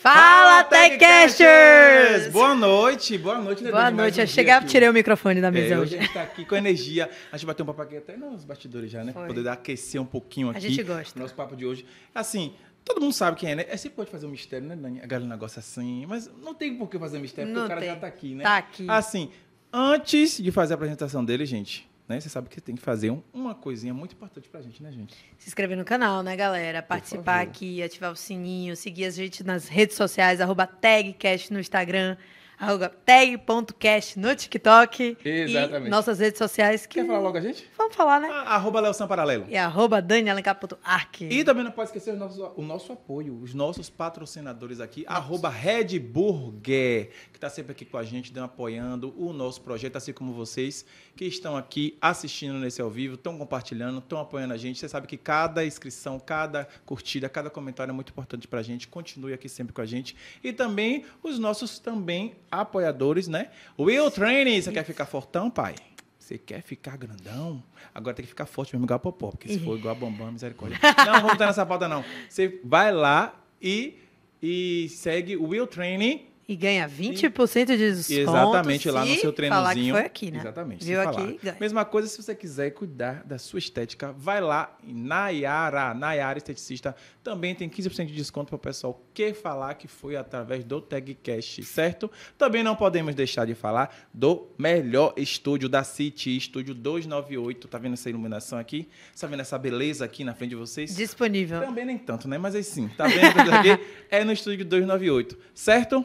Fala, Techcasters! Boa noite, boa noite. Boa noite. um Eu cheguei, tirei o microfone da É, mesa hoje hoje. a gente tá aqui com energia. A gente bateu um papo aqui até nos bastidores já, né? Pra poder aquecer um pouquinho aqui. gente gosta. Nosso papo de hoje. Assim, todo mundo sabe quem é, né? É sempre pode fazer um mistério, né, Dani? Aquele negócio assim. Mas não tem por que fazer mistério, porque Não o cara tem. já tá aqui, né? Tá aqui. Assim, antes de fazer a apresentação dele, gente, né? Você sabe que tem que fazer um- uma coisinha muito importante pra gente, né, gente? Se inscrever no canal, né, galera? Participar aqui, ativar o sininho, seguir a gente nas redes sociais, arroba tagcast no Instagram, arroba tag.cast no TikTok. Exatamente. E nossas redes sociais que... Quer falar logo a gente? Vamos falar, né? Ah, Arroba Sam Paralelo. E arroba danialencar.arc. E também não pode esquecer o nosso, o nosso apoio, os nossos patrocinadores aqui, arroba Red Burger, que está sempre aqui com a gente, dando, apoiando o nosso projeto, assim como vocês que estão aqui assistindo nesse ao vivo, estão compartilhando, estão apoiando a gente. Você sabe que cada inscrição, cada curtida, cada comentário é muito importante para a gente. Continue aqui sempre com a gente. E também os nossos também apoiadores, né? Will Training, você quer ficar fortão, pai? Você quer ficar grandão? Agora tem que ficar forte mesmo, igual a Popó, porque se for igual a Bambam, misericórdia. Não, vamos estar nessa pauta, não. Você vai lá e, e segue o Will Training. E ganha 20% de desconto. Exatamente, lá no se seu treinozinho. falar que foi aqui, né? Exatamente. Viu aqui, ganha. Mesma coisa se você quiser cuidar da sua estética, vai lá em Nayara, Nayara Esteticista. Também tem 15% de desconto para o pessoal que falar que foi através do TagCast, certo? Também não podemos deixar de falar do melhor estúdio da City, Estúdio 298. Tá vendo essa iluminação aqui? Tá vendo essa beleza aqui na frente de vocês? Disponível. Também nem tanto, né? Mas assim, tá vendo aqui? É no estúdio 298, certo?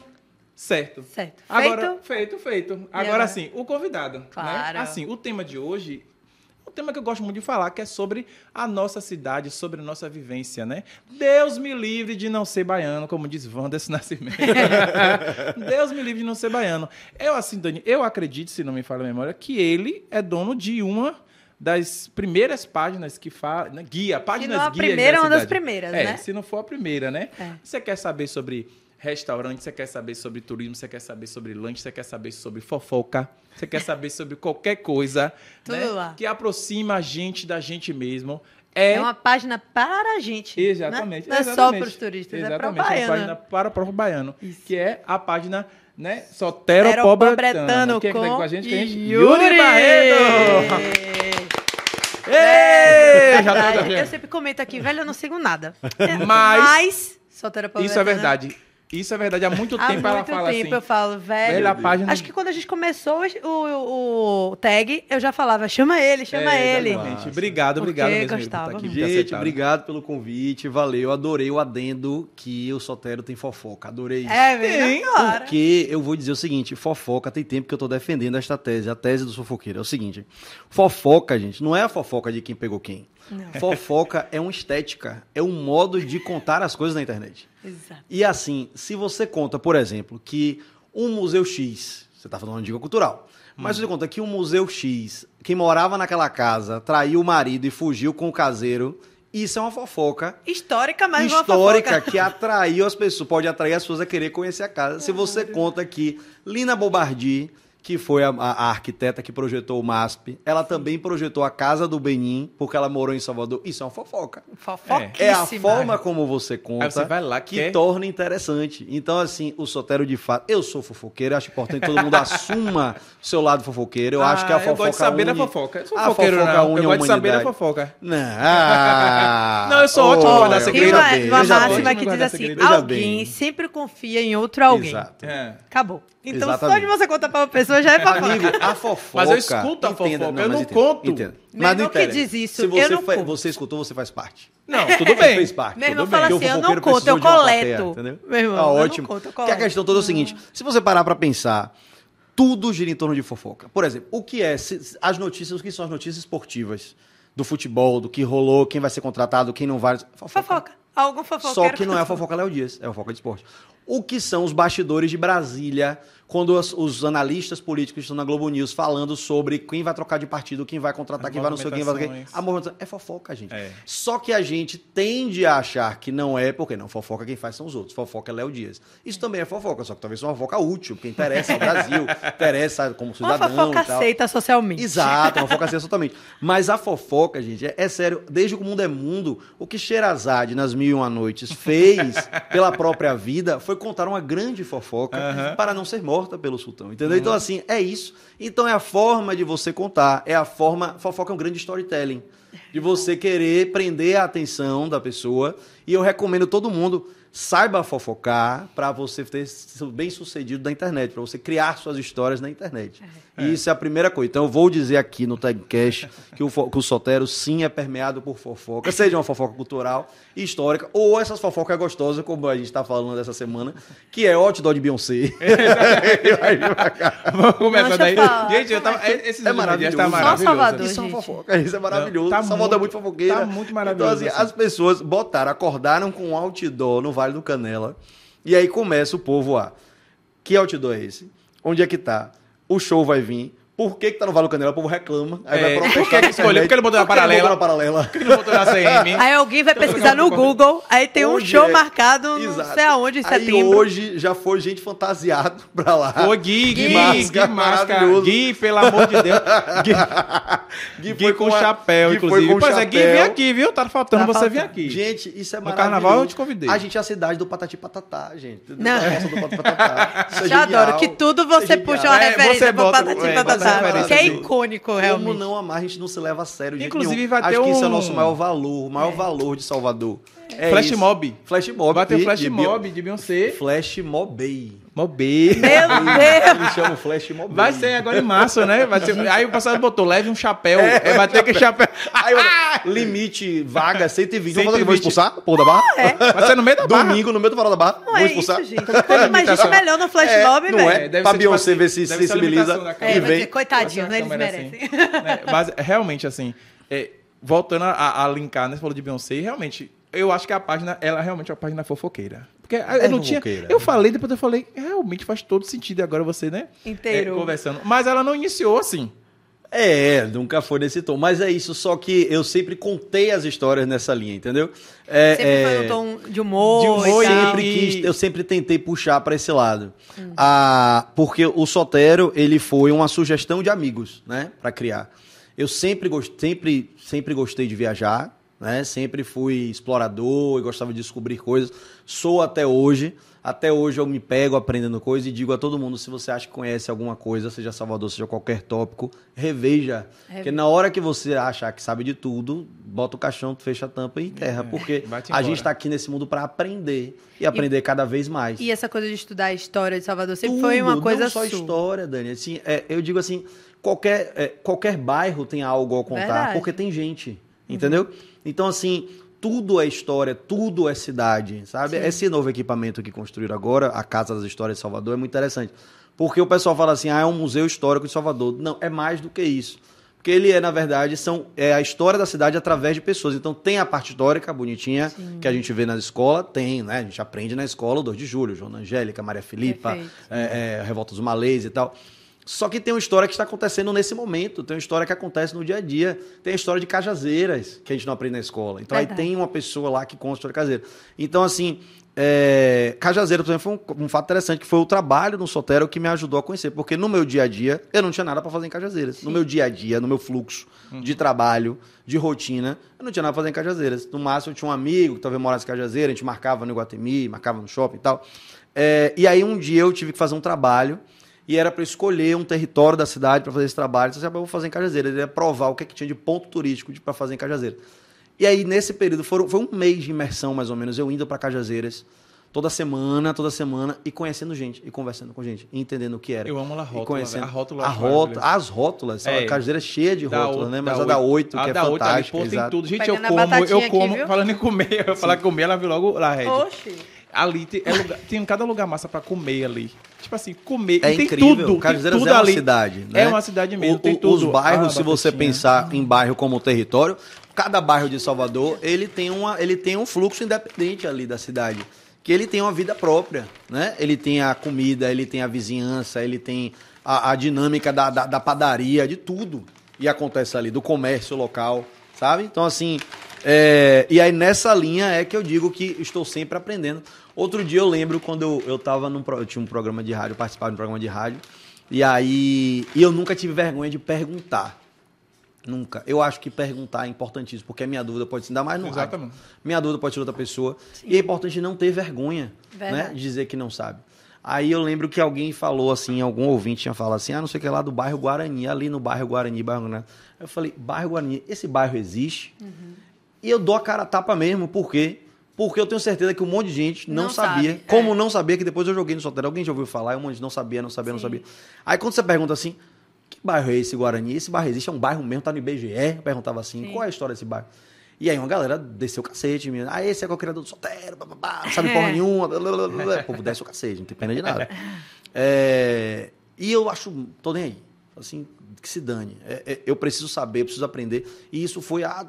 Certo. Certo. Agora, feito, feito. Agora agora? sim, o convidado. né? Claro. Assim, o tema de hoje é um tema que eu gosto muito de falar, que é sobre a nossa cidade, sobre a nossa vivência, né? Deus me livre de não ser baiano, como diz Wanderson Nascimento. Deus me livre de não ser baiano. Eu, assim, Dani, eu acredito, se não me falha a memória, que ele é dono de uma das primeiras páginas que fala, né, guia, páginas não a primeira, da uma das primeiras, é, né? Se não for a primeira, né? É. Você quer saber sobre restaurante, você quer saber sobre turismo, você quer saber sobre lanche, você quer saber sobre fofoca, você quer saber sobre qualquer coisa né, lá. que aproxima a gente da gente mesmo. É, É uma página para a gente. exatamente. Né? Não é só exatamente. para os turistas, exatamente, é para o uma baiano. página para o próprio baiano, Isso. que é a página né, Sotero Aeropobretano Pobretano. Quem é que tá com a gente? Quem é gente? Yuri tá vendo? Eu sempre comento aqui, velho, eu não sigo nada. É, Mas- Mas, Isso é verdade. Isso é verdade. Há muito Há tempo ela muito fala tempo assim. eu falo, velho. Velho, a página- Acho que quando a gente começou o, o- o tag, eu já falava, chama ele, chama É, ele. exatamente. Obrigado, obrigado Porque mesmo. Por gostava aqui, por ter Gente, obrigado pelo convite, valeu. Adorei o adendo que o Sotero tem fofoca. Adorei isso. É, agora. Porque eu vou dizer o seguinte, fofoca tem tempo que eu tô defendendo esta tese, a tese do fofoqueiro. É o seguinte, fofoca, gente, não é a fofoca de quem pegou quem. Fofoca é uma estética, é um modo de contar as coisas na internet. Exato. E assim, se você conta, por exemplo, que um museu X, você está falando de uma dica cultural, mas você conta que um museu X, quem morava naquela casa, traiu o marido e fugiu com o caseiro, isso é uma fofoca Histórica, mas uma histórica fofoca. que atraiu as pessoas, pode atrair as pessoas a querer conhecer a casa. Se você conta que Lina Bobardi, que foi a, a- arquiteta que projetou o MASP, ela também projetou a casa do Benin, porque ela morou em Salvador. Isso é uma fofoca. Fofoquíssima. É a forma como você conta você vai lá, que quer- torna interessante. Então, assim, o Sotero de fato. Eu sou fofoqueiro, acho importante que todo mundo assuma o seu lado fofoqueiro. Eu acho que a Ah, fofoca. Eu gosto de saber da une- fofoca. Eu sou a fofoqueiro, fofoca não. une Eu gosto de saber da fofoca. Não, ah, Não, eu sou ótimo pra guardar olha, segredo. Tem uma, uma máxima que diz assim, alguém sempre confia em outro alguém. Exato. É. Acabou. Então, Exatamente. só de você contar pra uma pessoa já é fofoca. Amigo, a fofoca. Mas eu escuto a fofoca, eu mas não entenda, conto. entenda. Mas não que diz isso, Se você, eu não conto. você escutou, você faz parte. Não, tudo Você bem. fez parte. Meu irmão tudo fala bem. assim, eu não conto, eu coleto. plateia, entendeu? Meu irmão, Tá eu não ótimo. conto, eu Porque a questão toda é o seguinte: se você parar pra pensar, tudo gira em torno de fofoca. Por exemplo, o que é se- as notícias, o que são as notícias esportivas do futebol, do que rolou, quem vai ser contratado, quem não vai. Fofoca. Algum fofoqueiro. Só que não é a fofoca Léo Dias, é a fofoca de esporte. O que são os bastidores de Brasília, quando os, os analistas políticos estão na Globo News falando sobre quem vai trocar de partido, quem vai contratar, quem vai não sei quem vai. A movimentação é fofoca, gente. É. Só que a gente tende a achar que não é, porque não, fofoca quem faz são os outros. Fofoca é Léo Dias. Isso também é fofoca, só que talvez seja uma fofoca útil, porque interessa ao Brasil, interessa como Uma cidadão fofoca e tal. aceita socialmente. Exato, uma fofoca assim, totalmente. Mas a fofoca, gente, é, é sério, desde que o mundo é mundo, o que Sherazade nas Mil e Uma Noites fez pela própria vida foi foi contar uma grande fofoca Aham. para não ser morta pelo sultão, entendeu? Então, assim, é isso. Então, é a forma de você contar, é a forma... Fofoca é um grande storytelling. De você querer prender a atenção da pessoa. E eu recomendo todo mundo saiba fofocar para você ter sido bem sucedido na internet, para você criar suas histórias na internet. E isso é a primeira coisa. Então eu vou dizer aqui no Tagcast que o, que o Sotero sim é permeado por fofoca, seja uma fofoca cultural e histórica, ou essas fofocas gostosas, como a gente está falando essa semana, que é outdoor de Beyoncé. Vamos começar daí. falar. Gente, eu tava, esses É maravilhoso. tá Só maravilhoso. Salvador. Isso é fofoca, isso é maravilhoso. Tá Salvador é muito- muito fofoqueira. tá muito maravilhoso, Então, assim, assim. as pessoas botaram, acordaram com um outdoor no Vale do Canela. E aí começa o povo a. Que outdoor é esse? Onde é que tá? O show vai vir. Por que, que tá no Vale do Canela? O povo reclama. Aí É, vai protestar por que que escolheu? Por que ele botou na Por que ele paralela? botou na paralela? Por que não botou na CM? Aí alguém vai pesquisar no Google, aí tem um show é? marcado não Exato. sei aonde, em Aí setembro. hoje já foi gente fantasiado pra lá. Ô, Gui, Gui, máscara, Gui, máscara. Gui, pelo amor de Deus. Gui, Gui com a- chapéu, inclusive. com Pois é, Gui, vem aqui, viu? Tá faltando Tá você vir aqui. Gente, isso é No maravilhoso. carnaval eu te convidei. A gente é a cidade do Patati Patatá, gente. Não. Roça do Patati Patatá. É genial. adoro que tudo você é puxa uma É, referência bota- Patati é, Patatá, referência que é icônico, Como realmente. não amar, a gente não se leva a sério. Inclusive, vai ter Acho que isso é o um- nosso maior valor, o maior valor de Salvador. É Flash isso. Mob. Flash Mob. Vai ter Flash de Mob de Beyoncé. Flash Mobay. Mobê. Meu Deus! Eles chamam Flash Mobay. Vai ser agora em março, né? Vai ser... Aí o passado botou, leve um chapéu. É, vai ter que chapéu. Aí, olha, limite, vaga, 120. Vamos fazer o que? 120. Vou expulsar? Pô, da barra? Vai ser no meio da barra. Domingo, no meio do farol da barra. Não Vou é expulsar. isso, gente. Quanto mais gente, melhor no flash É, mob, não velho. é? deve Pra ser, Beyoncé tipo ver assim, se sensibiliza da e. É, vem. coitadinho, né? Eles merecem. assim, né? Mas realmente, assim, é, voltando a, a linkar, né? Você falou de Beyoncé, realmente, eu acho que a página, ela realmente é uma página fofoqueira. Porque eu não tinha. fofoqueira. Eu falei, depois eu falei, realmente faz todo sentido. E agora você, né? Inteiro. é, conversando. Mas ela não iniciou assim. É, nunca foi nesse tom. Mas é isso, só que eu sempre contei as histórias nessa linha, entendeu? É, Sempre é, foi um tom de humor, de humor e tal. sempre quis, eu sempre tentei puxar para esse lado. Ah, porque o Sotero, ele foi uma sugestão de amigos, né, para criar. Eu sempre gostei, sempre, sempre gostei de viajar, né? Sempre fui explorador e gostava de descobrir coisas. Sou até hoje. Até hoje eu me pego aprendendo coisas e digo a todo mundo, se você acha que conhece alguma coisa, seja Salvador, seja qualquer tópico, reveja. Porque na hora que você achar que sabe de tudo, bota o caixão, fecha a tampa e enterra. Porque vai-te a gente está aqui nesse mundo para aprender e aprender cada vez mais. E essa coisa de estudar a história de Salvador sempre Tudo, foi uma coisa não só sua. história, Dani. Assim, é, eu digo assim, qualquer, é, qualquer bairro tem algo a contar, Verdade. porque tem gente, entendeu? Então, assim, tudo é história, tudo é cidade, sabe? Esse novo equipamento que construíram agora, a Casa das Histórias de Salvador, é muito interessante. Porque o pessoal fala assim, ah, é um museu histórico de Salvador. Não, é mais do que isso. Porque ele é, na verdade, são, é a história da cidade através de pessoas. Então tem a parte histórica bonitinha que a gente vê na escola, tem, né? A gente aprende na escola o 2 de julho, Joana Angélica, Maria Filipa, é, é, Revolta dos Malês e tal. Só que tem uma história que está acontecendo nesse momento, tem uma história que acontece no dia a dia, tem a história de Cajazeiras, que a gente não aprende na escola. Então Verdade. aí tem uma pessoa lá que conta a história de Cajazeira. Então, assim, é, Cajazeira, por exemplo, foi um, um fato interessante, que foi o trabalho no Sotero que me ajudou a conhecer, porque no meu dia a dia, eu não tinha nada para fazer em Cajazeiras. No meu dia a dia, no meu fluxo de trabalho, de rotina, eu não tinha nada para fazer em Cajazeiras. No máximo, eu tinha um amigo que talvez morasse em Cajazeiras, a gente marcava no Iguatemi, marcava no shopping e tal. É, e aí um dia eu tive que fazer um trabalho e era para escolher um território da cidade para fazer esse trabalho. Então, eu vou fazer em Cajazeiras. Ele ia provar o que, é que tinha de ponto turístico para fazer em Cajazeiras. E aí, nesse período, foram, foi um mês de imersão, mais ou menos, eu indo para Cajazeiras, toda semana, toda semana, e conhecendo gente, e conversando com gente, e entendendo o que era. Eu amo a rótula, E conhecendo a rótula a rótula, as rótulas, É. a Cajazeiras cheia de rótulas, né? Mas da a da oito- 8, a que é da oito ali, fantástica. pô, tem exato. tudo. Gente, eu Pegando como, eu aqui, como. viu? falando em comer, eu falar comer, ela viu logo lá, Red. Oxi. Ali tem, é lugar, tem cada lugar massa pra comer ali. Tipo assim, comer. É e tem incrível. tudo. Tem Cajazeiras tudo é uma ali. cidade. Né? É uma cidade mesmo. O- tem tudo. Os bairros, Ah, se você pensar em bairro como território, cada bairro de Salvador ele tem, uma, ele tem um fluxo independente ali da cidade. Que ele tem uma vida própria. Né? Ele tem a comida, ele tem a vizinhança, ele tem a, a dinâmica da, da, da padaria, de tudo. E acontece ali, do comércio local, sabe? Então, assim. é, e aí, nessa linha é que eu digo que estou sempre aprendendo. Outro dia eu lembro quando eu, eu tava num. Eu tinha um programa de rádio, eu participava de um programa de rádio. E aí. E eu nunca tive vergonha de perguntar. Nunca. Eu acho que perguntar é importantíssimo, porque a minha dúvida pode se dar mais no rádio. Exatamente. Minha dúvida pode ser outra pessoa. E é importante não ter vergonha, né? De dizer que não sabe. Aí eu lembro que alguém falou assim, algum ouvinte tinha falado assim, ah, não sei o que lá do bairro Guarani, ali no bairro Guarani, bairro Guarani. Eu falei, bairro Guarani, esse bairro existe? E eu dou a cara a tapa mesmo, por quê? Porque eu tenho certeza que um monte de gente não, Não sabia. sabe, como é. não sabia, que depois eu joguei no solteiro. Alguém já ouviu falar, e um monte de gente não sabia, não sabia, não Sim. sabia. Aí quando você pergunta assim, que bairro é esse, Guarani? Esse bairro existe? É um bairro mesmo, tá no IBGE? Eu perguntava assim, Sim. qual é a história desse bairro? E aí uma galera desceu o cacete, menina. Ah, esse é o criador do solteiro, bababá, não sabe É. porra nenhuma. blá, blá, blá. O povo desce o cacete, não tem pena de nada. É, e eu acho, tô nem aí. Assim, que se dane. É, é, eu preciso saber, preciso aprender. E isso foi há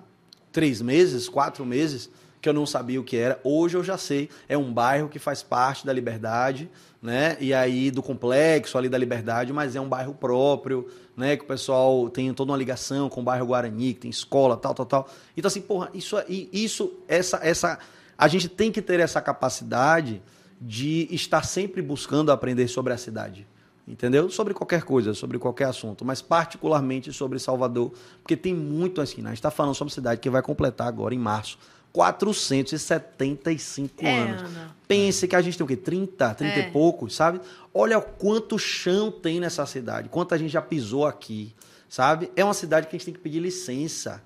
três meses, quatro meses, que eu não sabia o que era. Hoje eu já sei. É um bairro que faz parte da liberdade, né? E aí do complexo ali da liberdade, mas é um bairro próprio, né? Que o pessoal tem toda uma ligação com o bairro Guarani, que tem escola, tal, tal, tal. Então, assim, porra, isso, aí- isso essa, essa. A gente tem que ter essa capacidade de estar sempre buscando aprender sobre a cidade. Entendeu? Sobre qualquer coisa, sobre qualquer assunto, mas particularmente sobre Salvador, porque tem muito a ensinar. A gente está falando sobre cidade que vai completar agora, em março, 475 É, anos. Ana. Pense que a gente tem o quê? 30, 30 É. e poucos, sabe? Olha o quanto chão tem nessa cidade, quanta gente já pisou aqui, sabe? É uma cidade que a gente tem que pedir licença,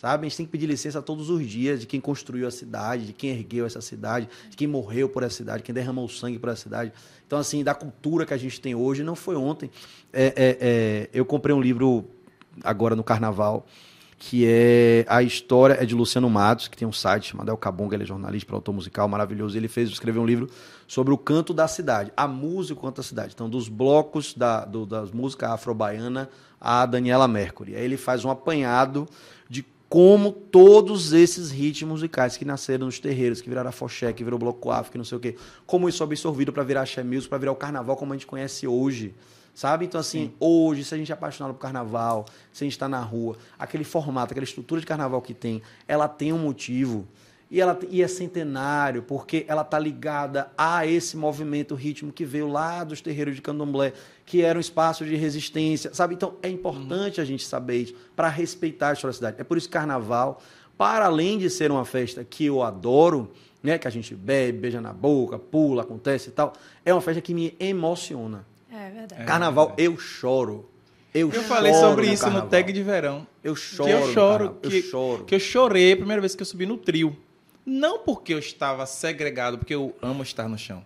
sabe? A gente tem que pedir licença todos os dias de quem construiu a cidade, de quem ergueu essa cidade, de quem morreu por essa cidade, quem derramou sangue por essa cidade. Então, assim, da cultura que a gente tem hoje, não foi ontem. É, é, é, eu comprei um livro agora no Carnaval, que é a história é de Luciano Matos, que tem um site chamado El Cabonga, ele é jornalista, produtor musical, maravilhoso. Ele fez, escreveu um livro sobre o canto da cidade, a música canto da cidade. Então, dos blocos da, do, das músicas afro-baiana a Daniela Mercury. Aí ele faz um apanhado de como todos esses ritmos musicais que nasceram nos terreiros, que viraram afoxé, que virou bloco afro, que não sei o quê, como isso é absorvido para virar axé music, para virar o carnaval como a gente conhece hoje. Sabe? Então, assim, hoje, se a gente é apaixonado por carnaval, se a gente está na rua, aquele formato, aquela estrutura de carnaval que tem, ela tem um motivo. E, ela, e é centenário, porque ela está ligada a esse movimento ritmo que veio lá dos terreiros de candomblé, que era um espaço de resistência, sabe? Então, é importante a gente saber isso, para respeitar a história da cidade. É por isso que carnaval, para além de ser uma festa que eu adoro, né, que a gente bebe, beija na boca, pula, acontece e tal, é uma festa que me emociona. É verdade. Carnaval, eu choro. Eu, Eu falei sobre no isso no carnaval. tag de verão. Eu choro. que eu no choro, que, eu choro. que eu chorei a primeira vez que eu subi no trio. Não porque eu estava segregado, porque eu amo estar no chão.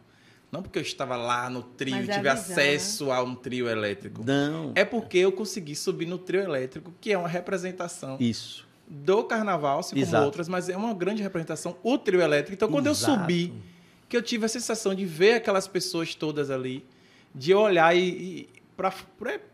Não porque eu estava lá no trio Mas e é tive visão, acesso a um trio elétrico. Não. É porque eu consegui subir no trio elétrico, que é uma representação Isso. do carnaval, assim como Exato. outras, mas é uma grande representação, o trio elétrico. Então, quando Exato. eu subi, que eu tive a sensação de ver aquelas pessoas todas ali, de olhar e, e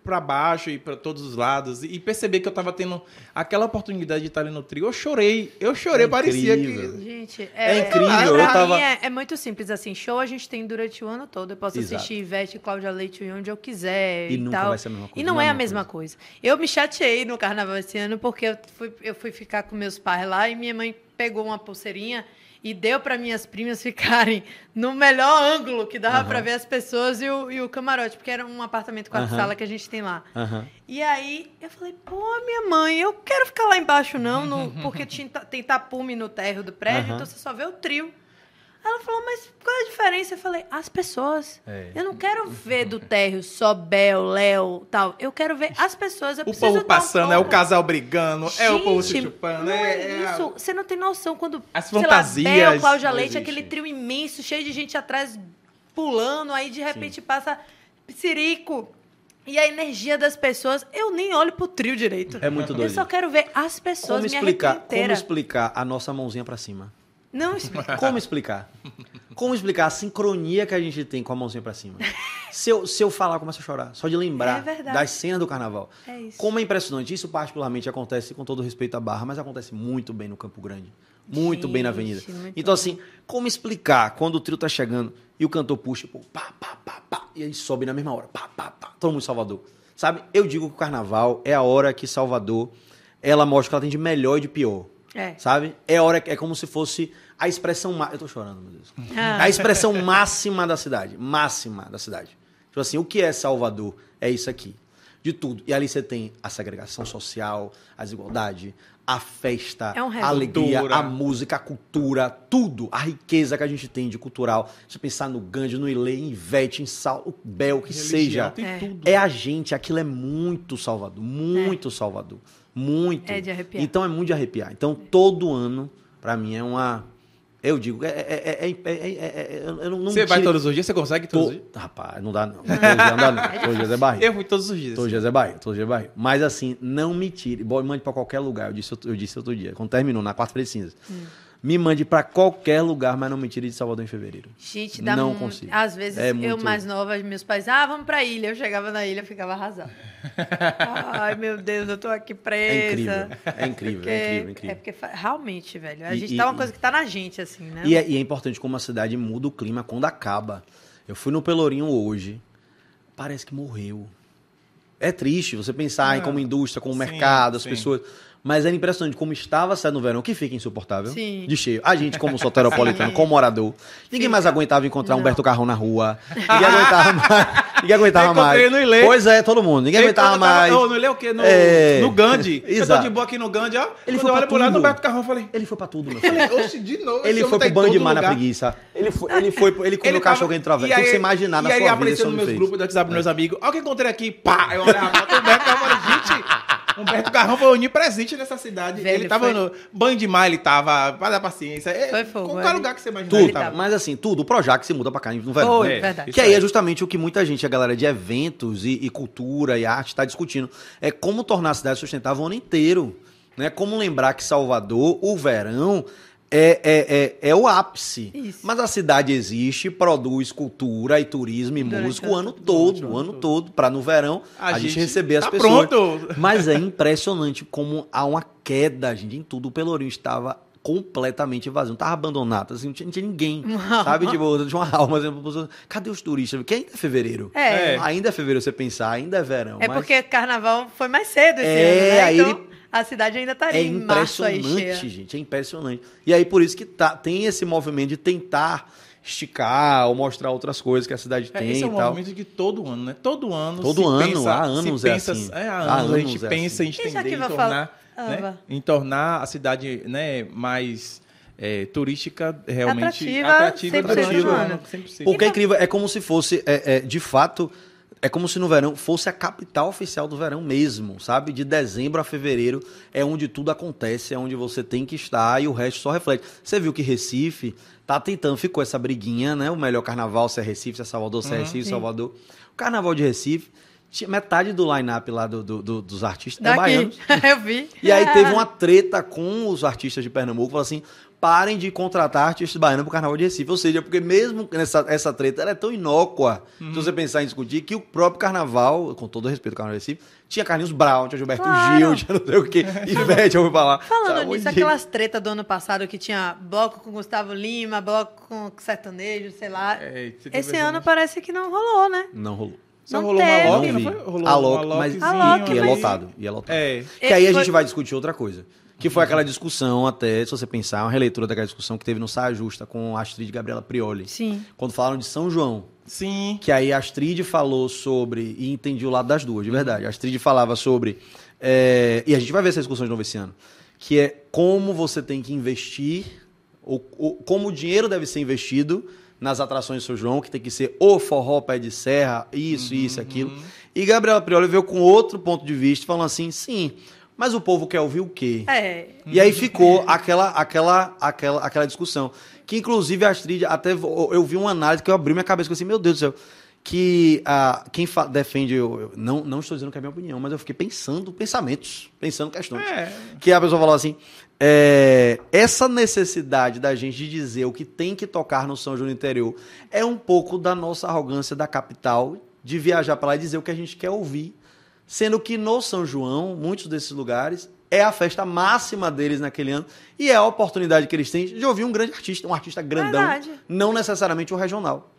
para baixo e para todos os lados, e perceber que eu estava tendo aquela oportunidade de estar ali no trio, eu chorei. Eu chorei, É parecia que. Gente, É é, incrível, Pra eu mim tava- é, é muito simples assim. Show a gente tem durante o ano todo. Eu posso Exato. assistir Ivete e Cláudia Leite onde eu quiser E e, nunca tal. vai ser a mesma coisa, E não é a mesma coisa. Eu me chateei no carnaval esse ano porque eu fui, eu fui ficar com meus pais lá e minha mãe pegou uma pulseirinha e deu para minhas primas ficarem no melhor ângulo que dava Aham. para ver as pessoas e o, e o camarote, porque era um apartamento com a Aham. sala que a gente tem lá. Aham. E aí eu falei, pô, minha mãe, eu quero ficar lá embaixo, não, no- porque tinha, tem tapume no térreo do prédio, então você só vê o trio. Ela falou, mas qual é a diferença? Eu falei, as pessoas. É. Eu não quero ver do térreo só Bel, Léo, tal. Eu quero ver as pessoas. Eu O preciso povo dar um passando, é o casal brigando, é o povo se Gente, chupando. É, é, é a- isso. Você não tem noção quando. As sei lá, fantasias Bel, Cláudia Leite, existe. aquele trio imenso, cheio de gente atrás pulando, aí de repente passa Psirico. E a energia das pessoas, eu nem olho pro trio direito. É muito Eu doido. só quero ver as pessoas, Como minha explicar, como explicar a nossa mãozinha pra cima? Não explica. Como explicar? Como explicar a sincronia que a gente tem com a mãozinha pra cima? Se eu, se eu falar, eu começo a chorar. Só de É lembrar verdade. das cenas do carnaval. É isso. Como é impressionante. Isso particularmente acontece com todo respeito à Barra, mas acontece muito bem no Campo Grande. Muito bem na avenida. Gente, Então, bom. assim, como explicar quando o trio tá chegando e o cantor puxa, pô, pá, pá, pá, pá, e aí sobe na mesma hora, pá, pá, pá, todo mundo em Salvador. Sabe? Eu digo que o carnaval é a hora que Salvador, ela mostra que ela tem de melhor e de pior. É. Sabe? É hora é como se fosse a expressão ma- eu tô chorando, meu Deus. Ah. A expressão máxima da cidade, máxima da cidade. Tipo assim, o que é Salvador? É isso aqui. de tudo. E ali você tem a segregação social, a desigualdade, a festa, É um a alegria, a música, a cultura, tudo, a riqueza que a gente tem de cultural. Se pensar no Gandhi, no Ilê, em Ivete, em Sal, o Bel, que Religião, seja. Tem É. tudo. É a gente, aquilo é muito Salvador, muito Salvador, muito. É de arrepiar. Então é muito de arrepiar. Então todo ano, pra mim, é uma. Eu digo, é. é, é, é, é, é- é- eu não, não Você vai todos os dias? Você consegue todos os dias? Rapaz, não dá não. Todos os dias não dá não. Todos os dias é barriga. Eu fui todos os dias. Todos os dias é barriga, todos os dias é barriga. Mas assim, não me tire. Mande pra qualquer lugar. Eu disse, outro- eu disse outro dia, quando terminou, na quarta-feira de cinzas. Me mande pra qualquer lugar, mas não me tire de Salvador em fevereiro. Gente, dá Não muito. consigo. Às vezes, É eu muito- mais nova, meus pais, ah, vamos pra ilha. Eu chegava na ilha, ficava arrasada. Ai, meu Deus, eu tô aqui presa. É incrível. É incrível, Porque- é incrível, é incrível. É porque realmente, velho. A E- gente e- tá uma e- coisa que tá na gente, assim, né? E é, e é importante como a cidade muda o clima quando acaba. Eu fui no Pelourinho hoje, parece que morreu. É triste você pensar em Ah, como indústria, como sim, mercado, as sim. pessoas. Mas é impressionante como estava sendo no verão, que fica insuportável. Sim. De cheio. A gente, como soteropolitano, Sim. como morador. Ninguém mais Fica. aguentava encontrar Não. Humberto Carrão na rua. Ninguém aguentava mais. Ninguém aguentava mais. no Ilê. Pois é, todo mundo. Ninguém aguentava eu tava- mais. Ô, no Ilê o quê? No, É. no Gandhi. Eu tô Exato. de boa aqui no Gandhi, ó. Ele foi eu olho pro lado do tudo. Roberto Carrão, falei... Ele foi pra tudo, meu filho. Oxe, de novo. Ele esse foi tá pro banho de mar na preguiça. Ele foi, ele foi, ele comeu Ele cachorro tava- entre a e velha. Aí- que você imaginar na e aí sua vida, esse apareceu nos homem meus fez. grupos do WhatsApp meus amigos. Olha o que eu encontrei aqui. Pá! Eu olhava pra o Humberto Carrão e falei. Humberto Carrão foi onipresente nessa cidade. Velho, ele tava foi- no banho de mar, ele tava... Para dar paciência. É, Foi fogo, Qualquer é. lugar que você imaginar, Tudo. ele tava. Mas assim, tudo. O Projac se muda pra cá no verão. Foi, É, verdade. Que aí é justamente o que muita gente, a galera de eventos e, e cultura e arte está discutindo. É como tornar a cidade sustentável o ano inteiro. Né? Como lembrar que Salvador, o verão, é, é, é, é o ápice. Isso. Mas a cidade existe, produz cultura e turismo e Durante música o ano ano todo, o ano todo, para no verão a, A gente, gente receber as tá pessoas. pronto. Mas é impressionante como há uma queda, gente, em tudo. O Pelourinho estava completamente vazio, não tava abandonado, assim, não tinha, não tinha ninguém, Uma sabe? alma. Tipo, tinha uma alma, assim, cadê os turistas? Que ainda é fevereiro. É. É. Ainda é fevereiro você pensar, ainda é verão. É mas porque carnaval foi mais cedo esse É, ano, né? aí Então, ele- a cidade ainda estaria é em março aí cheia. impressionante, gente, é impressionante. E aí por isso que tá, tem esse movimento de tentar esticar ou mostrar outras coisas que a cidade É, tem esse é um tal. movimento de todo ano, né? Todo ano. Todo se ano, pensa- há se anos é pensa- assim. É, há Há anos, a gente é pensa assim. em estender, que em tornar, falar? né? Ah, em tornar a cidade né, mais é, turística, realmente Atrativa, atrativa 100% durante do o ano. ano. 100%. Porque é incrível, é como se fosse, é, é, de fato, é como se no verão fosse a capital oficial do verão mesmo, sabe? De dezembro a fevereiro é onde tudo acontece, é onde você tem que estar e o resto só reflete. Você viu que Recife tá tentando, ficou essa briguinha, né? O melhor carnaval se é Recife, se é Salvador, se é Recife, Sim. Salvador. O carnaval de Recife, tinha metade do line-up lá do, do- do- dos artistas é Daqui. baiano. Eu vi. E aí teve uma treta com os artistas de Pernambuco, falou assim, parem de contratar artistas baianos pro Carnaval de Recife. Ou seja, porque mesmo nessa essa treta, ela é tão inócua, Uhum. se você pensar em discutir, que o próprio Carnaval, com todo respeito ao Carnaval de Recife, tinha Carlinhos Brown, tinha Gilberto Claro. Gil, tinha não sei o quê, Ivete, eu vou falar. Falando Sabe, nisso, aquelas tretas do ano passado que tinha bloco com Gustavo Lima, bloco com sertanejo, sei lá. É, Esse ano parece que não rolou, né? Não rolou. Só não rolou uma teve. Loki, Não foi? Rolou A uma Loki, mas A Loki, e é lotado, e é lotado. É. Que aí a gente vai discutir outra coisa. Que foi aquela discussão até, se você pensar, uma releitura daquela discussão que teve no Saia Justa com a Astrid Gabriela Prioli. Sim. Quando falaram de São João. Sim. Que aí a Astrid falou sobre, e entendi o lado das duas, de verdade. A Astrid falava sobre, é, e a gente vai ver essa discussão de novo esse ano, que é como você tem que investir, ou, ou como o dinheiro deve ser investido nas atrações de São João, que tem que ser o forró pé de serra, isso, isso, aquilo. E Gabriela Prioli veio com outro ponto de vista, falando assim, sim, mas o povo quer ouvir o quê? É. E aí ficou aquela, aquela, aquela, aquela discussão. Que inclusive a Astrid, até eu vi uma análise que eu abri minha cabeça e falei assim, meu Deus do céu, que ah, quem defende, eu, eu não, não estou dizendo que é a minha opinião, mas eu fiquei pensando pensamentos, pensando questões. É. Que a pessoa falou assim, é, essa necessidade da gente de dizer o que tem que tocar no São João do interior é um pouco da nossa arrogância da capital de viajar para lá e dizer o que a gente quer ouvir. Sendo que no São João, muitos desses lugares, é a festa máxima deles naquele ano e é a oportunidade que eles têm de ouvir um grande artista, um artista grandão, Verdade. não necessariamente o regional.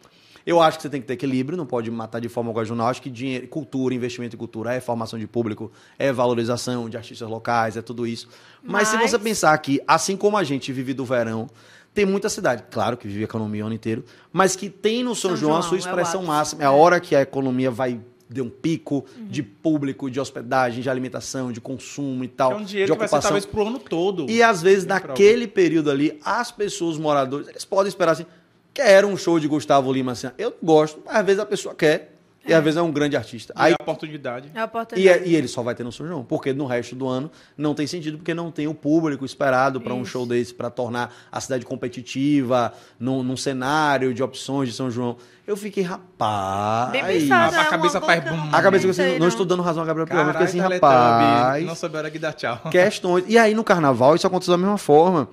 Eu acho que você tem que ter equilíbrio, não pode matar de forma regional. Acho que dinheiro, cultura, investimento em cultura é formação de público, é valorização de artistas locais, é tudo isso. Mas, se Mas- você pensar que, assim como a gente vive do verão, tem muita cidade, claro que vive a economia o ano inteiro, mas que tem no São, São João, a João, sua é expressão ápice. máxima. É a hora que a economia vai deu um pico de público, de hospedagem, de alimentação, de consumo e tal, É um dinheiro de que vai ser ocupação. talvez pro ano todo. E às vezes, naquele período ali, as pessoas, os moradores, eles podem esperar assim, quero um show de Gustavo Lima assim. Eu gosto, mas às vezes a pessoa quer, e às vezes é um grande artista. E Aí, a oportunidade. É a e, oportunidade. é- e ele só vai ter no São João, porque no resto do ano não tem sentido, porque não tem o público esperado para um show desse, para tornar a cidade competitiva, num, num cenário de opções de São João. Eu fiquei, rapaz. Bem pensado, A é cabeça faz bum. A cabeça que Não assim, sei, não estou dando razão a Gabriel Pior, mas fiquei assim, Teletubbies, rapaz. Não souberam que dar tchau. questões. E aí no carnaval isso aconteceu da mesma forma.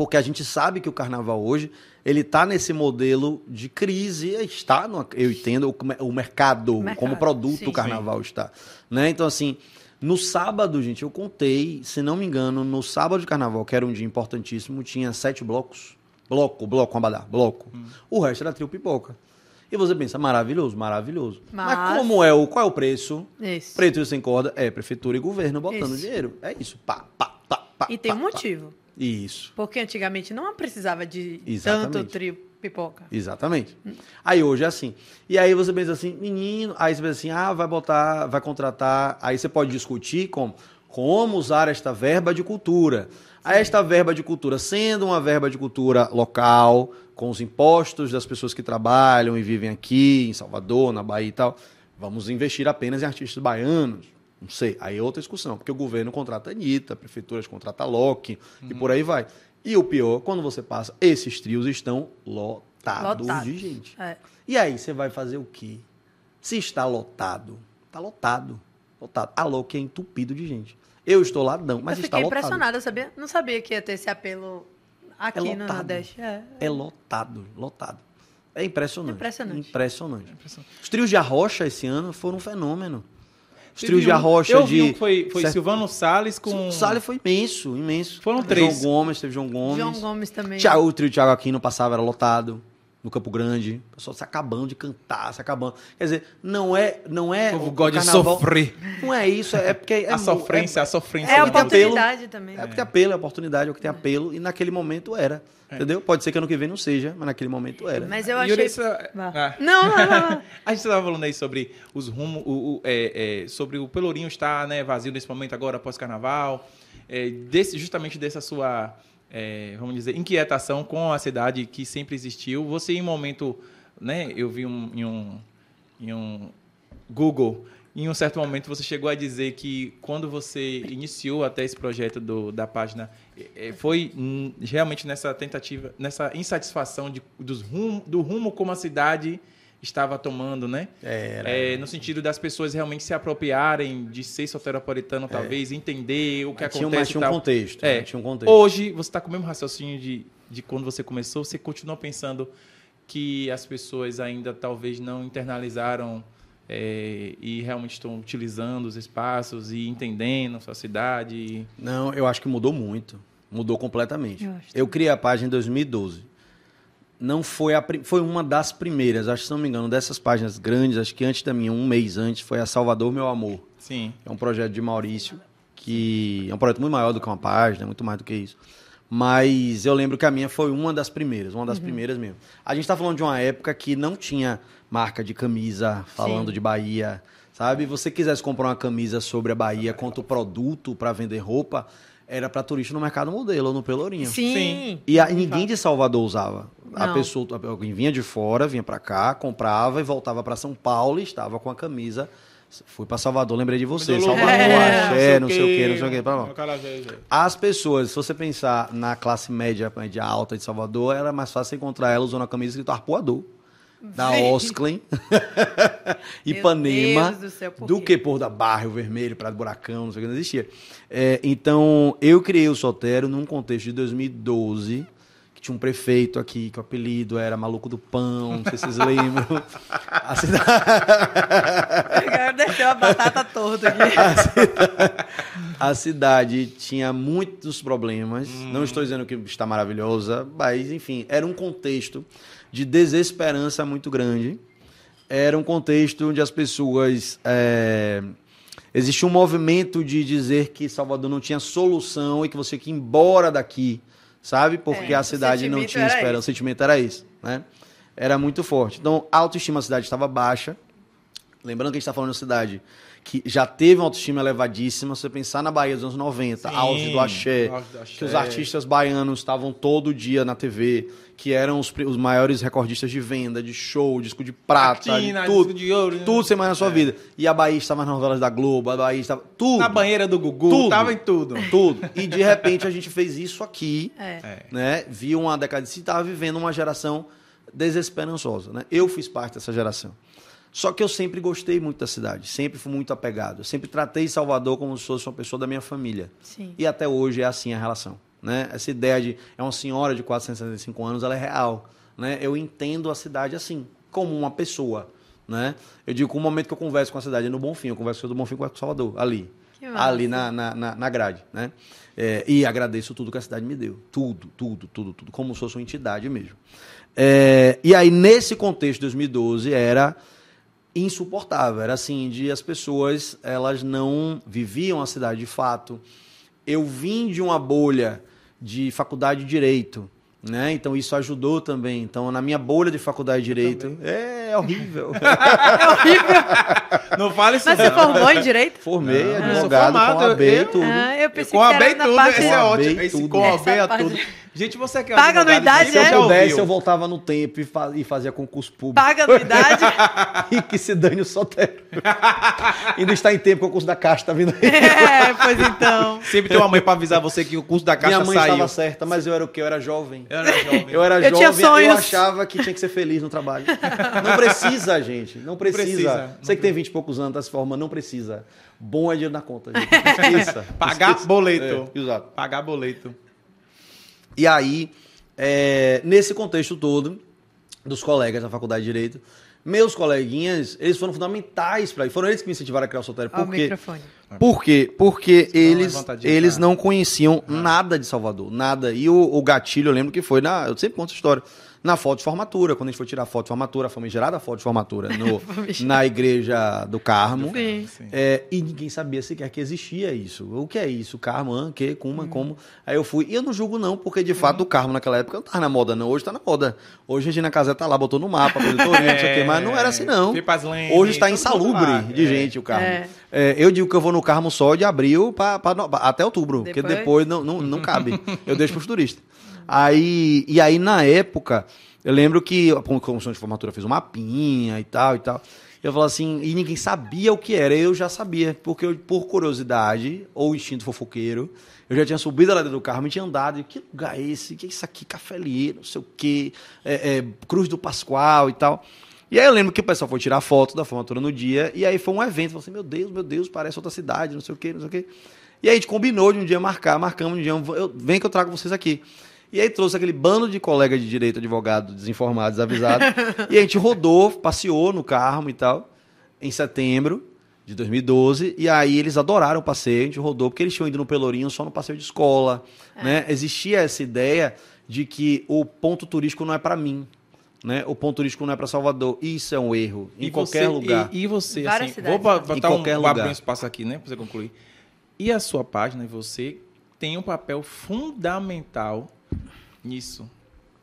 Porque a gente sabe que o carnaval hoje, ele está nesse modelo de crise, está, no, eu entendo, o, o mercado, Mercado, como produto sim. o carnaval está. Né? Então, assim, no sábado, gente, eu contei, se não me engano, no sábado de carnaval, que era um dia importantíssimo, tinha sete blocos. Bloco, bloco, abadá, bloco. O resto era trio pipoca. E você pensa, maravilhoso, maravilhoso. Mas, Mas- como é o, qual é o preço? Isso. Preto e sem corda é prefeitura e governo botando Isso. dinheiro. É isso. Pá, pá, pá, pá. E tem pá, um pá. Isso, Porque antigamente não precisava de Exatamente. tanto trio pipoca. exatamente. Aí hoje é assim. E aí você pensa assim, menino, aí você pensa assim, ah, vai botar, vai contratar. Aí você pode discutir como, como usar esta verba de cultura. Aí esta verba de cultura, sendo uma verba de cultura local, com os impostos das pessoas que trabalham e vivem aqui, em Salvador, na Bahia e tal, vamos investir apenas em artistas baianos. Não sei, aí é outra discussão, porque o governo contrata a Anitta, a prefeitura contrata a Loki e por aí vai. E o pior, quando você passa, esses trios estão lotados Lotados. de gente. É. E aí você vai fazer o quê? Se está lotado, está lotado. Lotado. A Loki é entupido de gente. Eu estou lá, não, mas eu está fiquei lotado. impressionada, sabia? Não sabia que ia ter esse apelo aqui É no lotado. Nordeste. É. É lotado, lotado. É impressionante. Impressionante. Impressionante. Os trios de Arrocha esse ano foram um fenômeno. Os trios Teve de um- Arrocha Eu vi um de. que foi, foi certo- Silvano Salles com. O Salles foi imenso, imenso. Foram João três. Gomes, teve João Gomes. João Gomes também. Thiago, o trio Thiago Aquino passava, era lotado. No Campo Grande. O pessoal se acabando de cantar, se acabando. Quer dizer, não é. Não é O povo gosta de carnaval- sofrer. Não é isso, é porque. É a sofrência, a sofrência. É a tem oportunidade também. É, é porque apelo, é oportunidade, é o que tem apelo. E naquele momento era. Entendeu? Pode ser que ano que vem não seja, mas naquele momento era. Mas eu achei... essa-. Ah. Não, não, não, não. A gente estava falando aí sobre os rumos, o, o- é, é, sobre o Pelourinho estar né, vazio nesse momento agora, pós-carnaval, é, desse, justamente dessa sua, é, vamos dizer, inquietação com a cidade que sempre existiu. Você, em um momento, né, eu vi um, em, um, em um Google, em um certo momento você chegou a dizer que quando você iniciou até esse projeto do, da página, é, foi realmente nessa tentativa, nessa insatisfação de, dos rum, do rumo como a cidade estava tomando, né? Era. É, no sentido das pessoas realmente se apropriarem de ser soteropolitano, talvez, entender o que É. Mas tinha, acontece mas e tinha um tal. contexto. É. né? Tinha um contexto. Hoje, você está com o mesmo raciocínio de, de quando você começou, você continua pensando que as pessoas ainda talvez não internalizaram é, e realmente estão utilizando os espaços e entendendo a sua cidade. e- Não, eu acho que mudou muito. Mudou completamente. Eu Eu criei a página em 2012. Não foi a foi uma das primeiras, acho que se não me engano, dessas páginas grandes, acho que antes da minha, um mês antes, foi a Salvador Meu Amor. Sim. É um projeto de Maurício, que é um projeto muito maior do que uma página, muito mais do que isso. Mas eu lembro que a minha foi uma das primeiras, uma das primeiras mesmo. A gente está falando de uma época que não tinha marca de camisa falando Sim. de Bahia, sabe? Você quisesse comprar uma camisa sobre a Bahia quanto produto para vender roupa, era para turista no mercado modelo ou no Pelourinho. Sim. Sim. E a- ninguém de Salvador usava. A Não. pessoa, alguém vinha de fora, vinha pra cá, comprava e voltava pra São Paulo e estava com a camisa. Fui pra Salvador, lembrei de você. Do Salvador, É. axé, não sei o quê, não sei o. Calajé, já. As pessoas, se você pensar na classe média, média alta de Salvador, era mais fácil encontrar ela usando a camisa escrito Arpoador. Da Meu Ipanema, do céu, por do que por da Barrio Vermelho, Praia do Buracão, não sei o que, não existia. É, então, eu criei o Sotero num contexto de 2012, que tinha um prefeito aqui, que o apelido era Maluco do Pão, não sei se vocês lembram. A cidade... Desceu a batata torta aqui. A cidade tinha muitos problemas. Não estou dizendo que está maravilhosa, mas, enfim, era um contexto de desesperança muito grande. Era um contexto onde as pessoas. É... Existia um movimento de dizer que Salvador não tinha solução e que você tinha que ir embora daqui, sabe? Porque É, a cidade não tinha era esperança. O sentimento era esse, né? Era muito forte. Então, a autoestima da cidade estava baixa Lembrando que a gente está falando de uma cidade que já teve uma autoestima elevadíssima. Se você pensar na Bahia dos anos 90, Sim, auge do axé, auge do axé. que os artistas baianos estavam todo dia na TV, que eram os, os maiores recordistas de venda, de show, disco de prata, de tudo. disco de ouro, né? Tudo você mais na sua É. vida. E a Bahia estava nas novelas da Globo, a Bahia estava. Tudo. Na banheira do Gugu, Tudo. tava em tudo. Tudo. E de repente a gente fez isso aqui, É. É. né? Viu uma decadência e estava vivendo uma geração desesperançosa, né? Eu fiz parte dessa geração. Só que eu sempre gostei muito da cidade, sempre fui muito apegado. Eu sempre tratei Salvador como se fosse uma pessoa da minha família. Sim. E até hoje é assim a relação. Né? Essa ideia de é uma senhora de 465 anos, ela é real. Né? Eu entendo a cidade assim, como uma pessoa. Né? Eu digo que o momento que eu converso com a cidade é no Bonfim, eu converso do Bonfim, com Salvador, ali. Ali na, na, na, na grade. Né? É, e agradeço tudo que a cidade me deu. Tudo, tudo, tudo, tudo. Como se fosse uma entidade mesmo. É, e aí, nesse contexto, 2012, era insuportável. Era assim, de as pessoas, elas não viviam a cidade de fato. Eu vim de uma bolha de faculdade de Direito, né? Então isso ajudou também. Então, na minha bolha de faculdade de Direito, é horrível. Não fale isso Mas você não. formou em direito? Formei, Não, eu sou advogado, formado, com AB e eu- tudo. Ah, eu pensei Com a que B era e na tudo, parte... esse é a ótimo. Esse tudo. com a B a parte- tudo. Gente, você que é Paga anuidade, você é? Se eu pudesse, ouviu. eu voltava no tempo e, fa- e fazia concurso público. Paga anuidade. e que se dane o Sotero. Ainda está em tempo, que o concurso da Caixa está vindo aí. é, pois então. Sempre tem uma mãe pra avisar você que o curso da caixa Minha mãe saiu. estava certa, mas eu era o quê? Eu era jovem. Eu era jovem. Eu era Eu jovem, tinha eu achava que tinha que ser feliz no trabalho. Não precisa, gente. Não precisa. precisa, não Você que tem 20 e poucos anos, tá se formando, não precisa. Bom é dinheiro na conta, gente. Esqueça. Pagar Esqueça. boleto. É, exato. Pagar boleto. E aí, é, nesse contexto todo, dos colegas da faculdade de Direito, meus coleguinhas, eles foram fundamentais para Foram eles que me incentivaram a criar o Sotério. Ó, o Por quê? microfone. Por quê? Porque eles, eles não conheciam nada de Salvador, nada. E o, o gatilho, eu lembro que foi na. Eu sempre conto essa história. Na foto de formatura, quando a gente foi tirar a foto de formatura, a famigerada foto de formatura no, na igreja do Carmo. Sim. Sim. É, e ninguém sabia sequer que existia isso. O que é isso? Carmo, ah, que, kuma, Hum. como. Aí eu fui. E eu não julgo, não, porque de fato o Carmo naquela época não tava na moda, não. Hoje tá na moda. Hoje a Regina Casé tá lá, botou no mapa, o tourinho, não sei o quê, mas não era assim, não. Lentes, Hoje está insalubre de É. gente o Carmo. É. É, eu digo que eu vou no Carmo só de abril pra, pra no- até outubro, porque Depois? depois não, não, não cabe. Eu deixo pros turistas. Aí, e aí, na época, eu lembro que a comissão de formatura fez um mapinha e tal e tal. Eu falava assim, e ninguém sabia o que era. Eu já sabia, porque eu, por curiosidade, ou instinto fofoqueiro, eu já tinha subido a ladeira do carro, e tinha andado. E que lugar é esse? Que é isso aqui? Cafelier, não sei o quê, é, é, Cruz do Pascoal e tal. E aí eu lembro que o pessoal foi tirar foto da formatura no dia, e aí foi um evento. Falei assim, meu Deus, meu Deus, parece outra cidade, não sei o quê, não sei o quê. E aí a gente combinou de um dia marcar, marcamos um dia, eu, vem que eu trago vocês aqui. E aí trouxe aquele bando de colega de direito, advogado, desinformado, desavisado. e a gente rodou, passeou no Carmo e tal, em setembro de 2012. E aí eles adoraram o passeio, a gente rodou, porque eles tinham ido no Pelourinho só no passeio de escola. Né? Existia essa ideia de que o ponto turístico não é para mim. Né? O ponto turístico não é para Salvador. Isso é um erro. Em E qualquer você- lugar. E, e você, Várias assim, cidades, vou né? botar Em um, qualquer vou abrir lugar. um espaço aqui, né, pra você concluir. E a sua página e você tem um papel fundamental nisso.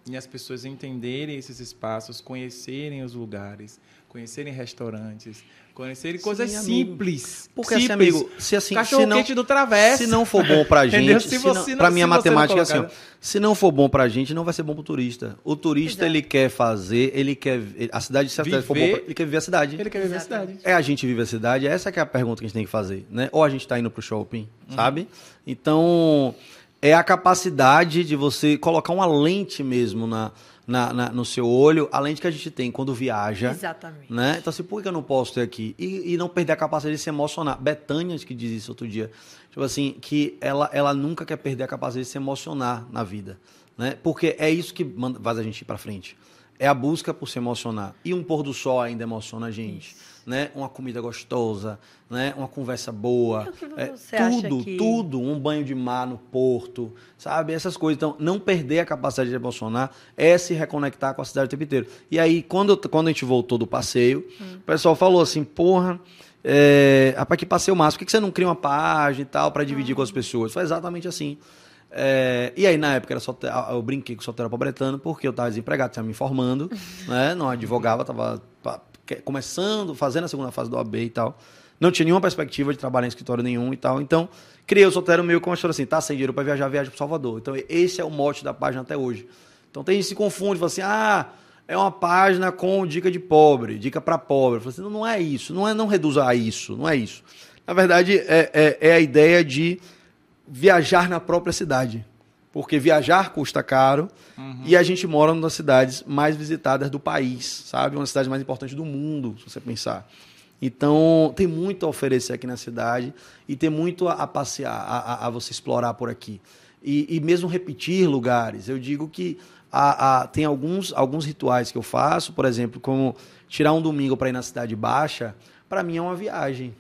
Em as pessoas entenderem esses espaços, conhecerem os lugares, conhecerem restaurantes, conhecerem Sim, coisas amigo. simples. Porque assim, simples. amigo, se assim, Cachorro se não, quente do Travessa. se não for bom pra gente, se Se não, não- pra minha matemática é assim, ó, se não for bom pra gente, não vai ser bom pro turista. O turista, Exato. ele quer fazer, ele quer, a cidade, se a cidade for bom, pra- ele quer viver a cidade. Ele quer viver a Exatamente. cidade. É a gente vive a cidade? Essa que é a pergunta que a gente tem que fazer, né? Ou a gente está indo pro shopping, sabe? Então, é a capacidade de você colocar uma lente mesmo na, na- na- no seu olho, a lente que a gente tem quando viaja. Exatamente. Né? Então, assim, por que eu não posso ter aqui? E, e não perder a capacidade de se emocionar. Betânia que diz isso outro dia. Tipo assim, que ela, ela nunca quer perder a capacidade de se emocionar na vida. Né? Porque é isso que manda- faz a gente ir pra frente. É a busca por se emocionar. E um pôr do sol ainda emociona a gente. Né? Uma comida gostosa, né? uma conversa boa. Que É, tudo, que- tudo. Um banho de mar no porto, sabe? Essas coisas. Então, não perder a capacidade de emocionar é se reconectar com a cidade o tempo inteiro. E aí, quando, quando a gente voltou do passeio, o pessoal falou assim, porra, é, rapaz, que passeio massa, por que que você não cria uma página e tal para dividir com as pessoas? Foi exatamente assim. É, e aí, na época, era só eu brinquei com o solteiro pobretano porque eu estava desempregado, estava me formando, né? não advogava, estava que- começando, fazendo a segunda fase do AB e tal. Não tinha nenhuma perspectiva de trabalhar em escritório nenhum e tal. Então, criei o Solteiro meio com uma história assim, tá sem dinheiro para viajar, viaja para Salvador. Então, esse é o mote da página até hoje. Então, tem gente que se confunde, fala assim, ah, é uma página com dica de pobre, dica para pobre. Eu falo assim, não, não é isso, não é não reduza a isso, não é isso. Na verdade, é, é, é a ideia de viajar na própria cidade. Porque viajar custa caro e a gente mora numa das cidades mais visitadas do país, sabe? Uma das cidades mais importantes do mundo, se você pensar. Então, tem muito a oferecer aqui na cidade e tem muito a, a passear, a, a- você explorar por aqui. E, e mesmo repetir lugares. Eu digo que a- tem alguns, alguns rituais que eu faço, por exemplo, como tirar um domingo para ir na Cidade Baixa, para mim é uma viagem.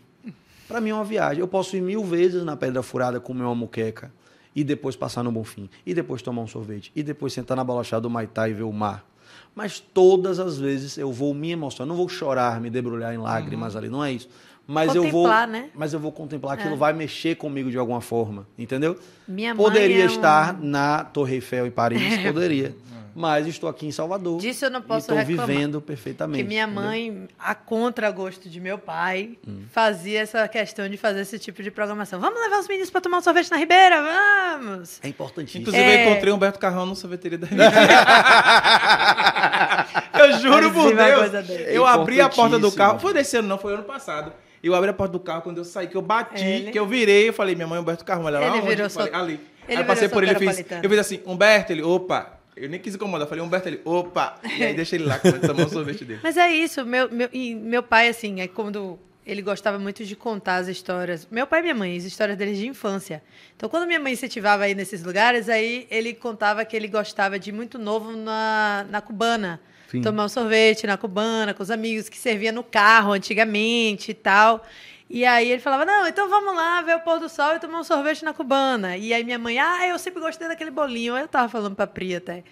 Para mim é uma viagem. Eu posso ir mil vezes na Pedra Furada comer uma muqueca e depois passar no Bonfim, e depois tomar um sorvete, e depois sentar na balachada do Maitá e ver o mar. Mas todas as vezes eu vou me emocionar, não vou chorar, me debrulhar em lágrimas ali, não é isso. Mas eu vou, Contemplar, né? mas eu vou contemplar aquilo É. vai mexer comigo de alguma forma, entendeu? Minha Poderia é um- estar na Torre Eiffel em Paris, poderia. Mas estou aqui em Salvador. Disso eu não posso e estou reclamar. vivendo perfeitamente. Que minha entendeu? mãe, a contragosto de meu pai, Hum. fazia essa questão de fazer esse tipo de programação. Vamos levar os meninos para tomar um sorvete na Ribeira? Vamos! É importantíssimo. Inclusive, É. eu encontrei o Humberto Carrão no sorveteria da Eu juro por Deus. Eu abri a porta do carro. Foi desse ano, não, foi ano passado. Eu abri a porta do carro quando eu saí, que eu bati, Ele? que eu virei, eu falei, minha mãe, Humberto Carrão, olha lá Ele onde? virou Eu falei, só- ali. ele Aí eu passei por ele e fiz, eu fiz assim, Humberto, ele, opa. Eu nem quis incomodar, eu falei, Humberto, ele, opa. E aí deixei ele lá, quando tomou o sorvete dele. Mas é isso, meu, meu, e meu pai, assim, é quando ele gostava muito de contar as histórias. Meu pai e minha mãe, as histórias deles de infância. Então, quando minha mãe incentivava aí nesses lugares, aí ele contava que ele gostava de muito novo na, na cubana. Sim. Tomar um sorvete na cubana, com os amigos, que servia no carro antigamente e tal. E aí ele falava, não, então vamos lá ver o pôr do sol e tomar um sorvete na cubana. E aí minha mãe, ah, eu sempre gostei daquele bolinho. Aí eu tava falando pra Pri até.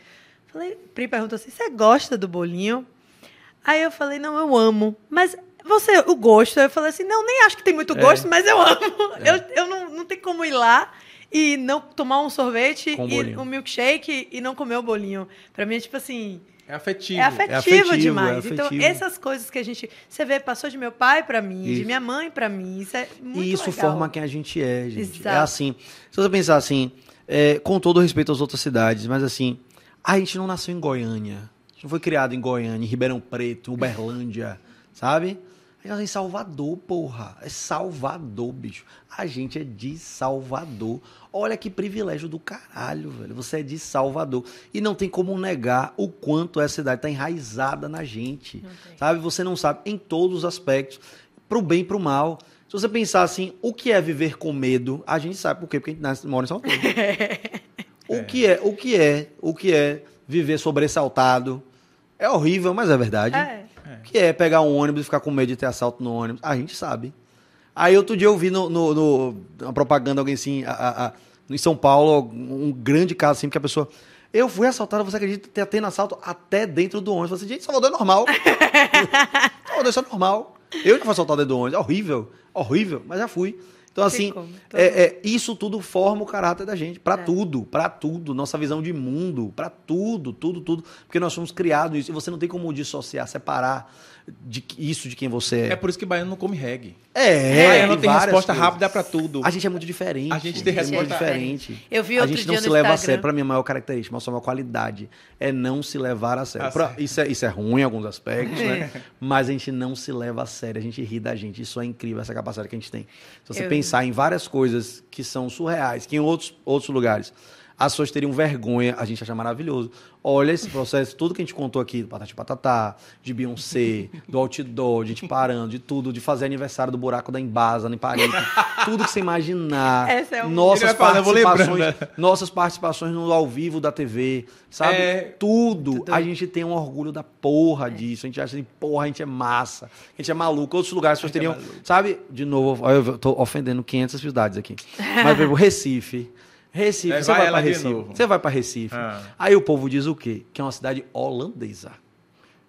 Falei, Pri perguntou assim, você gosta do bolinho? Aí eu falei, não, eu amo. Mas você, o gosto? Eu falei assim, não, nem acho que tem muito É. gosto, mas eu amo. Eu, eu não, não tem como ir lá e não tomar um sorvete Com e bolinho. um milkshake e não comer o bolinho. Pra mim é tipo assim, É afetivo. é afetivo, afetivo, demais. é Então, afetivo. essas coisas que a gente. Você vê, passou de meu pai pra mim, de Isso. minha mãe pra mim. Isso é muito e isso legal. forma quem a gente é, gente. Exato. É assim. Se você pensar assim, é, com todo respeito às outras cidades, mas assim, a gente não nasceu em Goiânia. A gente não foi criado em Goiânia, em Ribeirão Preto, Uberlândia, sabe? A gente nasceu em Salvador, porra. É Salvador, bicho. A gente é de Salvador. Olha que privilégio do caralho, velho. Você é de Salvador. E não tem como negar o quanto essa cidade tá enraizada na gente. Sabe? Você não sabe em todos os aspectos. Pro bem e pro mal. Se você pensar assim, o que é viver com medo, a gente sabe por quê, porque a gente nasce, mora em Salvador. o que é, o que é, o que é viver sobressaltado? É horrível, mas é verdade. É. O que é pegar um ônibus e ficar com medo de ter assalto no ônibus? A gente sabe. Aí outro dia eu vi no, no, no- uma propaganda alguém assim, a- a- a- em São Paulo, um grande caso assim, que a pessoa. Eu fui assaltada, você acredita ter tendo assalto até dentro do ônibus? Eu falei assim, gente, Salvador é normal. Salvador isso é normal. Eu já fui assaltado dentro do ônibus. É horrível, horrível, mas já fui. Então, assim, como, é, é, isso tudo forma o caráter da gente, pra É. tudo, pra tudo, nossa visão de mundo, pra tudo, tudo, tudo, porque nós somos criados isso, e você não tem como dissociar, separar de que- isso de quem você é. É por isso que baiano não come reggae. É, baiano tem várias resposta coisas. rápida pra tudo. A gente é muito diferente. A gente tem é muito resposta- diferente. Eu vi a outro gente dia não se leva a Instagram. sério. Pra mim, a maior característica, a maior qualidade é não se levar a sério. A Pra- sério. isso, é, isso é ruim em alguns aspectos, né? Mas a gente não se leva a sério, a gente ri da gente. Isso é incrível, essa capacidade que a gente tem. Se você Eu- pensar em várias coisas que são surreais, que em outros, outros lugares as pessoas teriam vergonha, a gente acha maravilhoso. Olha esse processo, tudo que a gente contou aqui, do Patati Patatá, de Beyoncé, do outdoor, de gente parando, de tudo, de fazer aniversário do buraco da Embasa, em Paris, tudo que você imaginar. Essa é um- nossas falar, participações, lembrando. nossas participações no ao vivo da TV, sabe? É. Tudo. Tudo. A gente tem um orgulho da porra disso. A gente acha assim, porra, a gente é massa. A gente é maluco. Outros lugares as pessoas é teriam, maluco. sabe? De novo, eu tô ofendendo 500 cidades aqui. Mas, por exemplo, Recife. Recife, É, você vai vai, para Recife. Você vai para Recife. Ah. Aí o povo diz o quê? Que é uma cidade holandesa.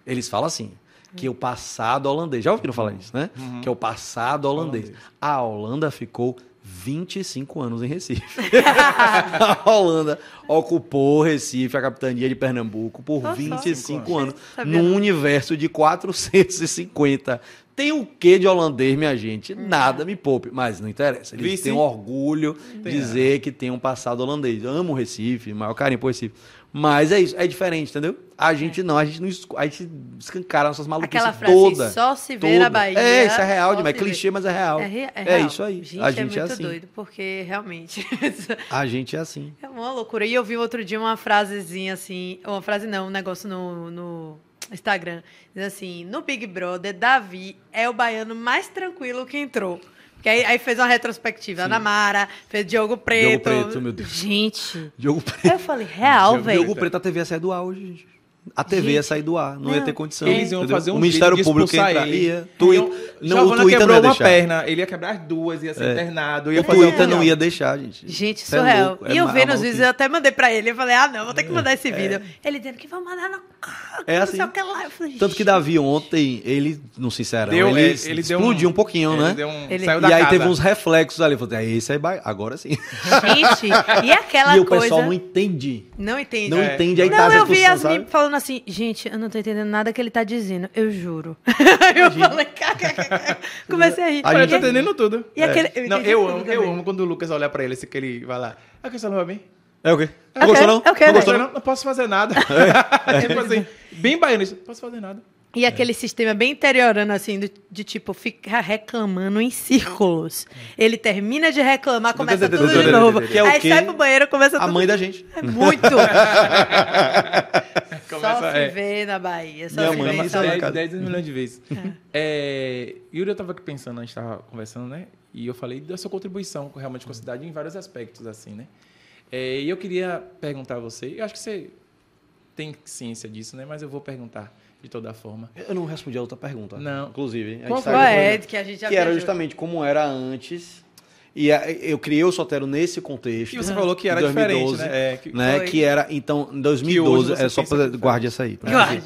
Eles falam assim, que é o passado holandês. Já ouviram falar isso, né? Que é o passado holandês. Holandês. A Holanda ficou 25 anos em Recife. a Holanda ocupou Recife, a capitania de Pernambuco, por só. 25 anos, Sabia num universo de 450. Tem o que de holandês, minha gente? Nada me poupe, mas não interessa. Eles Vice. têm orgulho de dizer que tem um passado holandês. Eu amo o Recife, maior carinho por Recife. Mas é isso, é diferente, entendeu? A gente não, a gente não a gente escancara nossas maluquices Aquela frase, toda. só se vê toda. na Bahia. É, isso é real demais. É clichê, mas é real. É, é É real. isso aí. Gente, A é gente é muito assim. doido, porque realmente A gente é assim. é uma loucura. E eu vi outro dia uma frasezinha assim, uma frase não, um negócio no, no Instagram, diz assim, no Big Brother, Davi é o baiano mais tranquilo que entrou. Porque aí, aí fez uma retrospectiva. Ana Mara, fez Diogo Preto. Preto, meu Deus. Gente, Diogo aí Preto. eu falei, real, Diogo velho. Preto, a TV sair do hoje, gente. A TV ia sair do ar, não, ia não. ter condição. Eles iam entendeu? fazer um O Ministério Público ia entrar. ele. Ia. Twi- Iam- não, Giovana o Twitter quebrou não ia uma deixar. perna, ele ia quebrar as duas, ia ser É. internado. Ia O fazer um Twitter não ia deixar, gente. Gente, Isso é surreal. é e eu ma- vendo os vídeos, eu até mandei pra ele. Eu falei, ah, não, vou ter que mandar esse vídeo. Ele dizendo que vai mandar no É não assim. sei o que lá. Eu falei, Tanto que Davi ontem, ele, no Sincerão, Deu, ele, é, ele deu explodiu um, um- pouquinho, ele né? deu um- Ele- saiu E da aí casa. teve uns reflexos ali. Eu falei, é esse aí, vai- agora sim. gente, e aquela e o coisa... pessoal não entende. Não entende. Não É. entende aí Não, tá essa eu vi Yasmin sabe? Falando assim, gente, eu não tô entendendo nada que ele tá dizendo, eu juro. eu falei, "Kkk". comecei a rir. A eu gente- tô entendendo tudo. E aquele, É. Não, eu amo, eu amo quando o Lucas olha pra ele, assim, que ele vai lá. Ah, que você não vai bem? É o quê? Não Ok, gostou não? não gostou Não, não? não, não posso fazer nada. tipo assim, bem baiano isso. Não posso fazer nada. E aquele sistema bem interiorano, assim, de, de, tipo, ficar reclamando em círculos. Ele termina de reclamar, começa tudo de novo. Que é o Aí quê? sai pro banheiro, começa A tudo. mãe da gente. É muito. Começa, só se é. vê na Bahia. Só Minha se mãe vê é isso São aí, Paulo. cara. 10, 10 milhões de vezes. É, Yuri, eu tava aqui pensando, a gente tava conversando, né? E eu falei da sua contribuição com- realmente com a cidade em vários aspectos, assim, né? É, e eu queria perguntar a você, eu acho que você tem ciência disso, né? Mas eu vou perguntar de toda forma. Eu não respondi a outra pergunta. Não. Inclusive. a Qual gente foi? respondendo. é? Que a gente já que era justamente como era antes. E a- eu criei o Sotero nesse contexto. E você falou que era em 2012, diferente, né? É, que- né? Que era, então, em Que 2012, hoje você é só pra, guarde essa aí. pra Guarde.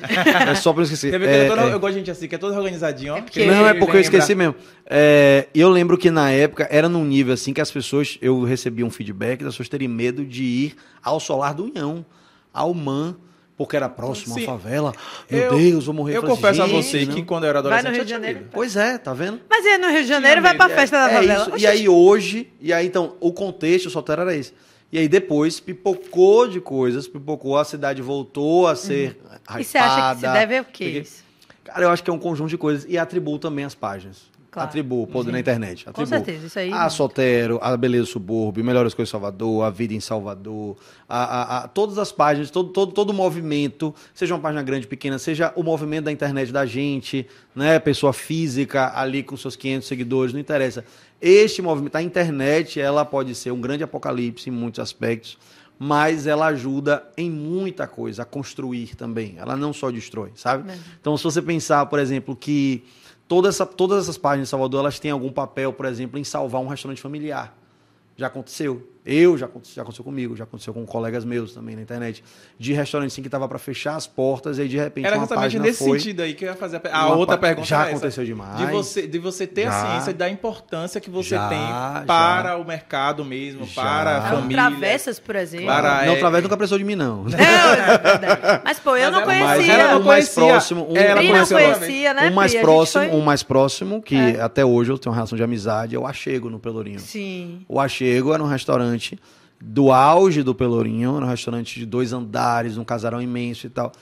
É só pra não esquecer. É, eu, é. eu gosto de gente assim, que é todo organizadinho, ó. É porque- Não, é porque eu esqueci mesmo. É, eu lembro que na época era num nível assim que as pessoas, eu recebia um feedback das pessoas terem medo de ir ao Solar do União, ao MAN, porque era próximo Sim. à favela. Meu Eu- Deus, vou morrer. Eu confesso a você não. que quando eu era Vai no adolescente Rio eu de Janeiro. Pois é, tá vendo? Mas é no Rio de Janeiro, vai pra medo, festa da É favela. isso. E aí hoje, e aí então, o contexto, o Soltero era esse. E aí depois pipocou de coisas, pipocou, a cidade voltou a ser E você acha que se hypada. deve ao quê? Porque- isso? Cara, eu acho que é um conjunto de coisas. E atribuo também as páginas. Claro. Atribuo, poder na internet. Com Atribuo. certeza, isso aí. A Sotero, a Beleza Subúrbio, Melhores Coisas Salvador, a Vida em Salvador, a, a- a- todas as páginas, todo, todo, todo o movimento, seja uma página grande, pequena, seja o movimento da internet da gente, né? Pessoa física ali com seus 500 seguidores, não interessa. Este movimento, a internet, ela pode ser um grande apocalipse em muitos aspectos, mas ela ajuda em muita coisa a construir também. Ela não só destrói, sabe? Verdade. Então, se você pensar, por exemplo, que toda essa, todas essas páginas de Salvador, elas têm algum papel, por exemplo, em salvar um restaurante familiar. Já aconteceu. Eu já aconteceu, já aconteceu comigo, já aconteceu com colegas meus também na internet. De restaurante assim, que tava para fechar as portas e aí de repente Era uma página nesse foi. sentido aí que eu ia fazer a, a outra pa- pergunta. já essa. aconteceu demais. De você, de você ter a Já. ciência da importância que você Já, tem já. para o mercado mesmo, Já. para a É família. Travessas, por exemplo. Para- não, é- através nunca precisou de mim, não. Não, é. Mas, pô, eu Mas não Mas conhecia. ela não o mais próximo, um, Ela não conhecia, né? um mais? A próximo, foi- um mais próximo, que É. até hoje eu tenho uma relação de amizade, é o Achego no Pelourinho. Sim. O Achego era um restaurante do auge do Pelourinho, um restaurante de dois andares, um casarão imenso e tal.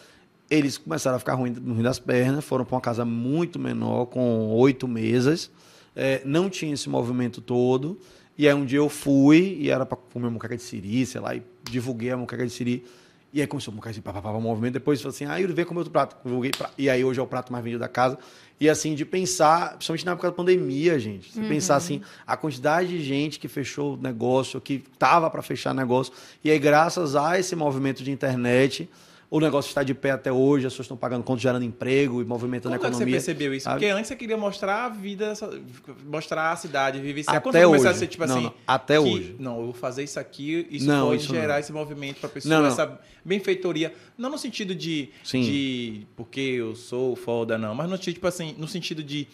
Eles começaram a ficar ruim, ruim das pernas, foram para uma casa muito menor, com oito mesas. É, não tinha esse movimento todo. E aí um dia eu fui, e era para comer moqueca de siri, sei lá, e divulguei a moqueca de siri. E aí começou a moqueca de siri, pá, pá, pá, pá, movimento. Depois falou assim, ah, Yuri, vem comer outro prato. Divulguei pra... E aí hoje é o prato mais vendido da casa. E assim, de pensar, principalmente na época da pandemia, gente. Você pensar assim, a quantidade de gente que fechou o negócio, que tava para fechar negócio. E aí, graças a esse movimento de internet, o negócio está de pé até hoje, as pessoas estão pagando conta, gerando emprego e movimentando Quando a é que você economia. percebeu isso? sabe? Porque antes você queria mostrar a vida, mostrar a cidade, vivenciar. Até Quando começou a hoje. ser tipo Não, assim. não, até que, hoje. Não, eu vou fazer isso aqui, isso Não, pode isso gerar não. esse movimento para pessoa, Não, não. essa benfeitoria. Não no sentido de, Sim. de porque eu sou foda, não, mas no, sentido, tipo assim, no sentido de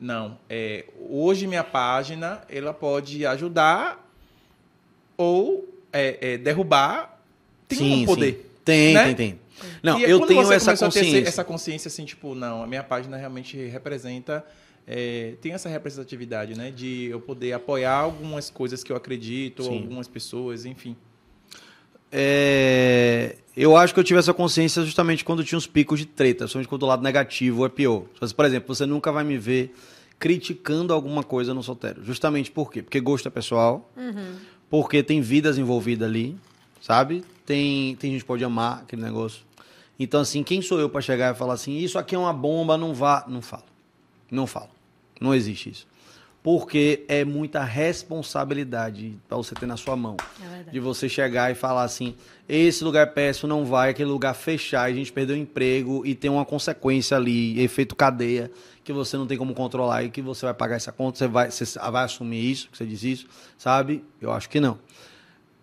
Não, é, hoje minha página ela pode ajudar ou é, é, derrubar. Tem um poder. Tem, né? tem, tem. Não, E eu quando tenho você essa consciência. essa consciência assim, tipo, não, a minha página realmente representa. é, tem essa representatividade, né? De eu poder apoiar algumas coisas que eu acredito, Sim. algumas pessoas, enfim. É, eu acho que eu tive essa consciência justamente quando tinha uns picos de treta, principalmente quando o lado negativo é pior. Mas, Por exemplo, você nunca vai me ver criticando alguma coisa no solteiro. Justamente por quê? Porque gosto é pessoal, porque tem vidas envolvidas ali, sabe? Tem, tem gente que pode amar aquele negócio. Então, assim, quem sou eu para chegar e falar assim, isso aqui é uma bomba, não vá. Não falo. Não falo. Não existe isso. Porque é muita responsabilidade para você ter na sua mão. É verdade. De você chegar e falar assim, esse lugar péssimo não vai, aquele lugar fechar, e a gente perdeu o emprego e tem uma consequência ali, efeito cadeia, que você não tem como controlar e que você vai pagar essa conta, você vai, você vai assumir isso, que você diz isso, sabe? Eu acho que não.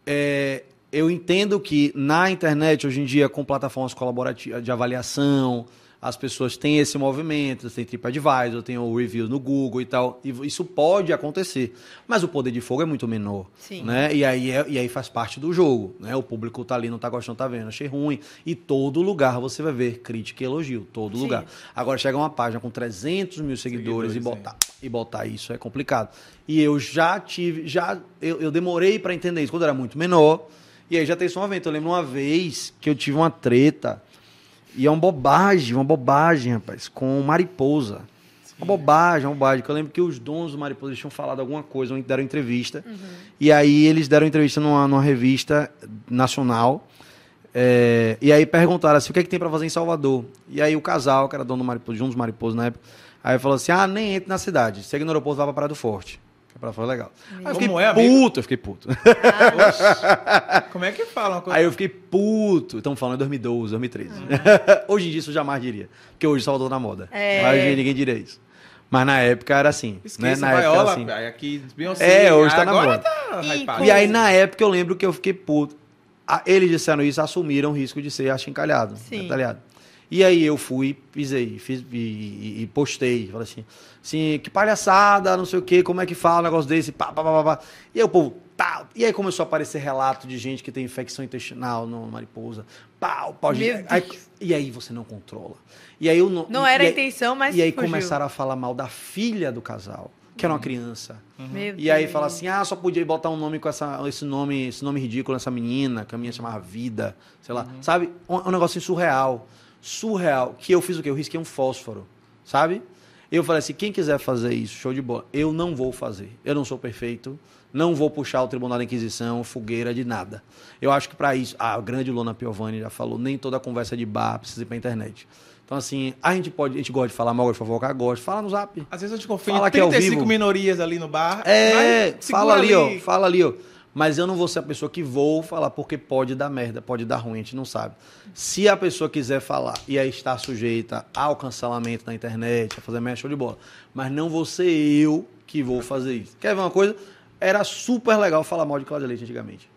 É, eu entendo que na internet, hoje em dia, com plataformas colaborativas de avaliação, as pessoas têm esse movimento, tem TripAdvisor, tem o review no Google e tal, e isso pode acontecer. Mas o poder de fogo é muito menor. Sim. Né? E, aí é- e aí faz parte do jogo. Né? O público tá ali, não tá gostando, tá vendo, achei ruim. E todo lugar você vai ver crítica e elogio, todo Sim. lugar. Agora chega uma página com 300 mil seguidores, Seguidores, e, botar, e botar isso é complicado. E eu já tive, já eu, eu demorei para entender isso quando eu era muito menor. E aí já tem isso uma vez. Eu lembro uma vez que eu tive uma treta. E é uma bobagem, uma bobagem, rapaz, com mariposa. Uma bobagem, uma bobagem. Que eu lembro que os donos do Mariposa tinham falado alguma coisa, deram entrevista. E aí eles deram entrevista numa, numa revista nacional. É, e aí perguntaram assim, o que é que tem pra fazer em Salvador? E aí o casal, que era dono do Mariposa, de um dos Mariposas na época, aí falou assim, ah, nem entre na cidade. Chega no aeroporto, vai pra Praia do Forte. Praia é legal. Aí eu fiquei Como é, amigo? puto, eu fiquei puto. Como é que fala uma coisa? Aí eu fiquei puto. Estamos falando em 2012, 2013. hoje em dia isso eu jamais diria. Porque hoje Salvador na moda. É. Mas hoje em dia ninguém diria isso. Mas na época era assim. né? Esqueça, Na época era Vaiola, assim. aí aqui, Beyoncé. É, hoje tá na moda. tá E. E aí na época eu lembro que eu fiquei puto. Ah, Eles disseram isso, assumiram o risco de ser achincalhado. Sim. Tá ligado? E aí eu fui, pisei, fiz, e, e- e postei. Falei assim, assim, que palhaçada, não sei o quê, como é que fala um negócio desse, pá, pá, pá, pá. E aí o povo, tá. E aí começou a aparecer relato de gente que tem infecção intestinal no mariposa. Pau, pau. Aí- Deus. e aí você não controla. E aí eu não. Não era a intenção, mas E aí fugiu. começaram a falar mal da filha do casal, que era uma criança. Meu E aí fala assim, ah, só podia botar um nome com essa, esse nome, esse nome ridículo nessa menina, que a menina chamava Vida, sei lá, sabe? Um, um negócio surreal, surreal. Que eu fiz o quê? Eu risquei um fósforo, sabe? Eu falei assim, quem quiser fazer isso, show de bola. Eu não vou fazer. Eu não sou perfeito. Não vou puxar o Tribunal da Inquisição, fogueira de nada. Eu acho que para isso, a grande Lona Piovani já falou, nem toda conversa de bar precisa ir pra internet. Então, assim, a gente pode, a gente gosta de falar mal, gosta de fofocar, gosta. Fala no zap. Às vezes a gente confia Fala em que é ao 35 vivo. minorias ali no bar. É, fala ali, ó, fala ali, ó. Mas eu não vou ser a pessoa que vou falar porque pode dar merda, pode dar ruim, a gente não sabe. Se a pessoa quiser falar e aí está sujeita ao cancelamento na internet, a fazer merda, show de bola. Mas não vou ser eu que vou fazer isso. Quer ver uma coisa? Era super legal falar mal de Cláudia Leite antigamente.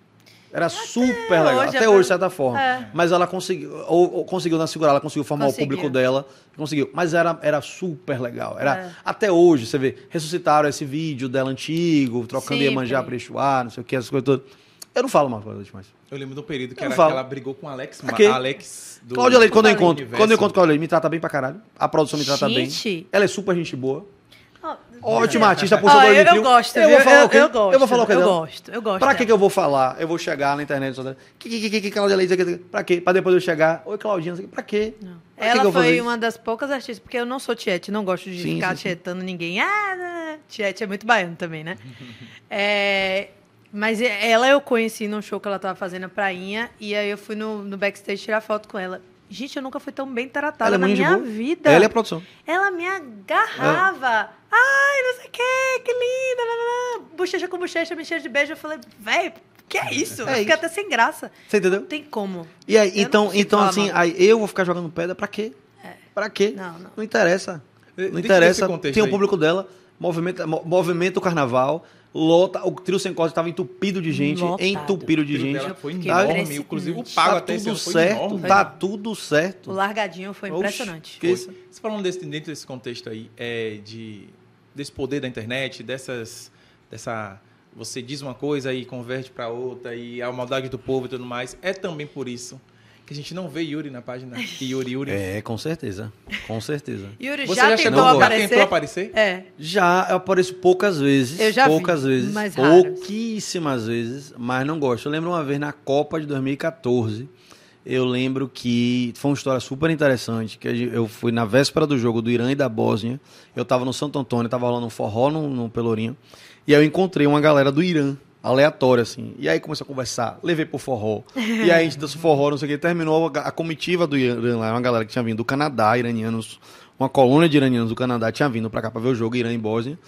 Era super legal, hoje, até é hoje, de certa forma. É. Mas ela conseguiu, ou, ou conseguiu na segurar, ela conseguiu formar Conseguiu. o público dela, conseguiu. Mas era, era super legal. Era, É. Até hoje, você vê, ressuscitaram esse vídeo dela antigo, trocando. Iemanjá para Exuá, não sei o que, essas coisas todas. Eu não falo mais Leite mais. Eu lembro do período que Eu era falo. que ela brigou com o Alex. Pra quê? Alex do Cláudia Leite, quando eu encontro, quando eu encontro Cláudia Leite, me trata bem pra caralho. A produção me trata Gente. bem. Ela é super gente boa. Ó, Ótima artista, Ó, puxadora eu, de fio. eu gosto, eu vou falar eu, eu gosto. Eu vou falar o quê Eu gosto, eu gosto. Pra que, que eu vou falar? Eu vou chegar na internet que, que, que, que Cláudia Leite, que- que- pra quê? Pra depois eu chegar, oi Claudinha, pra quê? Que que Ela eu foi uma das poucas artistas, porque eu não sou tiete, não gosto de ficar tietando ninguém. Ah, né? tiete é muito baiano também, né? É, mas ela eu conheci num show que ela tava fazendo na prainha, e aí eu fui no, no backstage tirar foto com ela. Gente, eu nunca fui tão bem tratada Ela é na minha vida. Ela é a produção. Ela me agarrava. Ai, não sei o que, que linda. Bochecha com bochecha, me cheia de beijo. Eu falei, velho, que é isso? É eu fiquei isso. até sem graça. Você entendeu? Não tem como. E aí, Eu então, então assim, aí eu vou ficar jogando pedra pra quê? Pra quê? Não, não. Não interessa. Não interessa. Tem o aí. público dela, movimenta, mo- movimenta o carnaval, lota, o trio sem corte estava entupido de gente, Lotado. entupido de O gente. foi Fiquei enorme, inclusive o pago Tá até tudo foi certo, enorme. tá tudo O certo. largadinho foi Oxe, impressionante. que isso? Você falando desse, dentro desse contexto aí, é, de desse poder da internet, dessas, dessa você diz uma coisa e converte para outra e a maldade do povo e tudo mais. É também por isso que a gente não vê Yuri na página. Yuri, Yuri. É, com certeza. Com certeza. Yuri Você já, já, tentou chegou, já aparecer? tentou aparecer? É. Já eu apareço poucas vezes. Eu já vi, poucas vezes. mas raras. pouquíssimas vezes, mas não gosto. Eu lembro uma vez na Copa de 2014. Eu lembro que foi uma história super interessante. Que eu fui na véspera do jogo do Irã e da Bósnia. Eu tava no Santo Antônio, tava rolando um forró no, no Pelourinho. E aí eu encontrei uma galera do Irã, aleatória, assim. E aí começou a conversar, levei pro forró. e aí a gente dançou forró, não sei o que. Terminou a, a comitiva do Irã lá, uma galera que tinha vindo do Canadá, iranianos. Uma colônia de iranianos do Canadá tinha vindo pra cá pra ver o jogo Irã e Bósnia.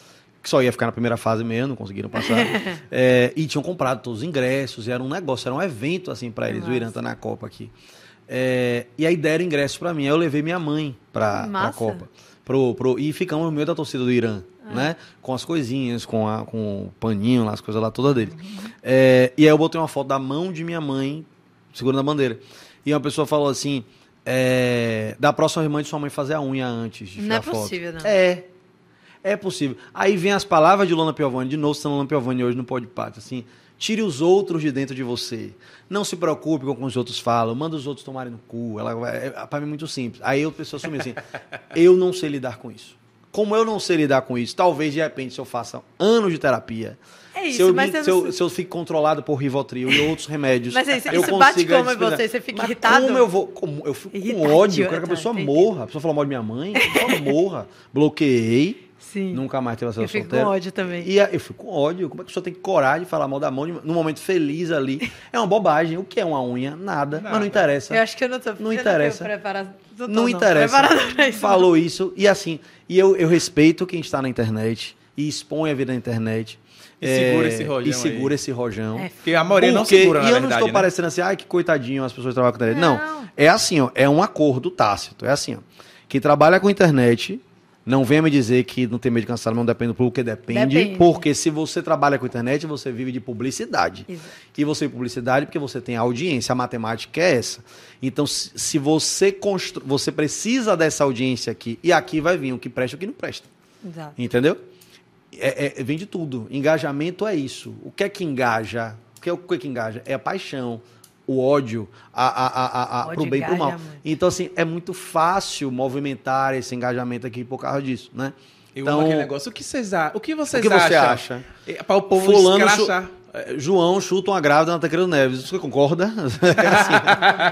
Que só ia ficar na primeira fase mesmo, não conseguiram passar. É, e tinham comprado todos os ingressos, e era um negócio, era um evento assim pra eles. O Irã tá na Copa aqui. É, e aí deram ingresso pra mim. Aí eu levei minha mãe pra, pra. Copa. Pro, pro, e ficamos no meio da torcida do Irã, né? Com as coisinhas, com, a, com o paninho lá, as coisas lá todas dele. É, e aí eu botei uma foto da mão de minha mãe segurando a bandeira. E uma pessoa falou assim: é, da próxima irmã de sua mãe fazer a unha antes de Não é tirar foto. possível, não. É. É possível. Aí vem as palavras de Lona Piovani, de novo citando Lona Piovani hoje no Pode Pátio, assim, tire os outros de dentro de você. Não se preocupe com o que os outros falam, manda os outros tomarem no cu. Ela, vai- é, pra mim é muito simples. Aí a pessoa assume assim, eu não sei lidar com isso. Como eu não sei lidar com isso, talvez de repente se eu faça anos de terapia, É isso, se, eu, mas me- se, não eu, se eu fico controlado por Rivotril e outros remédios, Mas isso- eu isso bate como em você? Você fica Mas irritado? Como eu vou? como- eu fico com ódio, eu quero que a pessoa entendi. morra. A pessoa falou mal de minha mãe, a pessoa morra. Bloqueei. Sim. Nunca mais teve essa Eu fico com solteira. ódio também. E a- eu fico com ódio. Como é que a pessoa tem coragem de falar mal da mão de- num momento feliz ali? É uma bobagem. O que é uma unha? Nada. Mas não interessa. Eu acho que eu não tô. Não eu interessa. Não, preparado- tô, Não interessa. isso, Falou isso. E assim, e eu, eu respeito quem está na internet e expõe a vida na internet. E segura esse rojão E segura aí. esse rojão. É, Porque a maioria não Porque- segura, na e eu não verdade, estou né? parecendo assim, ai, que coitadinho, as pessoas trabalham com internet. Não. Não. É assim, ó, é um acordo tácito. É assim, ó. Quem trabalha com internet, não venha me dizer que não tem medo de cancelamento, não depende do público, porque depende, Depende. Porque se você trabalha com internet, você vive de publicidade. Exato. E você vive publicidade porque você tem audiência. A matemática é essa. Então, se se você constru... você precisa dessa audiência aqui, e aqui vai vir o que presta e o que não presta. Exato. Entendeu? É, é- vem de tudo. Engajamento é isso. O que é que engaja? O que é o que, é que engaja? É a paixão, o ódio, a, a, a, a, a, Ódio pro bem e pro mal. engaja muito. Então, assim, é muito fácil movimentar esse engajamento aqui por causa disso, né? Eu então, amo aquele negócio. O que vocês, a- o que vocês o que você acham? acha? É, Para o povo Fulano escrachar. É, João chuta uma grávida na Taqueiro Neves. Você concorda? É, assim.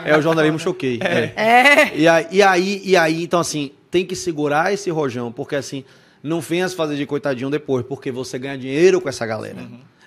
É o jornalismo choquei. É. É. E aí, e aí, e aí, então assim, tem que segurar esse rojão, porque assim, não venha se fazer de coitadinho depois, porque você ganha dinheiro com essa galera.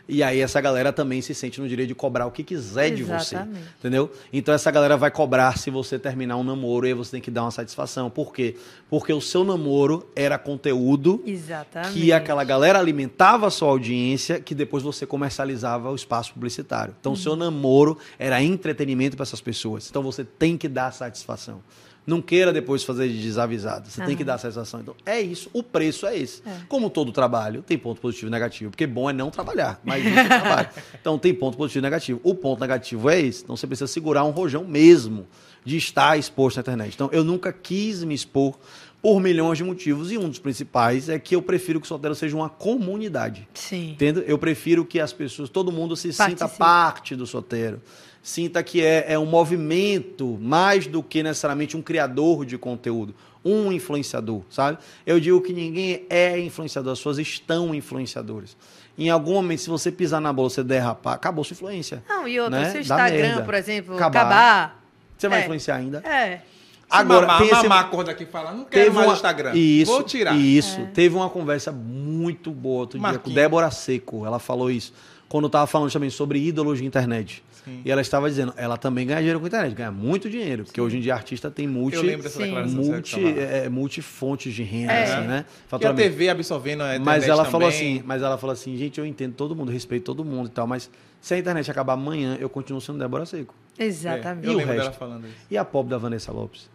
E aí essa galera também se sente no direito de cobrar o que quiser de você. Exatamente. Entendeu? Então essa galera vai cobrar se você terminar um namoro e aí você tem que dar uma satisfação. Por quê? Porque o seu namoro era conteúdo Exatamente. que aquela galera alimentava a sua audiência, que depois você comercializava o espaço publicitário. Então, o seu namoro era entretenimento para essas pessoas. Então, você tem que dar satisfação. Não queira depois fazer de desavisado. Você tem que dar satisfação. Então, é isso. O preço é esse. Como todo trabalho, tem ponto positivo e negativo. Porque bom é não trabalhar, mas isso é trabalho. Então, tem ponto positivo e negativo. O ponto negativo é esse. Então, você precisa segurar um rojão mesmo de estar exposto na internet. Então, eu nunca quis me expor por milhões de motivos. E um dos principais é que eu prefiro que o solteiro seja uma comunidade. Sim. Entende? Eu prefiro que as pessoas, todo mundo se sinta parte do solteiro. Sinta que é, é um movimento mais do que necessariamente um criador de conteúdo, um influenciador, sabe? Eu digo que ninguém é influenciador, as pessoas estão influenciadoras. Em algum momento, se você pisar na bola, você derrapar, acabou sua influência. Não, e outra, né? se o Dá Instagram, por exemplo, Acabar. acabar. Você vai É. influenciar ainda? É. Agora, mamar, tem esse- mamar a corda aqui e falar, não quero mais o Instagram. Isso, Vou tirar. Isso. É. Teve uma conversa muito boa outro dia com Marquinhos. Débora Seco. Ela falou isso. Quando eu tava falando também sobre ídolos de internet. Sim. E ela estava dizendo, ela também ganha dinheiro com internet, ganha muito dinheiro. Porque hoje em dia artista tem multi, Sim. multi, é, multifontes de renda, É. assim, né? E a. TV absorvendo a internet Mas ela falou também. assim, mas ela falou assim, gente, eu entendo todo mundo, respeito todo mundo e tal, mas se a internet acabar amanhã, eu continuo sendo Débora Seco. É, Exatamente. eu E o lembro dela resto? falando isso. E a pobre da Vanessa Lopes?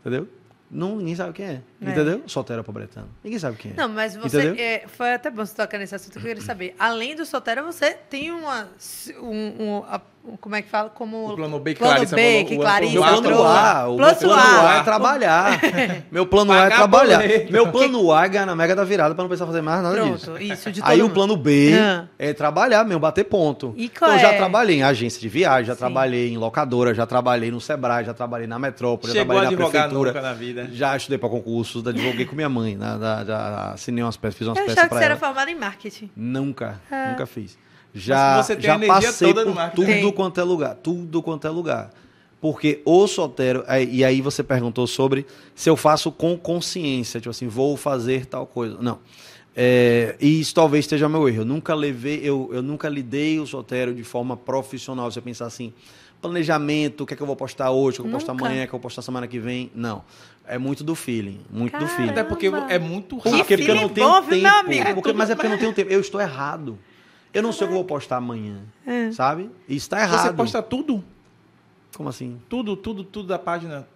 Entendeu? Não, ninguém sabe quem é. É. Entendeu? Solteira pobretana. Ninguém sabe quem é. Não, mas você. É, foi até bom você tocar nesse assunto que eu queria saber. Além do solteiro, você tem uma, um, um, a- como é que fala? Como O plano B que Plano Clarissa B, falou, que o- Clarissa Meu o- plano trouxe. A, o meu Plano plano A. A é trabalhar. Meu plano A é Pagar trabalhar. boleto. Meu plano A é ganhar na Mega da Virada pra não precisar fazer mais nada disso. Pronto, isso, de Aí o mundo. plano B Ah. é trabalhar mesmo, bater ponto. E qual eu já é? trabalhei em agência de viagem, já Sim. trabalhei em locadora, já trabalhei no Sebrae, já trabalhei na Metrópole, já Chegou a trabalhei na prefeitura. nunca na vida. Já estudei para concursos, advoguei com minha mãe, né, da- já assinei umas peças, fiz umas Eu peças achava que para você era ela. formada em marketing. Nunca, É. nunca fiz. Já, você tem já a energia passei toda no por marketing. tudo Tem. quanto é lugar, tudo quanto é lugar. Porque o Sotero, aí- e aí você perguntou sobre se eu faço com consciência, tipo assim, vou fazer tal coisa. Não. É, e isso talvez esteja meu erro. Eu nunca levei, eu, eu nunca lidei o Sotero de forma profissional. Se eu pensar assim, planejamento, o que é que eu vou postar hoje, o que eu vou postar Nunca. amanhã, o que eu vou postar semana que vem. Não. É muito do feeling. Muito do Caramba. feeling. Até porque é muito Que rápido. Porque, porque eu não tenho bom, tempo. meu amigo? Porque- mas é porque eu não tenho tempo. Eu estou errado. Eu não sei o que eu vou postar amanhã. Sabe? Isso está errado. Você posta tudo, Como assim? tudo, tudo, tudo da página.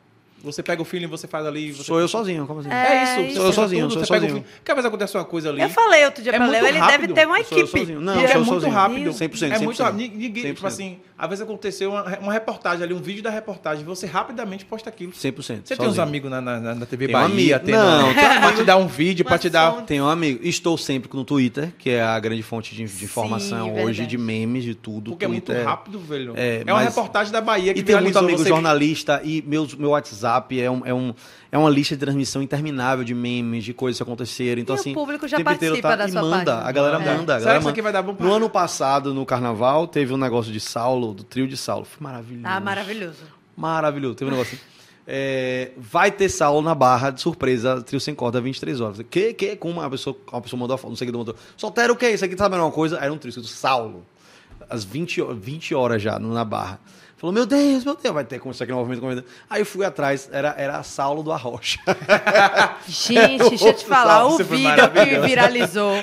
Você pega o feeling, você faz ali. Você... Sou eu sozinho, como assim? É, É isso. Sou eu sozinho, tudo, sou eu você pega o sozinho. feeling. Porque às vezes acontece uma coisa ali. Eu falei outro dia É pra muito Léo, ele rápido. deve ter uma Sou eu equipe. sozinho. Não, Porque sou é eu muito sozinho. rápido. 100%, É muito 100%. rápido. Ninguém, tipo 100%. assim, às vezes aconteceu uma, uma reportagem ali, um vídeo da reportagem, você rapidamente posta aquilo. 100%. Você tem sozinho. uns amigos na, na, na TV Tem um Bahia, amigo. tem Não, na- tem um pra te dar um vídeo, pra Uma te dar. Tenho um amigo. Estou sempre no Twitter, que é a grande fonte de, de Sim, informação verdade. hoje, de memes, de tudo. Porque é muito Twitter. rápido, velho. É, É, uma mas- reportagem da Bahia que E tem muito amigo você- jornalista e meus, meu WhatsApp é, um, é, um, é uma lista de transmissão interminável de memes, de coisas que aconteceram. Então, E o assim, público já inteiro participa da e sua manda, página. A galera É. manda. A Será galera que isso manda. aqui vai dar bom pra- No ano passado, no carnaval, teve um negócio de Saulo, do trio de Saulo. Foi maravilhoso. Ah, maravilhoso. Maravilhoso. Teve um negócio assim. É, vai ter Saulo na barra de surpresa, trio sem corda, 23 horas. Que, que, com uma pessoa, uma pessoa mandou, um seguidor mandou. Solteiro o que é isso aqui? Tá sabendo uma coisa? Era um trio escrito Saulo. Às 20, ho- 20 horas já, na barra. Falou, meu Deus, meu Deus, vai ter como isso aqui no movimento. Aí eu fui atrás, era, era Saulo do Arrocha. Gente, deixa eu te falar, o Você foi vídeo que viralizou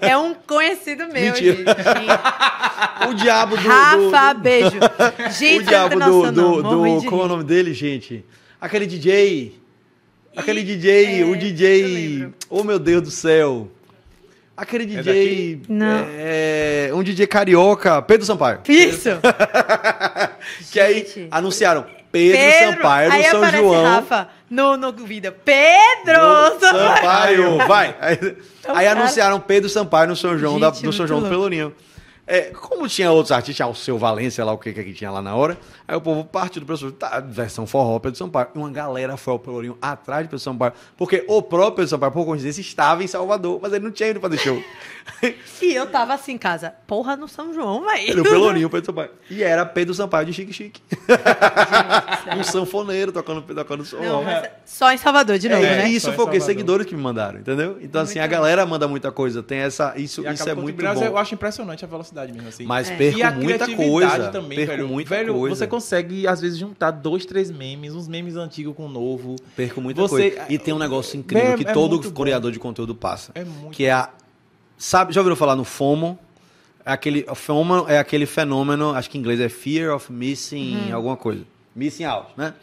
é um conhecido meu, Mentira. gente. o diabo do. do- Rafa, beijo. o Gente, diabo você não do. do, do como é o nome dele, gente? Aquele DJ. Aquele DJ, é, o DJ. Oh, meu Deus do céu. Aquele DJ. Não. É, um DJ carioca, Pedro Sampaio. Isso. Que aí Gente. anunciaram Pedro, Sampaio aí São aparece João. Rafa no, no vídeo. Pedro do Sampaio. Vai. Aí, Então, aí cara. anunciaram Pedro Sampaio no São João, da- Gente, no São João do. Pelourinho. É, como tinha outros artistas, tinha o seu Valência, lá o que que tinha lá na hora, aí o povo partiu do pessoal, tá, versão forró, Pedro Sampaio. E uma galera foi ao Pelourinho atrás de Pedro Sampaio, porque o próprio Pedro Sampaio, por coincidência, estava em Salvador, mas ele não tinha ido fazer show. E eu tava assim em casa. Porra, no São João, velho. Era o Pelourinho, Pedro Sampaio. E era Pedro Sampaio de Chique Chique. um sanfoneiro tocando, tocando som. Não, mas só em Salvador, de novo, É, né? isso Só em foi o quê? Seguidores que me mandaram, entendeu? Então, assim, Muito a galera manda muita coisa. Tem essa. Isso, E isso é muito contribuindo, Eu bom. acho impressionante a velocidade mesmo, assim. Mas É. perco e a muita coisa. também, perco velho. muita velho, coisa. você consegue, às vezes, juntar dois, três memes, uns memes antigos com o novo. Perco muita Você- coisa. E tem um negócio incrível É- que é todo bom. criador de conteúdo passa. É muito Que é a. Sabe, já ouviram falar no FOMO? É aquele, o FOMO é aquele fenômeno, acho que em inglês é Fear of Missing Uhum. alguma coisa. Missing out, né?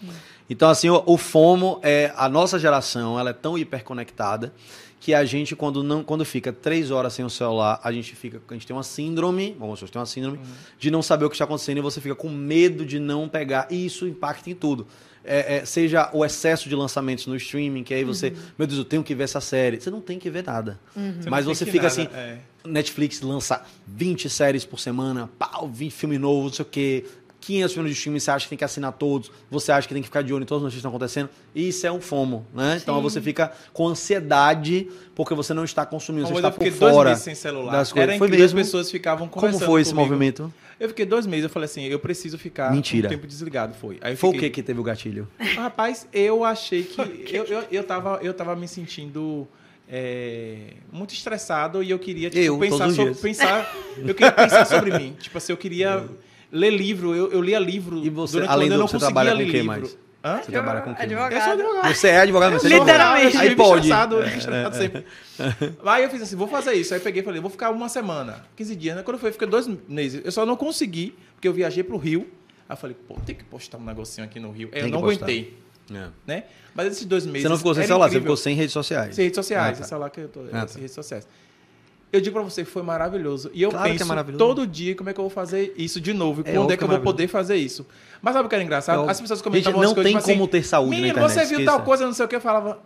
Então, assim, o, o FOMO é. A nossa geração, ela é tão hiperconectada que a gente, quando, não, quando fica três horas sem o celular, a gente fica. A gente tem uma síndrome, vamos supor, tem uma síndrome de não saber o que está acontecendo e você fica com medo de não pegar. E isso impacta em tudo. É, é, seja o excesso de lançamentos no streaming, que aí você, meu Deus, eu tenho que ver essa série. Você não tem que ver nada. Você Mas você fica nada, assim, é. Netflix lança 20 séries por semana, pau, 20 filme novo, não sei o quê. 500 filmes de filme, você acha que tem que assinar todos, você acha que tem que ficar de olho em todas as notícias que estão acontecendo. Isso é um FOMO, né? Então você fica com ansiedade porque você não está consumindo, você está eu por fiquei dois fora meses sem celular. das coisas. Era Foi mesmo? as pessoas ficavam Como conversando foi esse comigo. movimento? Eu fiquei dois meses, eu falei assim, eu preciso ficar Mentira. um tempo desligado, foi. Aí eu Foi o fiquei- que que teve o gatilho? Rapaz, eu achei que. eu, eu, eu, tava, eu tava me sentindo é, muito estressado e eu queria tipo, Eu, pensar sobre. Pensar, eu queria pensar sobre mim. Tipo assim, eu queria ler livro. Eu, eu lia livro. E você, durante além eu do não você trabalha com ler o que livro. mais? Hã? Você trabalha com o quê? Advogado. Eu sou advogado. Você é advogado, mas você não Literalmente. Eu Aí pode. eu estressado sempre. Aí eu fiz assim, vou fazer isso. Aí peguei e falei, vou ficar uma semana, 15 dias. Né? Quando eu fui, eu fiquei dois meses. Eu só não consegui, porque eu viajei pro Rio. Aí eu falei, pô, tem que postar um negocinho aqui no Rio. Aí eu não postar. aguentei, É. né? Mas esses dois meses... Você não ficou sem celular, você incrível. ficou sem redes sociais. Sem redes sociais, Ah, tá. esse celular que eu tô, Ah, tá. redes sociais. Eu digo pra você, foi maravilhoso. E eu Claro é penso maravilhoso. todo dia como é que eu vou fazer isso de novo. E É quando é que eu que é vou poder fazer isso. Mas sabe o que era engraçado? É As pessoas comentavam Gente, não coisas, tem tipo assim, como ter saúde na Menino, internet, você viu esqueça." tal coisa, não sei o que, eu falava...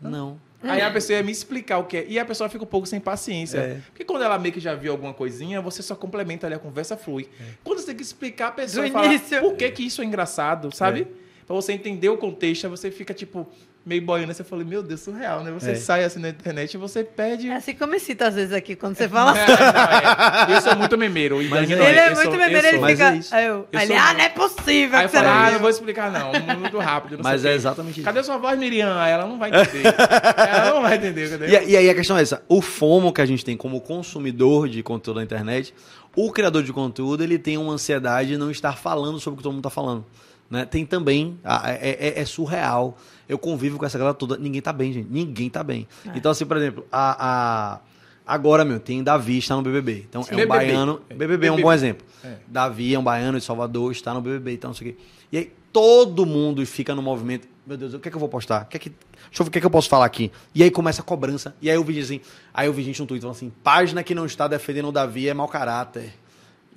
Não. Aí a pessoa ia me explicar o que é. E a pessoa fica um pouco sem paciência. É. Porque quando ela meio que já viu alguma coisinha, você só complementa ali, a conversa flui. Quando você tem que explicar a pessoa Do falar início. por que, que isso é engraçado, sabe? É. Pra você entender o contexto, aí você fica, tipo, meio boiando. Você fala, meu Deus, surreal, né? Você É. sai assim na internet e você perde. É assim como eu cito às vezes aqui, quando você fala É, não, é. Eu sou muito memeiro. Mas é- Ele é eu muito sou- memeiro, ele fica. é isso. Aí eu, Eu ele, sou- ah, não é possível Aí eu falo, ah, não vou explicar não, muito rápido. não Mas sei é exatamente isso. Cadê sua voz, Miriam? Aí Ela não vai entender. ela não vai entender, entendeu? E, e aí a questão é essa: o FOMO que a gente tem como consumidor de conteúdo na internet, o criador de conteúdo ele tem uma ansiedade de não estar falando sobre o que todo mundo está falando. Né? Tem também, é, é- é surreal. Eu convivo com essa galera toda. Ninguém tá bem, gente. Ninguém tá bem. Então, assim, por exemplo, a, a- agora, meu, tem Davi está no BBB. Então, é um BBB. baiano. BBB é um BBB. bom exemplo. É. Davi é um baiano de Salvador, está no BBB, então não sei o quê. E aí todo mundo fica no movimento. Meu Deus, o que é que eu vou postar? O que é que, deixa eu ver o que é que eu posso falar aqui. E aí começa a cobrança. E aí eu vi assim, aí eu vi gente no Twitter falando assim, página que não está defendendo o Davi é mau caráter.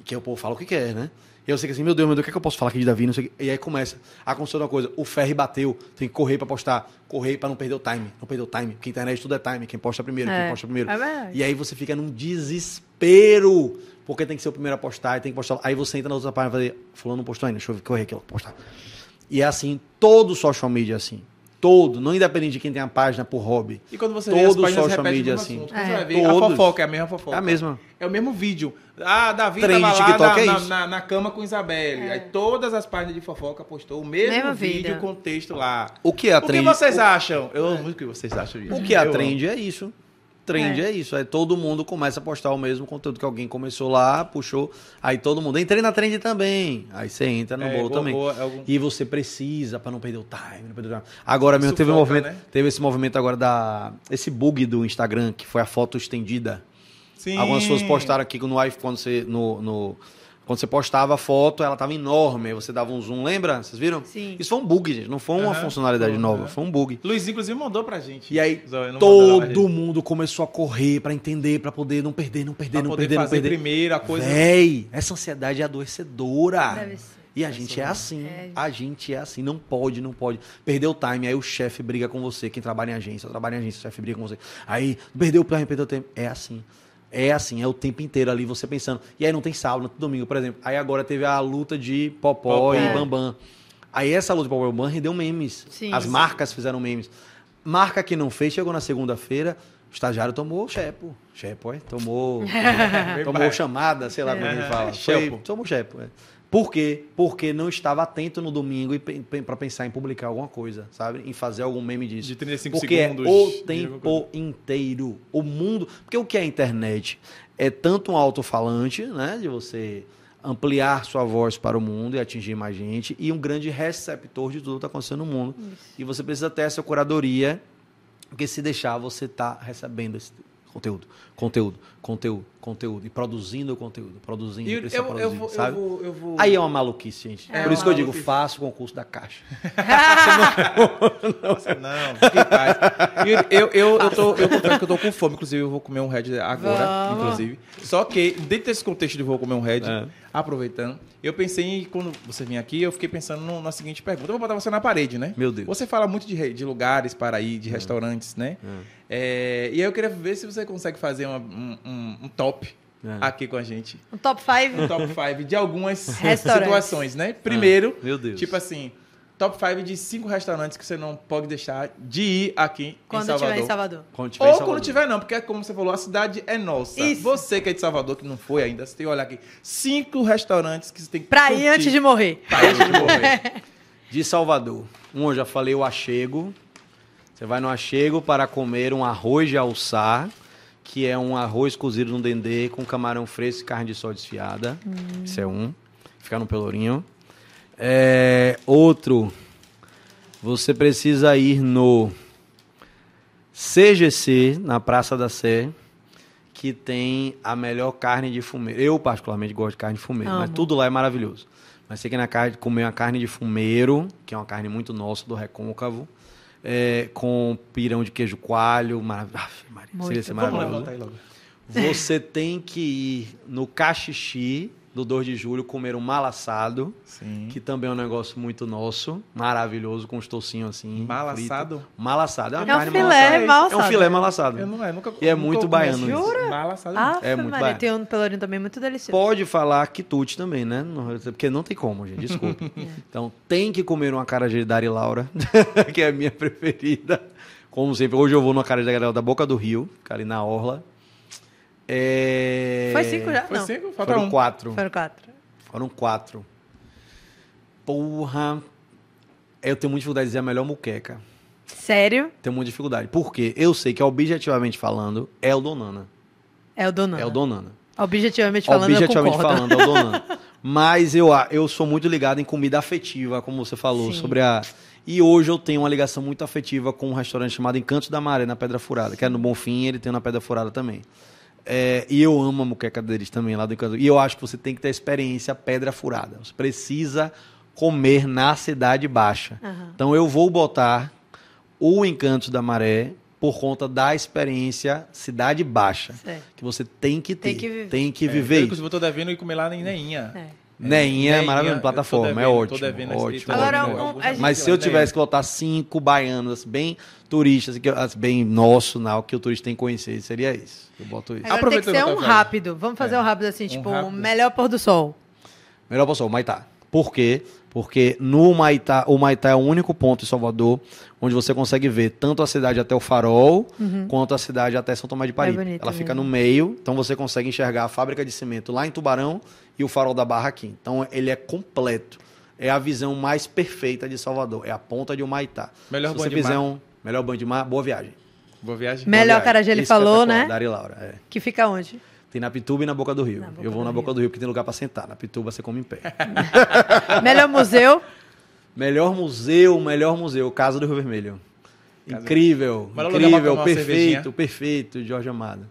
Que aí o povo fala o que quer, né? E eu sei que assim, meu Deus, meu Deus, o que é que eu posso falar aqui de Davi? Não sei. E aí começa a acontecer uma coisa. O Ferry bateu, tem que correr pra postar. Correr pra não perder o time. Não perder o time. Porque internet tudo é time. Quem posta primeiro, quem É, posta primeiro. é. E aí você fica num desespero, porque tem que ser o primeiro a postar, e tem que postar. Aí você entra na outra página e fala, fulano não postou ainda, deixa eu correr aqui, ó, postar. E é assim, todo social media é assim. Todo, não independente de quem tem a página por hobby. E quando você Todo vê as páginas social repete media o assim. assunto. Quando É. Você vai ver, a Todos. fofoca é a mesma fofoca. É a mesma. É o mesmo vídeo. Ah, Davi Trend tava lá TikTok na, é na, na- na cama com Isabelle. É. Aí todas as páginas de fofoca postou o mesmo, Mesmo vídeo, vídeo. com texto lá. O que é a o que trend? vocês acham? Eu amo o que vocês acham disso. O que é a trend é isso. Trend é. É. isso. Aí todo mundo começa a postar o mesmo conteúdo que alguém começou lá, puxou. Aí todo mundo. Entrei na trend também. Aí você entra no É, bolo boa, também. boa, é algum- E você precisa pra não perder o time, não perder o time. Agora mesmo teve um movimento, né? teve esse movimento agora da esse bug do Instagram que foi a foto estendida. Sim. Algumas pessoas postaram aqui no iPhone quando você no, no- quando você postava a foto, ela tava enorme, aí você dava um zoom, lembra? Vocês viram? Sim. Isso foi um bug, gente, não foi uma Aham, funcionalidade foi, nova, aham. foi um bug. Luiz, inclusive, mandou pra gente. E aí todo gente. mundo começou a correr pra entender, pra poder não perder, não perder, Pra não poder perder, não perder. primeiro a coisa. Véi, essa ansiedade é adoecedora. Deve ser. E a gente é assim. É. A gente é assim. Não pode, não pode. Perdeu o time, aí o chefe briga com você. Quem trabalha em agência, trabalha em agência, o chefe briga com você. Aí, perdeu o time, perdeu o tempo. É assim. É assim, é o tempo inteiro ali você pensando. E aí não tem sábado, não tem domingo, por exemplo. Aí agora teve a luta de Popó, Popó. e É. Bambam. Aí essa luta de Popó e Bambam rendeu memes. Sim. As Sim. marcas fizeram memes. Marca que não fez, chegou na segunda-feira, o estagiário tomou chepo. Chepo, é? Tomou. tomou chamada, sei lá como É. ele fala. É, Foi, chepo. tomou chepo, é. Por quê? Porque não estava atento no domingo e pra pensar em publicar alguma coisa, sabe? Em fazer algum meme disso. De 35 Porque segundos. é o tempo inteiro. O mundo. Porque o que é a internet? É tanto um alto-falante, né? De você ampliar sua voz para o mundo e atingir mais gente, e um grande receptor de tudo que está acontecendo no mundo. E você precisa ter essa curadoria, porque se deixar, você está recebendo esse conteúdo, conteúdo, conteúdo, conteúdo, e produzindo conteúdo, produzindo, E eu, precisa eu, eu produzir, vou, eu, sabe? vou, eu vou. Aí é uma maluquice, gente. É Por isso que eu digo, faça o concurso da Caixa. Não, fique em paz. E Eu, eu, eu, tô, eu confesso que eu tô com fome, inclusive eu vou comer um Red agora, Vamos. inclusive. Só que, dentro desse contexto de vou comer um Red, É. aproveitando, eu pensei, em, quando você vinha aqui, eu fiquei pensando no- na seguinte pergunta. Eu vou botar você na parede, né? Meu Deus. Você fala muito de, de lugares para ir, de restaurantes, né? É, e aí eu queria ver se você consegue fazer uma- um, um- um top É. aqui com a gente. Um top 5. Um top 5 de algumas situações, né? Primeiro, Meu Deus. tipo assim, top 5 de cinco restaurantes que você não pode deixar de ir aqui Quando em Salvador. tiver em Salvador. Quando tiver em Ou Salvador. quando tiver, não, porque como você falou, a cidade é nossa. Isso. Você que é de Salvador, que não foi ainda, você tem que olhar aqui. Cinco restaurantes que você tem que Pra ir curtir antes de morrer. pra ir antes de morrer. De Salvador. Um, eu já falei o achego. Você vai no achego para comer um arroz de alçar, que é um arroz cozido no dendê com camarão fresco e carne de sol desfiada. Isso é um. Fica no pelourinho. É, outro, você precisa ir no CGC, na Praça da Sé, que tem a melhor carne de fumeiro. Eu, particularmente, gosto de carne de fumeiro, mas tudo lá é maravilhoso. Mas você que na carne, comer uma carne de fumeiro, que é uma carne muito nossa, do recôncavo, é, com pirão de queijo coalho, marav- Aff, Maria, Muito seria ser. Vamos maravilhoso. levantar aí logo. Você tem que ir no Caxixi do 2 de julho comer um mal assado, Sim. que também é um negócio muito nosso, maravilhoso, com os tocinhos assim. Mal frito. assado? Mal assado. É, uma É um carne filé mal assada. É um assado. filé mal assado. Eu não é, nunca E é nunca muito baiano esse isso. Mal assado. Ah, É muito Maria, barato. tem um Pelourinho também muito delicioso. Pode falar quitute também, né? Porque não tem como, gente. Desculpa. então tem que comer uma cara de Dari Laura, que é a minha preferida. Como sempre, hoje eu vou numa cara de Dari da Boca do Rio, fica ali na Orla. É... Foi cinco já? Foi não. cinco? Falta Foram um. quatro. Foram quatro. Foram quatro. Porra. Eu tenho muita dificuldade de dizer a melhor muqueca. Sério? Tenho muita dificuldade. Por quê? Eu sei que, objetivamente falando, é o Donana. É o Donana. É o Donana. Objetivamente falando, Objetivamente eu concordo. falando, é o Donana. Mas eu, eu sou muito ligado em comida afetiva, como você falou, Sim. sobre a. E hoje eu tenho uma ligação muito afetiva com um restaurante chamado Encantos da Maré, na Pedra Furada, que é no Bonfim, ele tem na Pedra Furada também. É, e eu amo a muqueca deles também, lá do Encanto. E eu acho que você tem que ter a experiência Pedra Furada. Você precisa comer na Cidade Baixa. Aham. Então eu vou botar o Encantos da Maré por conta da experiência Cidade Baixa. Certo. Que você tem que ter. Tem que viver. Tem que É, viver eu, inclusive, eu tô devendo ir comer lá em Neinha. É. Neinha é maravilhoso, eu tô plataforma, é devendo, tô ótimo. ótimo, Agora, devendo um- Mas se eu tivesse que botar cinco baianos bem turistas, bem nosso, não, que o turista tem que conhecer, seria isso. Eu boto isso. Agora tem que ser um rápido. Vamos fazer É. um rápido assim, Um tipo, rápido. o melhor pôr do sol. Melhor pessoal, Maitá. Por quê? Porque no Maitá, o Maitá é o único ponto em Salvador onde você consegue ver tanto a cidade até o Farol, quanto a cidade até São Tomé de Paripe. bonito Ela fica mesmo. no meio, então você consegue enxergar a fábrica de cimento lá em Tubarão e o Farol da Barra aqui. Então ele é completo. É a visão mais perfeita de Salvador. É a ponta de um Maitá. Melhor Se banho você fizer mar. um melhor banho de mar, boa viagem. Boa viagem. Melhor Boa viagem. Carajé ele falou, né? Dari Laura, é. Que fica onde? Tem na Pituba e na Boca do Rio. Boca Eu vou do na Rio. Boca do Rio porque tem lugar pra sentar. Na Pituba você come em pé. melhor museu. Melhor museu, melhor museu, Casa do Rio Vermelho. Casa- Incrível, pra incrível, perfeito, perfeito, Jorge Amado.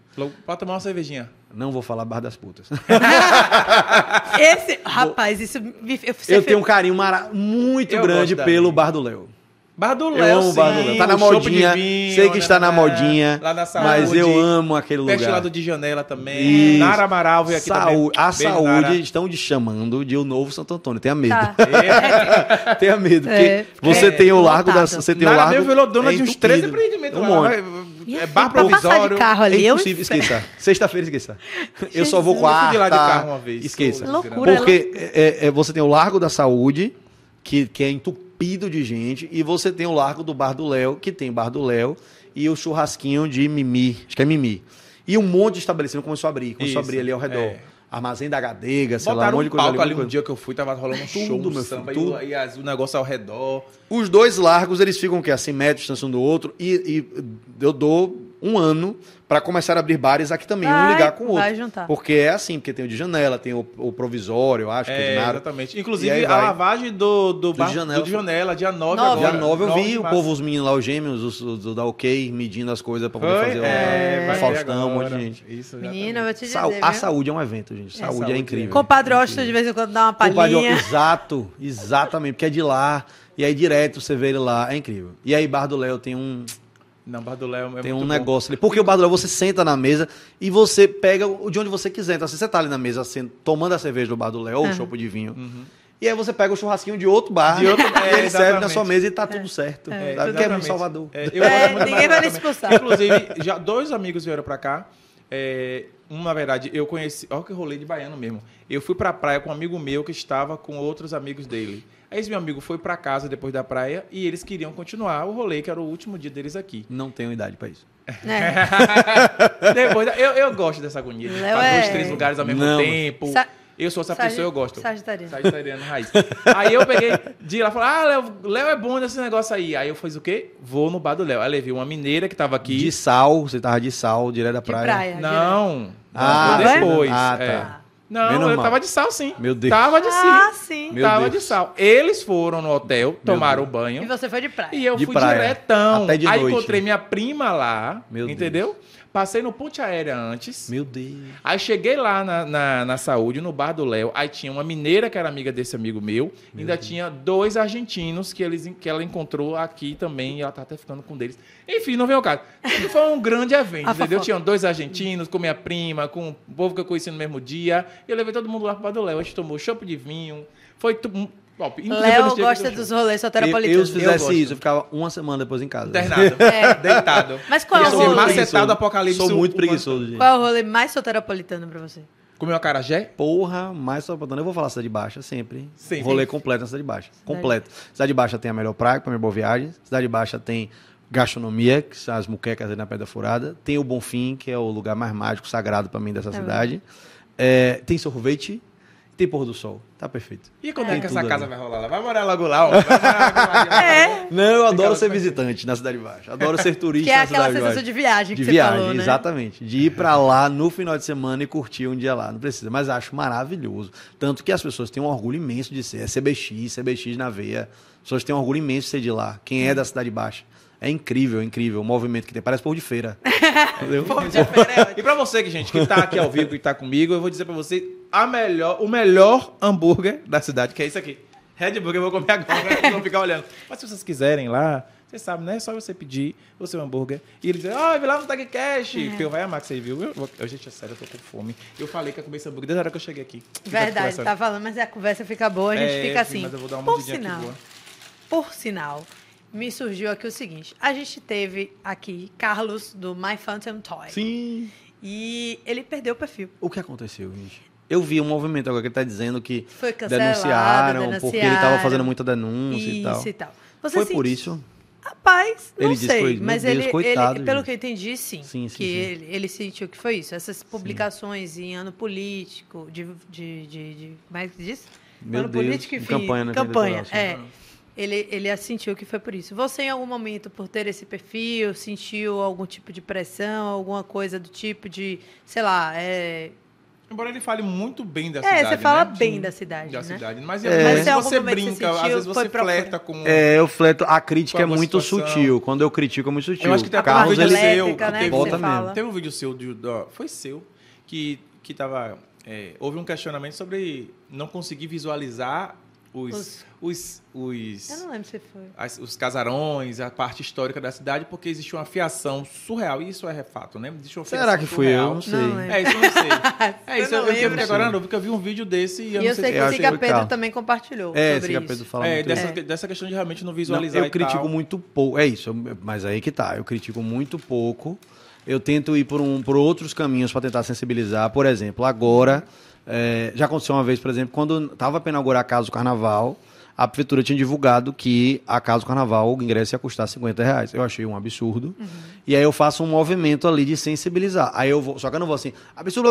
Pode tomar uma cervejinha. Não vou falar Bar das Putas. Esse, rapaz, isso me eu fez- tenho um carinho mara- muito Eu grande pelo. Bar do Léo. Bar do Eu Léo, amo o Bar do Léo. Tá na o modinha, vinho, sei que está na né? modinha, Lá na saúde. mas eu amo aquele Perto lá lugar. do de janela também. Isso. Nara Amaral veio aqui Saúde- também. a Beijo, saúde Nara. estão te chamando de o novo Santo Antônio. Tenha medo. Tá. Tenha medo, porque É, você é, tem o largo da, você tem o Nara largo mesmo virou dona é de uns. 13 empreendimentos Um lá. monte. Vai- É bar provisório. de carro ali, É eu impossível, esqueça. Sexta-feira, esqueça. Eu só vou Jesus. Eu quarta. fui de lá de carro uma vez. Esqueça. Loucura. Porque é, é, você tem o Largo da Saúde, que, que é entupido de gente, e você tem o Largo do Bar do Léo, que tem Bar do Léo, e o churrasquinho de Mimi, acho que é Mimi. E um monte de estabelecimento começou a abrir, começou a Isso, abrir ali ao redor. é. Armazém da Gadega, sei lá, um Botaram monte de um coisa palco ali muita um dia que eu fui, tava rolando um show, Tudo, um meu samba, filho, e, tudo. o, e as- o negócio ao redor. Os dois largos, eles ficam o quê? Assim, metros de distância um do outro. E, e eu dou um ano para começar a abrir bares aqui também, um Vai, ligar com o outro. vai juntar. Porque é assim, porque tem o de janela, tem o, o provisório, eu acho, que é de É, nada. exatamente. Inclusive, aí a lavagem do, do, de bar, janela. do de janela, dia 9 Nove. agora. Dia 9 eu Nove vi de o povo, os meninos lá, os gêmeos, os, os- do da OK, medindo as coisas pra poder Foi? fazer o, É, o Faustão, um monte de gente. Isso, Menina, eu vou te dizer, Sau- a saúde é um evento, gente. Saúde, saúde, é incrível. Compadre Austin de vez em quando dá uma palhinha. Exato, exatamente, porque é de lá. E aí direto você vê ele lá, é incrível. E aí Bar do Léo tem um, Não, Bar do Léo é tem muito um bom. negócio ali. Porque o Bar do Léo você senta na mesa e você pega o de onde você quiser. Então assim, você tá ali na mesa assim, tomando a cerveja do Bar do Léo ou o Aham. chopp de vinho. E aí você pega o churrasquinho de outro bar De outro- e é, ele serve na sua mesa e tá tudo certo. É, Sabe? Porque é em exatamente. Salvador. É, eu É, ninguém vai lhe expulsar. Inclusive, já dois amigos vieram pra cá. É, um, na verdade, eu conheci. Olha que rolê de baiano mesmo. Eu fui pra praia com um amigo meu que estava com outros amigos dele. Aí esse meu amigo foi pra casa depois da praia e eles queriam continuar o rolê, que era o último dia deles aqui. Não tenho idade pra isso. É. Depois, eu, eu gosto dessa agonia de Léo estar dois, é- três lugares ao mesmo Não. tempo. Sa- Eu sou essa Sagi- pessoa, eu gosto. Sagitariano. Sagitariano raiz. Aí eu peguei de lá e falei, ah, Léo, Léo é bom nesse negócio aí. Aí eu fiz o quê? Vou no bar do Léo. Aí levei uma mineira que tava aqui. De sal, você tava de sal, direto da praia. praia. Não. Ah, Não, depois. ah, é. Não, Bem eu normal. tava de sal, sim. Meu Deus. Tava de sim. Ah, sim. Meu tava Deus. de sal. Eles foram no hotel, tomaram o E banho. você foi de praia. E eu De fui praia. diretão. Até de Aí noite. encontrei minha prima lá, Meu entendeu? Passei no ponte aérea antes. Meu Deus. Aí cheguei lá na, na, na saúde, no bar do Léo. Aí tinha uma mineira que era amiga desse amigo meu. ainda tinha dois argentinos que, eles, que ela encontrou aqui também. E ela tá até ficando com um deles. Enfim, não veio o caso. Foi um grande evento, entendeu? Tinham dois argentinos com minha prima, com o povo que eu conheci no mesmo dia. E eu levei todo mundo lá pro bar do Léo. A gente tomou chopp de vinho. Foi top. Léo gosta eu dos rolês Eu, eu, soteropolitanos. se fizesse gosto. isso, eu ficava uma semana depois em casa. Internado. É. Deitado. Mas qual é o rolê? macetado apocalipse. Sou muito preguiçoso, gente. Qual é o rolê mais soteropolitano pra você? Comeu acarajé? Porra, mais botando. Eu vou falar Cidade Baixa sempre. Sim. Rolê completo na Cidade Baixa. Completo. Cidade Baixa tem a melhor praia para minha boa viagem. Cidade Baixa tem gastronomia, que são as muquecas aí na Pedra Furada. Tem o Bonfim, que é o lugar mais mágico, sagrado para mim dessa Tá cidade. É, tem sorvete. Tem pôr do sol. Tá perfeito. E quando Tem é que essa casa ali. vai rolar lá? Vai morar logo lá, ó. Vai morar logo lá. É. Não, eu adoro ser visitante na Cidade Baixa. Adoro ser turista Que é na aquela Cidade sensação Baixa. de viagem que De você viagem, falou, né? exatamente. De ir pra lá no final de semana e curtir um dia lá. Não precisa, mas acho maravilhoso. Tanto que as pessoas têm um orgulho imenso de ser. É CBX, CBX na veia. As pessoas têm um orgulho imenso de ser de lá. Quem é da Cidade Baixa. É incrível, é incrível o movimento que tem. Parece povo de feira. Entendeu? E pra você, que, gente, que tá aqui ao vivo e tá comigo, eu vou dizer pra você a melhor, o melhor hambúrguer da cidade, que é isso aqui. Red Burger, eu vou comer agora, vocês vão ficar olhando. Mas se vocês quiserem lá, vocês sabem, né? É só você pedir o seu hambúrguer. E ele diz, ah, vi lá no Tag Cash. Porque eu vai amar que você viu. Eu, vou- eu, gente, é sério, eu tô com fome. Eu falei que ia comer esse hambúrguer desde a hora que eu cheguei aqui. Verdade, tá falando, mas a conversa fica boa, a gente É, fica sim, assim. Mas eu vou dar uma Por mordidinha aqui sinal, boa. por sinal, me surgiu aqui o seguinte. A gente teve aqui Carlos, do My Phantom Toy. Sim. E ele perdeu o perfil. O que aconteceu, gente? Eu vi um movimento agora que ele tá dizendo que Foi cancelado, denunciaram, porque ele tava denunciaram. fazendo muita denúncia e tal. E tal. Foi por isso? Rapaz, não Ele disse sei. foi- mas Deus, ele, coitado, ele- pelo que eu entendi, sim. Sim, sim, que sim. Ele, ele sentiu que foi isso. Essas publicações em ano político, de. de, de, de como é que diz? Meu ano Deus, político, em enfim. campanha, né, Campanha, eleitoral, é. Ele, ele sentiu que foi por isso. Você, em algum momento, por ter esse perfil, sentiu algum tipo de pressão, alguma coisa do tipo de, sei lá, é, Embora ele fale muito bem da É, cidade. você fala né? bem da cidade, Da né? cidade. Mas, É. às vezes Mas algum você momento você brinca, às sentiu, vezes você fora. com. É, eu fleto. A crítica é muito situação. sutil. Quando eu critico é muito sutil. Eu acho que tem até Carlos, um vídeo ele- seu. elétrica, né, teve, que Volta você mesmo. Teve um vídeo seu, de, foi seu, que, que tava. é, houve um questionamento sobre não conseguir visualizar os. Os- os, os, Eu não lembro se foi. as- os casarões, a parte histórica da cidade, porque existe uma fiação surreal. E isso é fato, né? Existe uma Será que fui eu? surreal. Não sei. Não, é. É, isso eu não sei. É, isso eu, não eu fiquei lembra? agora na dúvida, porque eu vi um vídeo desse e eu E não eu sei sei se que eu o acho Siga Pedro também compartilhou É, sobre Siga isso. Pedro fala É, muito dessa, É. dessa questão de realmente não Não, visualizar eu e critico tal. muito pouco. É isso, eu- mas aí que tá. Eu critico muito pouco. Eu tento ir por, um, por outros caminhos para tentar sensibilizar. Por exemplo, agora, é, já aconteceu uma vez, por exemplo, quando estava para inaugurar a Casa do Carnaval, a prefeitura tinha divulgado que a Casa do Carnaval, o ingresso ia custar 50 reais. Eu achei um absurdo. E aí eu faço um movimento ali de sensibilizar. Aí eu vou, só que eu não vou assim, absurdo,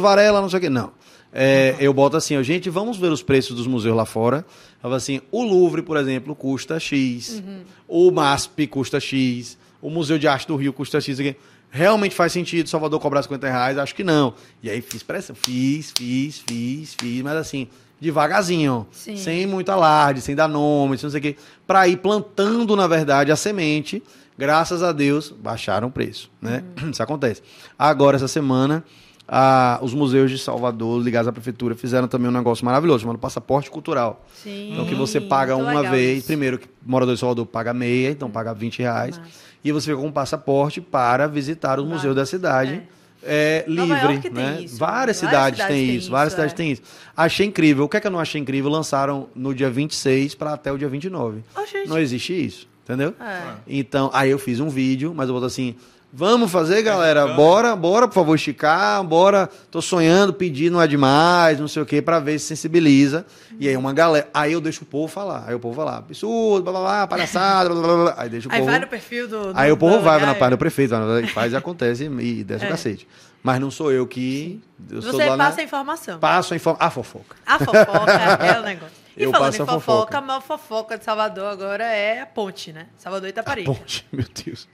varela, não sei o quê. Não. É, Eu boto assim, ó, gente, vamos ver os preços dos museus lá fora. Eu falo assim, o Louvre, por exemplo, custa X. O MASP custa X. O Museu de Arte do Rio custa X. aqui. Realmente faz sentido Salvador cobrar 50 reais? Acho que não. E aí fiz pressão. Fiz, fiz, fiz, fiz. Mas assim, devagarzinho. Sim. Sem muito alarde, sem dar nome, sem não sei o quê. Pra ir plantando, na verdade, a semente. Graças a Deus, baixaram o preço. Né? Isso acontece. Agora, essa semana, a- os museus de Salvador, ligados à prefeitura, fizeram também um negócio maravilhoso, chamado passaporte cultural. Sim. Então, que você paga uma vez, isso. primeiro, que morador de Salvador paga meia, então paga 20 reais. Massa. E você com um passaporte para visitar os museus da cidade. É, Nova livre, né? isso. Várias Várias cidades cidades têm têm isso, várias isso, cidades é. têm isso. Achei incrível. O que é que eu não achei incrível? Lançaram no dia 26 para até o dia 29. Ô, gente. Não existe isso, entendeu? É. Então, aí eu fiz um vídeo, mas eu boto assim: vamos fazer, galera? Bora, bora, por favor, esticar, bora. Tô sonhando, pedir não é demais, não sei o quê, pra ver se sensibiliza. E aí uma galera. Aí eu deixo o povo falar. Aí o povo vai lá, absurdo, blá blá blá, palhaçada, blá blá blá. Aí deixa o Aí povo. vai no perfil do. Aí do- o povo vai lugar na e- página do prefeito, vai, faz e acontece e desce É. o cacete. Mas não sou eu que. Eu sou Você lá na- passa a informação. Passo a, inform... a fofoca. A fofoca é o negócio. E Eu falando em a fofoca, fofoca. a maior fofoca de Salvador agora é a ponte, né? Salvador e Itaparica. Ponte, meu Deus.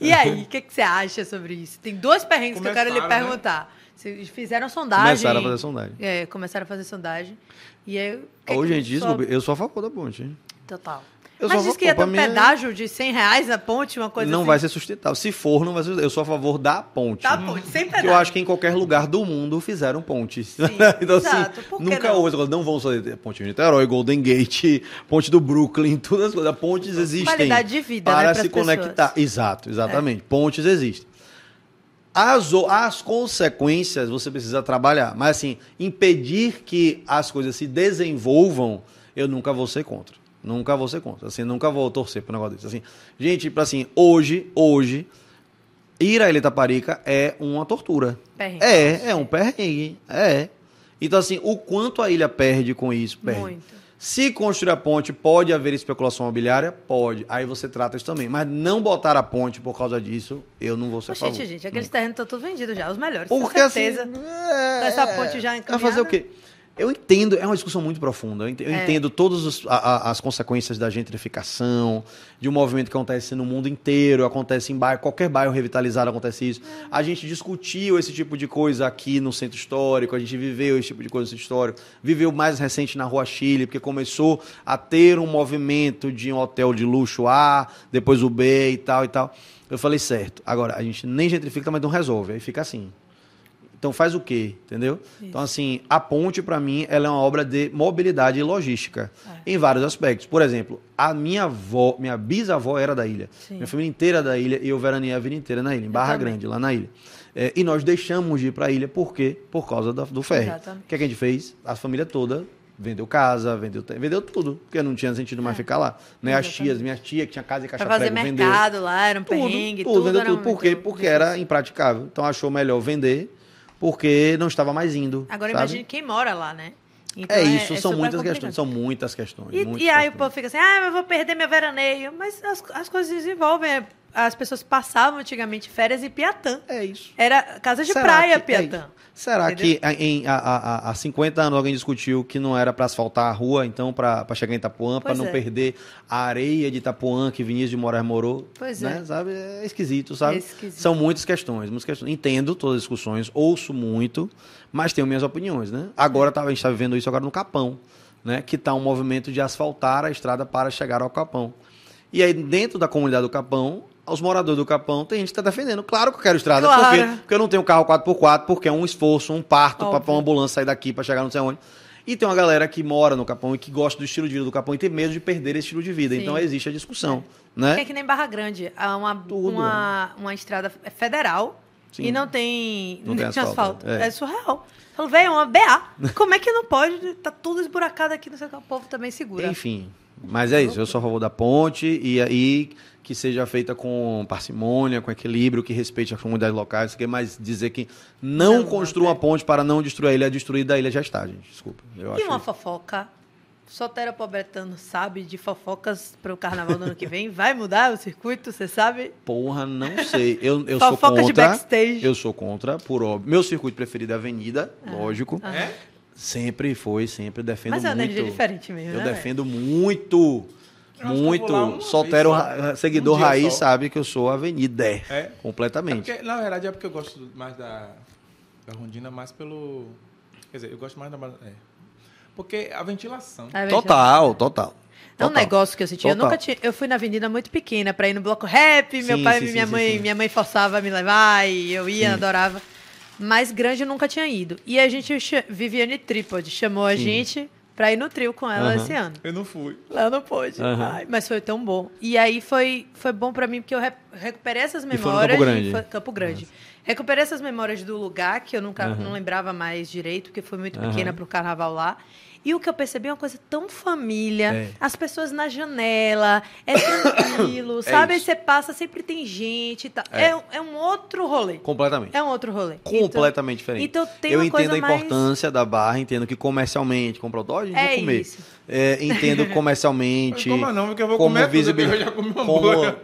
E aí, o que, que você acha sobre isso? Tem dois perrengues que eu quero lhe né? perguntar. Vocês fizeram sondagem. Começaram a fazer sondagem. É, começaram a fazer sondagem. E aí. Ô, que gente, sua- eu sou a favor da ponte. hein? Total. Eu Mas diz que ia ter um é- pedágio de 100 reais na ponte, uma coisa não assim. vai ser sustentável. Se for, não vai ser Eu sou a favor da ponte. Tá ponte, sem Porque pedágio. eu acho que em qualquer lugar do mundo fizeram pontes. então, exato. assim, Por que nunca não? houve. essa coisa, Não vão fazer ponte de Niterói, Golden Gate, ponte do Brooklyn, todas as coisas. Pontes existem. Qualidade de vida, para né, se conectar. pessoas. É. Exato, exatamente. Pontes existem. As, as consequências você precisa trabalhar. Mas, assim, impedir que as coisas se desenvolvam, eu nunca vou ser contra. Nunca vou ser contra. Assim, nunca vou torcer para um negócio desse. Assim, gente, tipo assim, hoje, hoje, ir à Ilha Taparica é uma tortura. Perrengue. É, é um perrengue. É. Então, assim, o quanto a ilha perde com isso? Perde. Muito. Se construir a ponte, pode haver especulação imobiliária? Pode. Aí você trata isso também. Mas não botar a ponte por causa disso, eu não vou ser a favor. Gente, aqueles terrenos estão todos vendidos já, os melhores, Porque com certeza. assim, é, Essa ponte já Vai encaminhada. fazer o quê? Eu entendo, é uma discussão muito profunda. Eu ente- eu É. entendo todas os- a- a- as consequências da gentrificação, de um movimento que acontece no mundo inteiro, acontece em bairro, qualquer bairro revitalizado acontece isso. É. A gente discutiu esse tipo de coisa aqui no centro histórico, a gente viveu esse tipo de coisa no centro histórico, viveu mais recente na Rua Chile, porque começou a ter um movimento de um hotel de luxo A, depois o B e tal e tal. Eu falei, certo, agora a gente nem gentrifica, mas não resolve, aí fica assim. Então faz o quê? Entendeu? Então, assim, a ponte, para mim, ela é uma obra de mobilidade e logística. É. Em vários aspectos. Por exemplo, a minha avó, minha bisavó era da ilha. Sim. Minha família inteira é da ilha e eu veraneei a vida inteira na ilha, em Barra. Grande, lá na ilha. É, e nós deixamos de ir para a ilha, por quê? Por causa da- do ferry. Exatamente. O que, é que a gente fez? A família toda vendeu casa, vendeu, vendeu tudo, porque não tinha sentido mais ficar lá. Né? As É. Tias, minha tia que tinha casa em Caixa Pra fazer Prego, vendeu mercado lá, era um tudo, perrengue, tudo, tudo. vendeu era tudo. Por quê? Porque difícil. era impraticável. Então achou melhor vender, porque não estava mais indo. Agora sabe? imagine quem mora lá, né? Então, É isso, são super muitas questões. São muitas questões. E, muitas e aí o questões. povo fica assim, ah, mas eu vou perder meu veraneio. Mas as, as coisas desenvolvem. As pessoas passavam antigamente férias em Piatã. É isso. Era casa de Será praia, que- é Piatã. isso. Será Entendeu? que em, há, há, há 50 anos alguém discutiu que não era para asfaltar a rua, então para chegar em Itapuã, para não é. perder a areia de Itapuã que Vinícius de Moraes morou? Pois né? é. Sabe? É esquisito, sabe? É esquisito. São muitas questões, muitas questões. Entendo todas as discussões, ouço muito, mas tenho minhas opiniões, né? Agora tá, a gente está vivendo isso agora no Capão, né? Que está um movimento de asfaltar a estrada para chegar ao Capão. E aí, dentro da comunidade do Capão, os moradores do Capão, tem gente que está defendendo. Claro que eu quero estrada. Por quê? Claro. Porque eu não tenho carro 4x4, porque é um esforço, um parto para uma ambulância sair daqui para chegar não sei onde. E tem uma galera que mora no Capão e que gosta do estilo de vida do Capão e tem medo de perder esse estilo de vida. Sim. Então existe a discussão, Que né? é que nem Barra Grande. Há uma, Tudo. uma, uma estrada federal Sim. e não tem, Não tem asfalto, É. é. surreal. Falou, velho, é uma BA. Como é que não pode? Tá tudo esburacado aqui, não sei o que o povo também segura. Enfim, mas é isso. Eu sou a favor da ponte e aí que seja feita com parcimônia, com equilíbrio, que respeite as comunidades locais. Isso aqui, Mas dizer que não, Não, construa é. uma ponte para não destruir a ilha, destruída a ilha já está, gente. Desculpa. Eu E acho uma isso. fofoca? Solteira Pobretano sabe de fofocas para o carnaval do ano que vem? Vai mudar o circuito, você sabe? Porra, não sei. Eu, eu sou Fofoca de contra. backstage. Eu sou contra, por óbvio. Meu circuito preferido é a Avenida, lógico. Ah. É? Sempre foi, sempre defendo Mas é uma muito. energia diferente mesmo, Eu né, defendo muito. Muito. Solteiro, vez só. ra- seguidor Um raiz só. sabe que eu sou Avenida. É? É Completamente. porque, na verdade, é porque eu gosto mais da, da Rondina mais pelo. Quer dizer, eu gosto mais da. É. Porque a ventilação. É. Total, total. É um negócio que eu senti. Eu nunca tinha. Eu fui na avenida muito pequena pra ir no bloco rap. meu Sim, pai sim, e minha sim, mãe, minha mãe forçava a me levar e eu ia, Sim. adorava. Mas grande eu nunca tinha ido. E a gente, Viviane Trípode, chamou a gente pra ir no trio com ela esse ano. Eu não fui. Lá não pôde. Ai, mas foi tão bom. E aí foi, foi bom pra mim, porque eu re- recuperei essas foi no memórias. Campo Grande? de- foi- Campo Grande. Recuperei essas memórias do lugar, que eu nunca não lembrava mais direito, porque fui muito pequena pro carnaval lá. E o que eu percebi é uma coisa tão família, É. as pessoas na janela, é tranquilo, sabe? Aí isso. você passa, sempre tem gente e tal. É. É, é um outro rolê. Completamente. É um outro rolê. Completamente diferente. Então tem eu uma entendo coisa a mais- importância da barra, entendo que comercialmente, comprar o dó, a gente É vai comer. isso. É, entendo comercialmente. Não coma não, porque eu vou como comer tudo, visibil- eu já comi um como,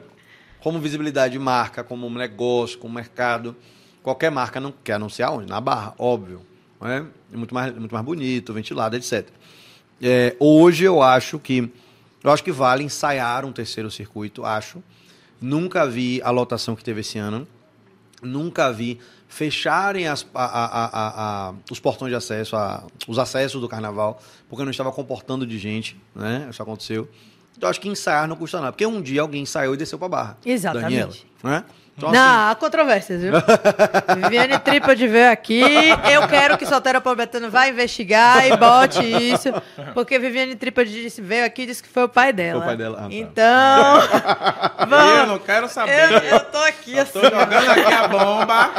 como visibilidade de marca, como um negócio, como mercado. Qualquer marca não quer anunciar onde? Na barra, óbvio. Não É muito mais, muito mais bonito, ventilado, etc. É, hoje eu acho que eu acho que vale ensaiar um terceiro circuito, acho. Nunca vi a lotação que teve esse ano. Nunca vi fecharem as- a- a- a- os portões de acesso, os acessos do carnaval, porque não estava comportando de gente, né? Isso aconteceu. Então, acho que ensaiar não custa nada. Porque um dia alguém ensaiou e desceu pra barra. Exatamente. Daniela, né? Então, não, assim, há controvérsias, viu? Viviane Trípode veio aqui. Eu quero que Solteiro Pobretano vá investigar e bote isso. Porque Viviane Trípode disse, veio aqui e disse que foi o pai dela. Foi o pai dela, ah, tá. Então. Eu vamos. não quero saber. Eu, eu tô aqui Só assim. tô jogando aqui a bomba.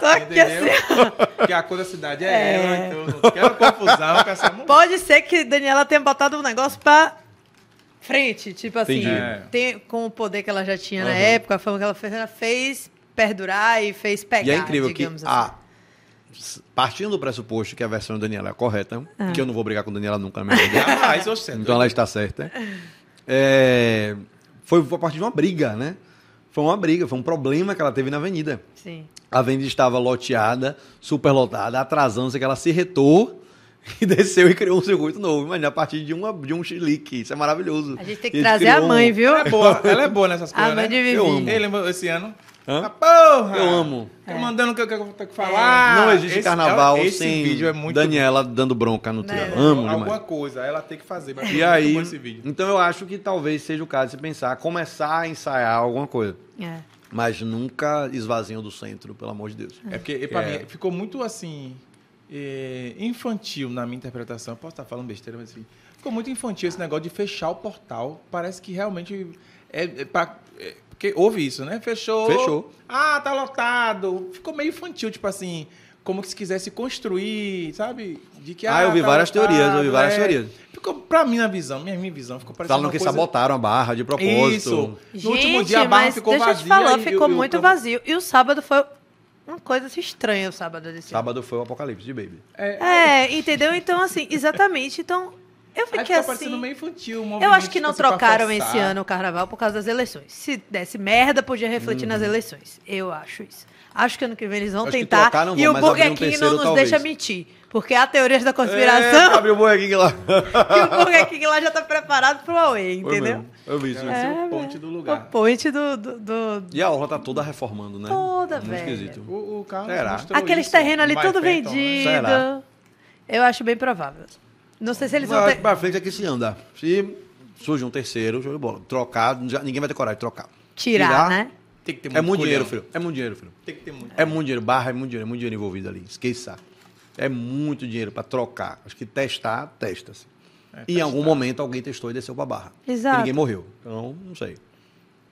Tô aqui Entendeu? assim. Que a cor da cidade é, É. ela, então eu não quero confusão com essa mulher. Pode ser que Daniela tenha botado um negócio pra frente. Tipo assim. É. tem, com o poder que ela já tinha na Aham. época, a fama que ela fez, ela fez perdurar e fez pegar. E é incrível que, assim. a, partindo do pressuposto que a versão da Daniela é correta, Ah. que eu não vou brigar com a Daniela nunca na minha vida, Jamais, então ela está certa. É, foi a partir de uma briga, né? Foi uma briga, foi um problema que ela teve na avenida. Sim. A avenida estava loteada, superlotada, atrasando, que ela se retou e desceu e criou um circuito novo. Imagina, a partir de, uma, de um chilique. Isso é maravilhoso. A gente tem que trazer a mãe, um- viu? Ela é boa, ela é boa nessas A coisas, mãe né? de Vivi. Eu amo. Ele lembra esse ano? Hã? Ah, porra! Eu amo. Tô mandando o que eu que eu tenho que falar. Não existe Esse- carnaval esse sem vídeo é muito Daniela dando bronca no Né? trio. Amo Alguma demais. coisa, ela tem que fazer. mas E é aí, bom esse vídeo. então eu acho que talvez seja o caso de você pensar, começar a ensaiar alguma coisa. É. Mas nunca esvaziam do centro, pelo amor de Deus. É porque, pra É. mim, ficou muito assim. É, infantil na minha interpretação. Posso estar falando besteira, mas assim. Ficou muito infantil esse negócio de fechar o portal. Parece que realmente. É, é pra- é, porque houve isso, né? Fechou. Fechou. Ah, tá lotado. Ficou meio infantil, tipo assim. Como que se quisesse construir, sabe? De que, Ah, eu vi tá várias lotado, teorias, eu vi várias é. teorias. Ficou, pra mim, na visão, minha, minha visão, ficou parecendo Falam que coisa... sabotaram a barra de propósito. Isso. Gente, No último dia a barra mas ficou deixa vazia. eu te falar, e- ficou e muito vazio. E o sábado foi uma coisa assim, estranha, o sábado desse ano. Sábado foi o apocalipse de Baby. É, É, entendeu? Então, assim, exatamente. Então, eu Aí fiquei ficou parecendo assim... meio infantil. um Eu acho que não trocaram esse ano o carnaval por causa das eleições. Se desse merda, podia refletir nas eleições. Eu acho isso. Acho que ano que vem eles vão Acho que tentar. trocar não e vão, o Burger um King não nos talvez. deixa mentir. Porque há teorias da É, conspiração abriu o Burger King lá. que o Burger King lá já tá preparado pro Huawei, Foi entendeu? Eu vi isso. Vai ser É, o ponte do O lugar. point do, do, do- E a orla tá toda reformando, né? Toda, Muito velho. esquisito. O, o Carlos Será? Aqueles terrenos ali tudo Fenton, né? vendido. Será? Eu acho bem provável. Não sei se eles vão ter. pra frente aqui se anda. Se surge um terceiro, show de bola. Trocar, já- ninguém vai ter coragem de trocar. Tirar, né? Tem que ter É muito muito dinheiro, filho. É muito dinheiro, filho. Tem que ter muito. É muito dinheiro. Barra é muito dinheiro. É muito dinheiro envolvido ali. Esqueça. É muito dinheiro pra trocar. Acho que testar, testa-se. e em algum momento alguém testou e desceu pra barra. Exato. E ninguém morreu. Então, não sei.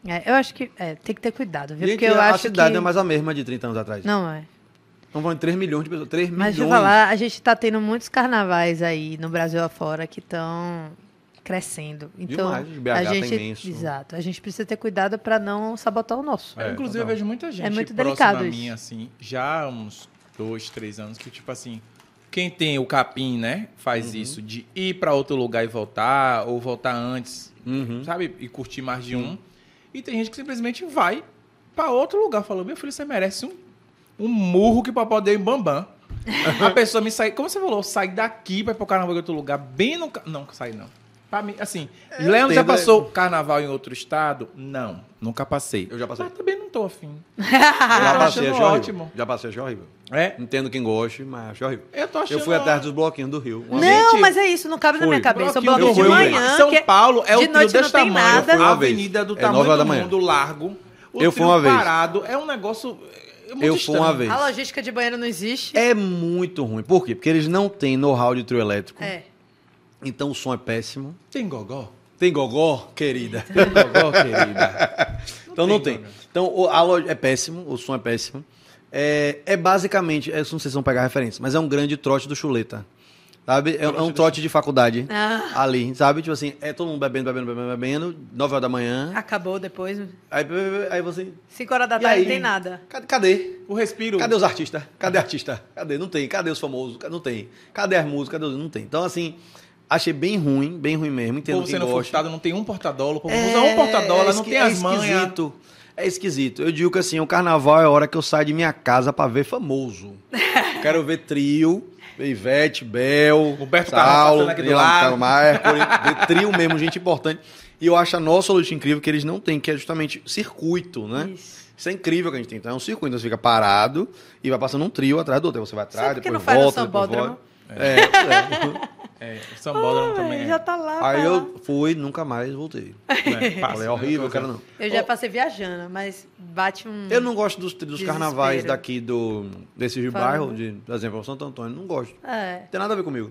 É, eu acho que é, tem que ter cuidado, viu? Gente, Porque eu a acho cidade que. não é mais a mesma de 30 anos atrás. Não é. Não vão 3 milhões de pessoas. 3 Mas milhões. deixa eu falar, a gente tá tendo muitos carnavais aí no Brasil afora que estão crescendo. Então, Demais, BH a tá gente, imenso. Exato. A gente precisa ter cuidado para não sabotar o nosso. É, Inclusive, eu total. vejo muita gente É muito próxima delicado a isso. mim, assim, já há uns dois, três anos, que, tipo assim, quem tem o capim, né, faz Uhum. isso, de ir pra outro lugar e voltar, ou voltar antes, Uhum. sabe? E curtir mais de um. E tem gente que simplesmente vai pra outro lugar. Falou, meu filho, você merece um, um murro que o papai deu em Bambam. a pessoa me sai, como você falou, sai daqui pra ir pro carnaval em outro lugar, bem no. Não, sai não. Pra mim, assim, Leandro já é. passou carnaval em outro estado? Não, nunca passei. Eu já passei. Mas também não tô afim. Já tô passei, achando achei horrível. ótimo. Já passei, achei horrível. É? Entendo quem goste, mas achei horrível. Eu tô achando. Eu fui atrás dos bloquinhos do Rio. Não. Gente, mas é isso, não cabe na minha cabeça. O Bloquinho de Rio. manhã. São que é- Paulo é o trio desse tem tamanho. nada. A avenida do É tamanho do da manhã. mundo, largo. O Eu fui uma vez. parado. É um negócio... é muito Eu fui uma vez. A logística de banheiro não existe. É muito ruim. Por quê? Porque eles não têm know-how de trio elétrico. É. Então o som é péssimo. Tem gogó? Tem gogó, querida. Tem gogó, querida? então não tem tem. gogó. Então o, a lo- é péssimo, o som é péssimo. É, é basicamente, eu não sei se vocês vão pegar referência, mas é um grande trote do chuleta. Sabe? É, é um trote de faculdade. Ah. Ali, sabe? Tipo assim, é todo mundo bebendo, bebendo, bebendo, bebendo, 9 horas da manhã. Acabou depois. Aí, aí você. 5 horas da tarde aí? não tem nada. Cadê? cadê? O respiro... Cadê os artistas? Cadê artista? Cadê? Não tem. Cadê os famosos? Não tem. Cadê as músicas? Cadê os... Não tem. Então, assim, achei bem ruim, bem ruim mesmo. O Entendo povo quem sendo gosta. furtado, não tem um porta-dólar. O povo É, usa um porta-dólar, é não tem é as manhas. esquisito. É esquisito. Eu digo que assim, o carnaval é a hora que eu saio de minha casa pra ver famoso. Quero ver trio, ver Ivete, Bel, Roberto Carlos Saulo. Carlos Mercury, ver trio mesmo, gente importante. E eu acho a nossa luta incrível que eles não têm, que é justamente circuito, né? Isso. Isso é incrível que a gente tem. Então é um circuito, então você fica parado e vai passando um trio atrás do outro. Aí você vai atrás, que depois não faz volta, depois Sambódromo? volta. É, é. É, o sambódromo também é. Já tá lá. Aí tá lá. eu fui, nunca mais voltei. né? Passa, Falei, é né? horrível, Coisa- quero não. Eu já passei viajando, mas bate um. Eu não gosto dos, dos carnavais daqui do, desses Fala. bairros, de, por exemplo, Santo Antônio. Não gosto. É. Não tem nada a ver comigo.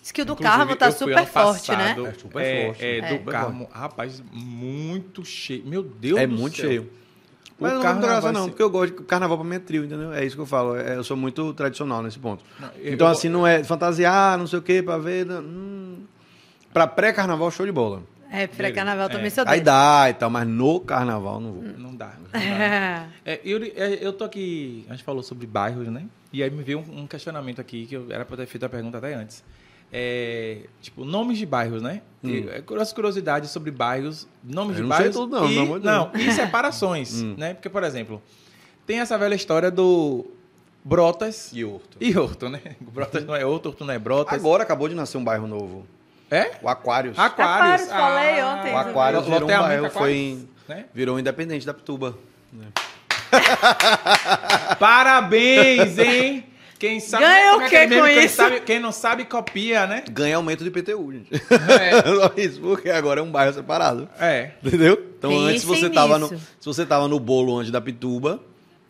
Diz que o do Inclusive, Carmo tá super forte, passado, né? É super é, forte. É, É. do Super Carmo, rapaz, muito cheio. Meu Deus é do muito céu. Cheio. O Mas não carnaval tem graça não, ser- porque eu gosto de carnaval pra mim é trio, entendeu? É isso que eu falo. é- eu sou muito tradicional nesse ponto. Não, eu- então, eu- assim, não é fantasiar, não sei o quê, pra ver. não- Hum, pra pré-carnaval, show de bola. É, pré-carnaval É. também sou Aí dá e tal, mas no carnaval não vou. Não dá. não dá. É. É, eu, é, eu tô aqui, a gente falou sobre bairros, né? E aí me veio um, um questionamento aqui, que eu era pra ter feito a pergunta até antes. É, tipo, nomes de bairros, né? E, é, curios- curiosidades sobre bairros, nomes Hum. Eu de não sei bairros. tudo não, e, não, Deus. e separações, Hum. né? Porque, por exemplo, tem essa velha história do Brotas E Horto. e Horto, né? Brotas não é Horto, Horto não é Brotas. Agora acabou de nascer um bairro novo. É? O Aquários. Aquários. Aquários, falei ontem. O Aquários virou um bairro, foi em- né? virou independente da Pituba. Parabéns, hein? Quem sabe. Ganha como o é quê meme? com quem isso? Sabe, quem não sabe, copia, né? Ganha aumento de IPTU, gente. É. Só isso, porque agora é um bairro separado. É. Entendeu? Então Pensem antes você tava no, nisso. se você tava no bolo antes da Pituba,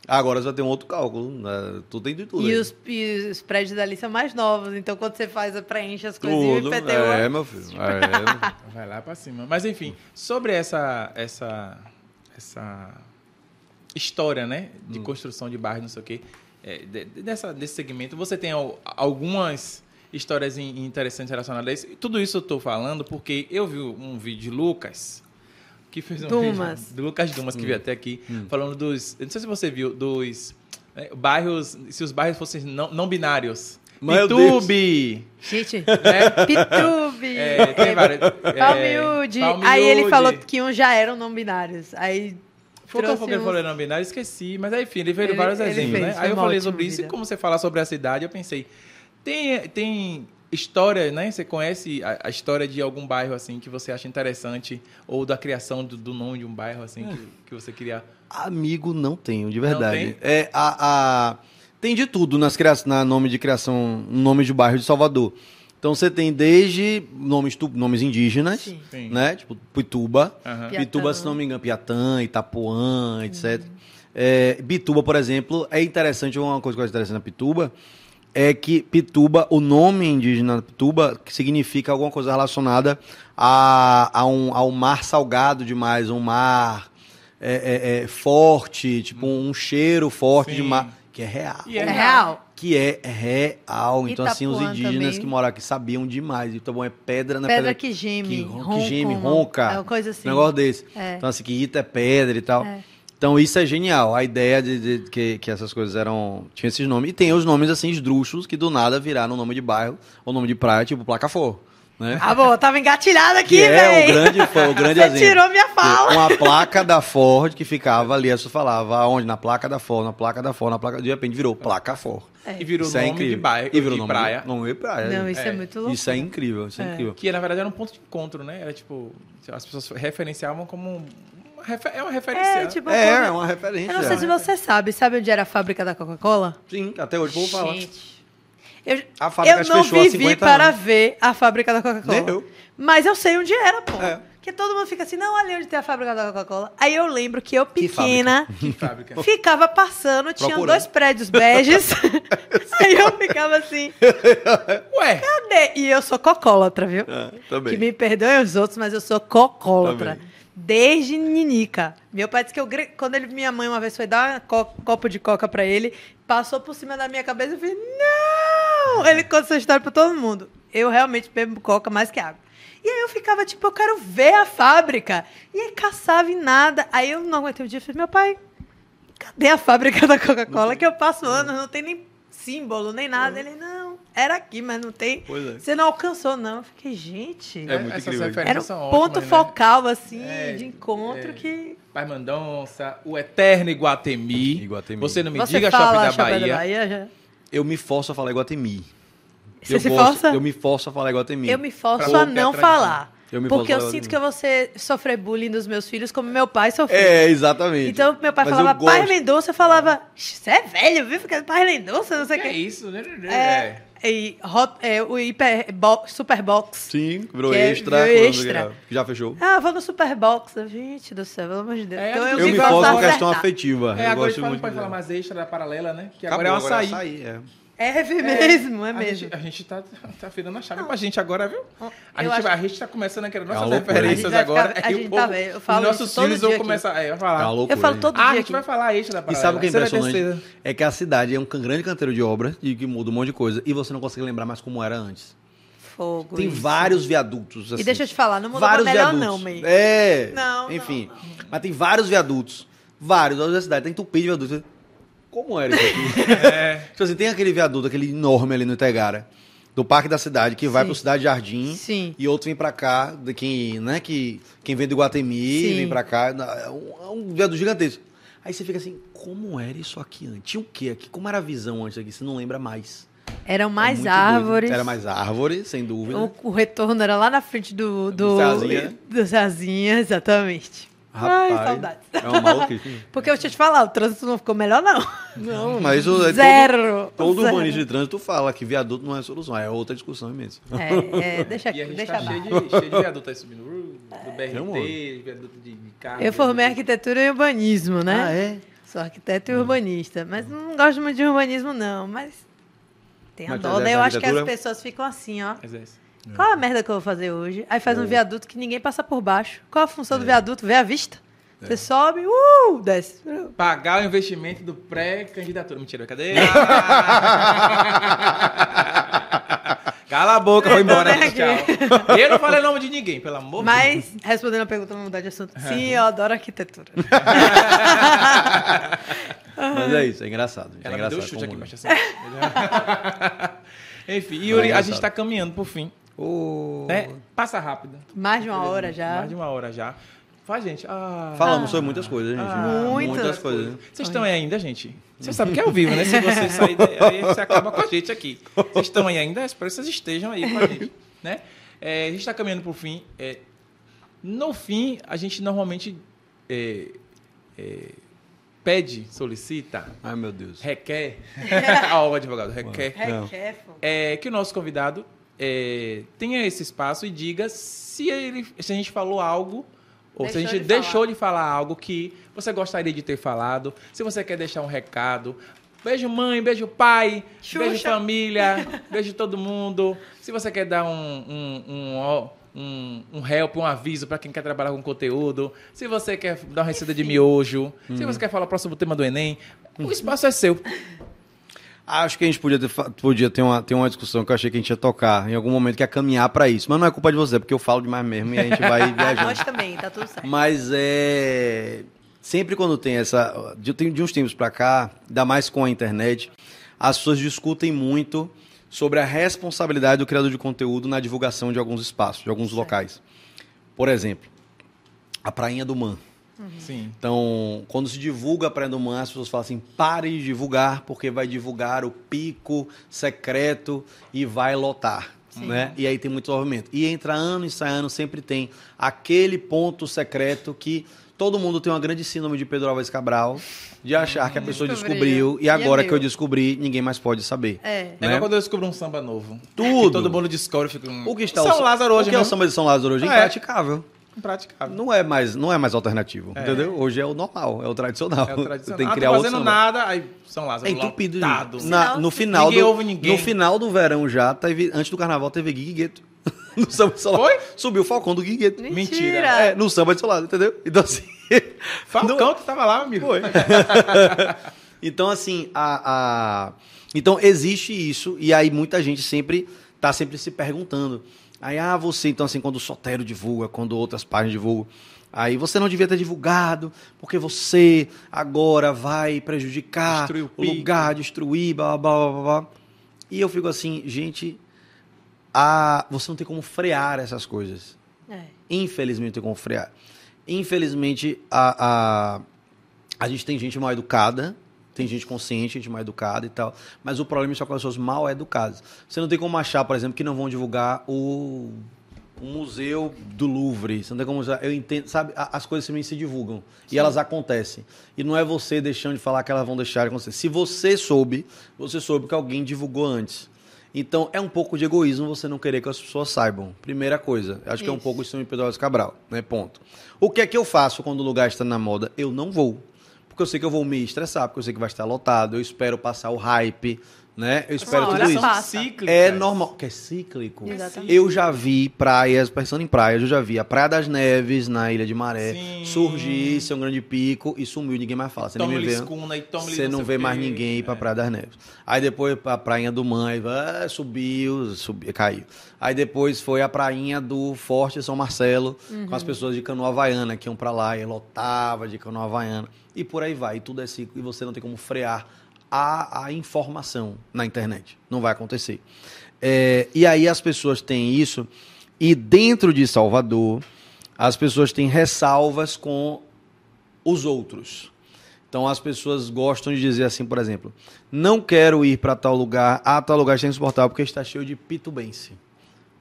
agora você vai ter um outro cálculo. né? Tudo tem de tudo. E os, e os prédios dali são mais novos, então quando você faz, preenche as coisas e o tudo. IPTU. É, meu filho. É. Vai lá pra cima. Mas enfim, sobre essa essa essa história, né, de construção de bairros, não sei o quê, é, desse segmento, você tem al- algumas histórias in- interessantes relacionadas a isso. E Tudo isso eu tô falando porque eu vi um vídeo de Lucas que fez um Dumas. vídeo, do Lucas Dumas que veio até aqui falando dos, não sei se você viu, dos né, bairros, se os bairros fossem não, não binários. Meu Pitube, Gente, né? Pitube, É, tem vários. Palmiúde. Palmiúde. Aí ele falou que uns já eram não binários. Aí Foi o que eu trouxe falei, uns- falei não binário, esqueci. Mas aí, enfim, ele veio Ele- vários ele exemplos, fez, né? Aí eu falei sobre isso. E como você falar sobre a cidade, eu pensei, tem, tem história, né? Você conhece a, a história de algum bairro, assim, que você acha interessante? Ou da criação do, do nome de um bairro, assim, que, que você queria... Amigo, não tenho, de verdade. tem? É, a, a- tem de tudo nas cria... na nome de criação, nome de bairro de Salvador. Então você tem desde nomes, tu- nomes indígenas, Sim. Né? Tipo Pituba. Piatã. Pituba, se não me engano, Piatã, Itapuã, etc. É, Bituba, por exemplo, é interessante, uma coisa que eu acho interessante na Pituba é que Pituba, o nome indígena Pituba, que significa alguma coisa relacionada a, a, um, a um mar salgado demais, um mar é, é, é, forte, tipo um cheiro forte de Sim. mar, que é real. E É real. Que é real. Então, assim, os Itapuã indígenas também. que moram aqui sabiam demais. Então, é pedra, né? Pedra que geme, que, ronca, que geme, ronca. é uma coisa assim. Um negócio desse. É. Então, assim, que Ita é pedra e tal. É. Então, isso é genial. A ideia de, de que, que essas coisas eram. Tinha esses nomes. E tem os nomes, assim, esdrúxulos, que do nada viraram nome de bairro ou nome de praia, tipo Placa For. Né? Ah, bom, tava engatilhada aqui, que é o velho. grande, foi o grande Você exemplo. tirou minha fala. Uma placa da Ford que ficava ali, você falava aonde? Na placa da Ford, na placa da Ford, na placa. De repente virou placa Ford. É. E virou Isso é nome incrível. de bairro, E virou de nome praia. De, nome de praia. Não, isso é, É. muito louco. Isso é incrível, isso é, É. incrível. Que, na verdade, era um ponto de encontro, né? Era, tipo, as pessoas referenciavam como... uma refer- É uma referência. É, tipo, É, é uma referência. Eu não sei se você sabe. Sabe onde era a fábrica da Coca-Cola? Sim, até hoje o povo fala. Gente. Eu, A fábrica eu não fechou vivi 50 para anos. ver a fábrica da Coca-Cola. Mas eu sei onde era, pô. É. Porque todo mundo fica assim, não, ali onde tem a fábrica da Coca-Cola. Aí eu lembro que eu, Que pequena, Que fábrica. ficava passando, tinha dois prédios beges. Aí eu ficava assim, Ué, cadê? E eu sou cocólatra, viu? É, também. Que me perdoem os outros, mas eu sou cocólatra. Também. Desde Ninica. Meu pai disse que eu, quando ele, minha mãe uma vez foi dar um co- copo de coca pra ele, passou por cima da minha cabeça e eu falei, não! Ele conta essa história pra todo mundo. Eu realmente bebo coca mais que água. E aí eu ficava tipo, eu quero ver a fábrica. E aí caçava em nada. Aí eu não aguentei o dia e falei, meu pai, cadê a fábrica da Coca-Cola? Que eu passo anos, não tem nem símbolo, nem nada. Ele, não, era aqui, mas não tem. Pois é. Você não alcançou, não. Eu fiquei, gente. É muito incrível. Era um ótimas, ponto né? focal, assim, É, de encontro é. que. Pai Mandonça, o eterno Iguatemi. Iguatemi. Você não me Você diga fala Shopping da Bahia. Bahia já. Eu me forço a falar Iguatemi. Você eu se gosto- força? Eu me forço a falar Iguatemi. Eu me forço a a não falar. Eu me porque eu forço a- sinto que eu vou ser, sofrer bullying dos meus filhos como meu pai sofreu. É, exatamente. Então, meu pai Mas falava pai. Mendonça, eu falava, você é velho, viu? Fica pai Mendonça, não sei o Que quê. é isso, né? É, e hot- é, o hiper bo- Superbox. Sim, virou Que é- extra. extra. Já fechou. Ah, vou no Superbox. Gente do céu, pelo amor de Deus. É, então eu Eu, me foco com questão afetiva. É, eu agora a gosto gente fala- não muito pode de- falar mais extra da paralela, né? Que Acabou, agora é um agora é açaí. açaí, é. É mesmo, é A mesmo. gente, a gente tá, tá virando a chave pra gente agora, viu? A Eu gente, acho- a gente tá começando a querer É nossas referências A gente agora. ficar- a e o gente povo, tá vendo, eu falo os nossos isso todo filhos dia vão começar. É, vai É uma falar. loucura, Eu falo gente. todo Ah, a dia gente aqui. vai falar extra da E paralela. sabe o que é Você vai ter impressionante? certeza. É que a cidade é um grande canteiro de obra e que muda um monte de coisa e você não consegue lembrar mais como era antes. Fogo. Tem isso. vários viadutos. Assim. E deixa eu te falar, não mudou vários melhor viadutos. não, meio. É. Não, Enfim. Mas tem vários viadutos. Vários. A cidade tem entupido de viadutos. Como era isso aqui? É. Tipo assim, tem aquele viaduto, aquele enorme ali no Itegara, do Parque da Cidade, que vai Sim. pro Cidade Jardim. Sim. E outro vem pra cá, de quem, né, que, quem vem do Guatemi, Sim. vem pra cá. É um, é um viaduto gigantesco. Aí você fica assim, como era isso aqui antes? Tinha o quê aqui? Como era a visão antes aqui? Você não lembra mais. Eram É mais doido. árvores. Era mais árvore, sem dúvida. O, o retorno era lá na frente do. Do, Do Cezinha. do Cezinha, exatamente. Ai, Rapaz, saudades. É uma maluquice. Porque eu tinha te falar, o trânsito não ficou melhor, não. Não, mas o, é todo- Zero. Todo, Zero. urbanista de trânsito fala que viaduto não é solução, é outra discussão imensa. É, é, deixa E a gente deixa tá lá. cheio de, cheio de viaduto aí subindo. Uh, Do um BRT, viaduto de, de carro. Eu formei arquitetura e urbanismo, né? Ah, é? Sou arquiteto e urbanista. Mas não gosto muito de urbanismo, não. Mas tem a Mas dó, né? Eu acho que as pessoas ficam assim, ó. Exerce. Qual a merda que eu vou fazer hoje? Aí faz um viaduto que ninguém passa por baixo. Qual a função do viaduto? Vê a vista. Você sobe, uh, desce. Pagar o investimento do pré-candidatura. Mentira, cadê? Cala a boca, foi embora. Eu tô Tchau. Eu não falei o nome de ninguém, pelo amor de Deus. Mas, respondendo a pergunta, vamos mudar de assunto. Sim, eu adoro arquitetura. Mas é isso, é engraçado. gente, É me engraçado. deu chute aqui, mas assim. Enfim, Yuri, a gente tá caminhando pro fim. Né? Passa rápido. Mais de uma hora já. Mais de uma hora já. Faz, gente. Ah, Falamos sobre muitas coisas, gente. Ah, muitas muitas coisas. Vocês estão aí ainda, gente? Você sabe que é ao vivo, né? Se você sair daí, aí você acaba com a gente aqui. Vocês estão aí ainda? Espero que vocês estejam aí com a gente. Né? É, a gente está caminhando para o fim. É, no fim, a gente normalmente é, é, pede, solicita, Ai, meu Deus. requer. Ó, o advogado, requer. Não. Pô. É, que o nosso convidado é, tenha esse espaço e diga se, ele, se a gente falou algo ou se a Deixou gente de deixou falar. de falar algo que você gostaria de ter falado, se você quer deixar um recado. Beijo mãe, beijo pai, Xuxa. beijo família, beijo todo mundo. Se você quer dar um, um, um, um, um help, um aviso para quem quer trabalhar com conteúdo, se você quer dar uma receita de miojo, se você quer falar o próximo tema do Enem, o espaço é seu. Acho que a gente podia ter, podia ter, uma, ter uma discussão que eu achei que a gente ia tocar em algum momento, que é caminhar pra isso. Mas não é culpa de você, porque eu falo demais mesmo e a gente vai viajando. Nós também, tá tudo certo. Mas é. Sempre quando tem essa. De, de uns tempos pra cá, ainda mais com a internet, as pessoas discutem muito sobre a responsabilidade do criador de conteúdo na divulgação de alguns espaços, de alguns locais. Por exemplo, a Prainha do Man. Sim. Então, quando se divulga a Man, as pessoas falam assim: pare de divulgar, porque vai divulgar o pico secreto e vai lotar. Né? E aí tem muito movimento. E entra ano e sai ano, sempre tem aquele ponto secreto que todo mundo tem uma grande síndrome de Pedro Álvares Cabral, de achar que a pessoa Descobriu. descobriu, e E é agora que meu. eu descobri, ninguém mais pode saber. É. É Né? igual quando eu descubro um samba novo. Tudo. Que todo mundo descobre e fica. um- O que está São Lázaro hoje o que é o mesmo. samba de São Lázaro hoje? É É. impraticável. Impraticável. Não é mais, não é mais alternativo, entendeu? Hoje é o normal, é o tradicional. É o tradicional. Você tem que ah, criar tô outro fazendo samba. nada, aí São Lázaro É entupido. lotado. gente. Na- no final Ninguém do, ouve ninguém. No final do verão já, teve, antes do carnaval, teve Gui Gueto. No samba de Solado. Foi? Subiu o Falcão do Gui Gueto. Mentira. É, no samba de Solado, entendeu? Então assim... Falcão, tu tava lá, amigo. Foi. então, assim, a, a- Então, existe isso, e aí muita gente sempre tá sempre se perguntando. Aí, ah, você, então, assim, quando o Sotero divulga, quando outras páginas divulgam, aí você não devia ter divulgado, porque você agora vai prejudicar o o lugar, destruir, blá, blá, blá, blá, blá. E eu fico assim, gente, a... você não tem como frear essas coisas. É. Infelizmente, tem como frear. Infelizmente, a, a, a gente tem gente mal educada, tem gente consciente, gente mal educada e tal. Mas o problema é só com as pessoas mal educadas. Você não tem como achar, por exemplo, que não vão divulgar o, o museu do Louvre. Você não tem como. Eu entendo, sabe? As coisas simplesmente se divulgam. E elas acontecem. E não é você deixando de falar que elas vão deixar de acontecer. Se você soube, você soube que alguém divulgou antes. Então, é um pouco de egoísmo você não querer que as pessoas saibam. Primeira coisa. Acho que é um Isso. pouco síndrome de Pedro Cabral, né? Ponto. O que é que eu faço quando o lugar está na moda? Eu não vou. Porque eu sei que eu vou me estressar, porque eu sei que vai estar lotado, eu espero passar o hype, né? Eu espero Uma tudo isso. passa. É normal, que é cíclico. Exatamente. Eu já vi praias, pensando em praias, eu já vi a Praia das Neves, na Ilha de Maré, Sim. surgir, ser um grande pico e sumiu, ninguém mais fala. Você nem me vê. Você não vê mais ninguém ir pra Praia das Neves. Aí depois a Prainha do Mãe, ah, subiu, subiu, caiu. Aí depois foi a prainha do Forte São Marcelo, com as pessoas de canoa havaiana que iam pra lá e lotava de canoa havaiana. E por aí vai, e tudo é ciclo, e você não tem como frear a, a informação na internet. Não vai acontecer. É, e aí as pessoas têm isso, e dentro de Salvador, as pessoas têm ressalvas com os outros. Então as pessoas gostam de dizer assim, por exemplo, não quero ir para tal lugar, ah, tal lugar está insuportável porque está cheio de pitubense.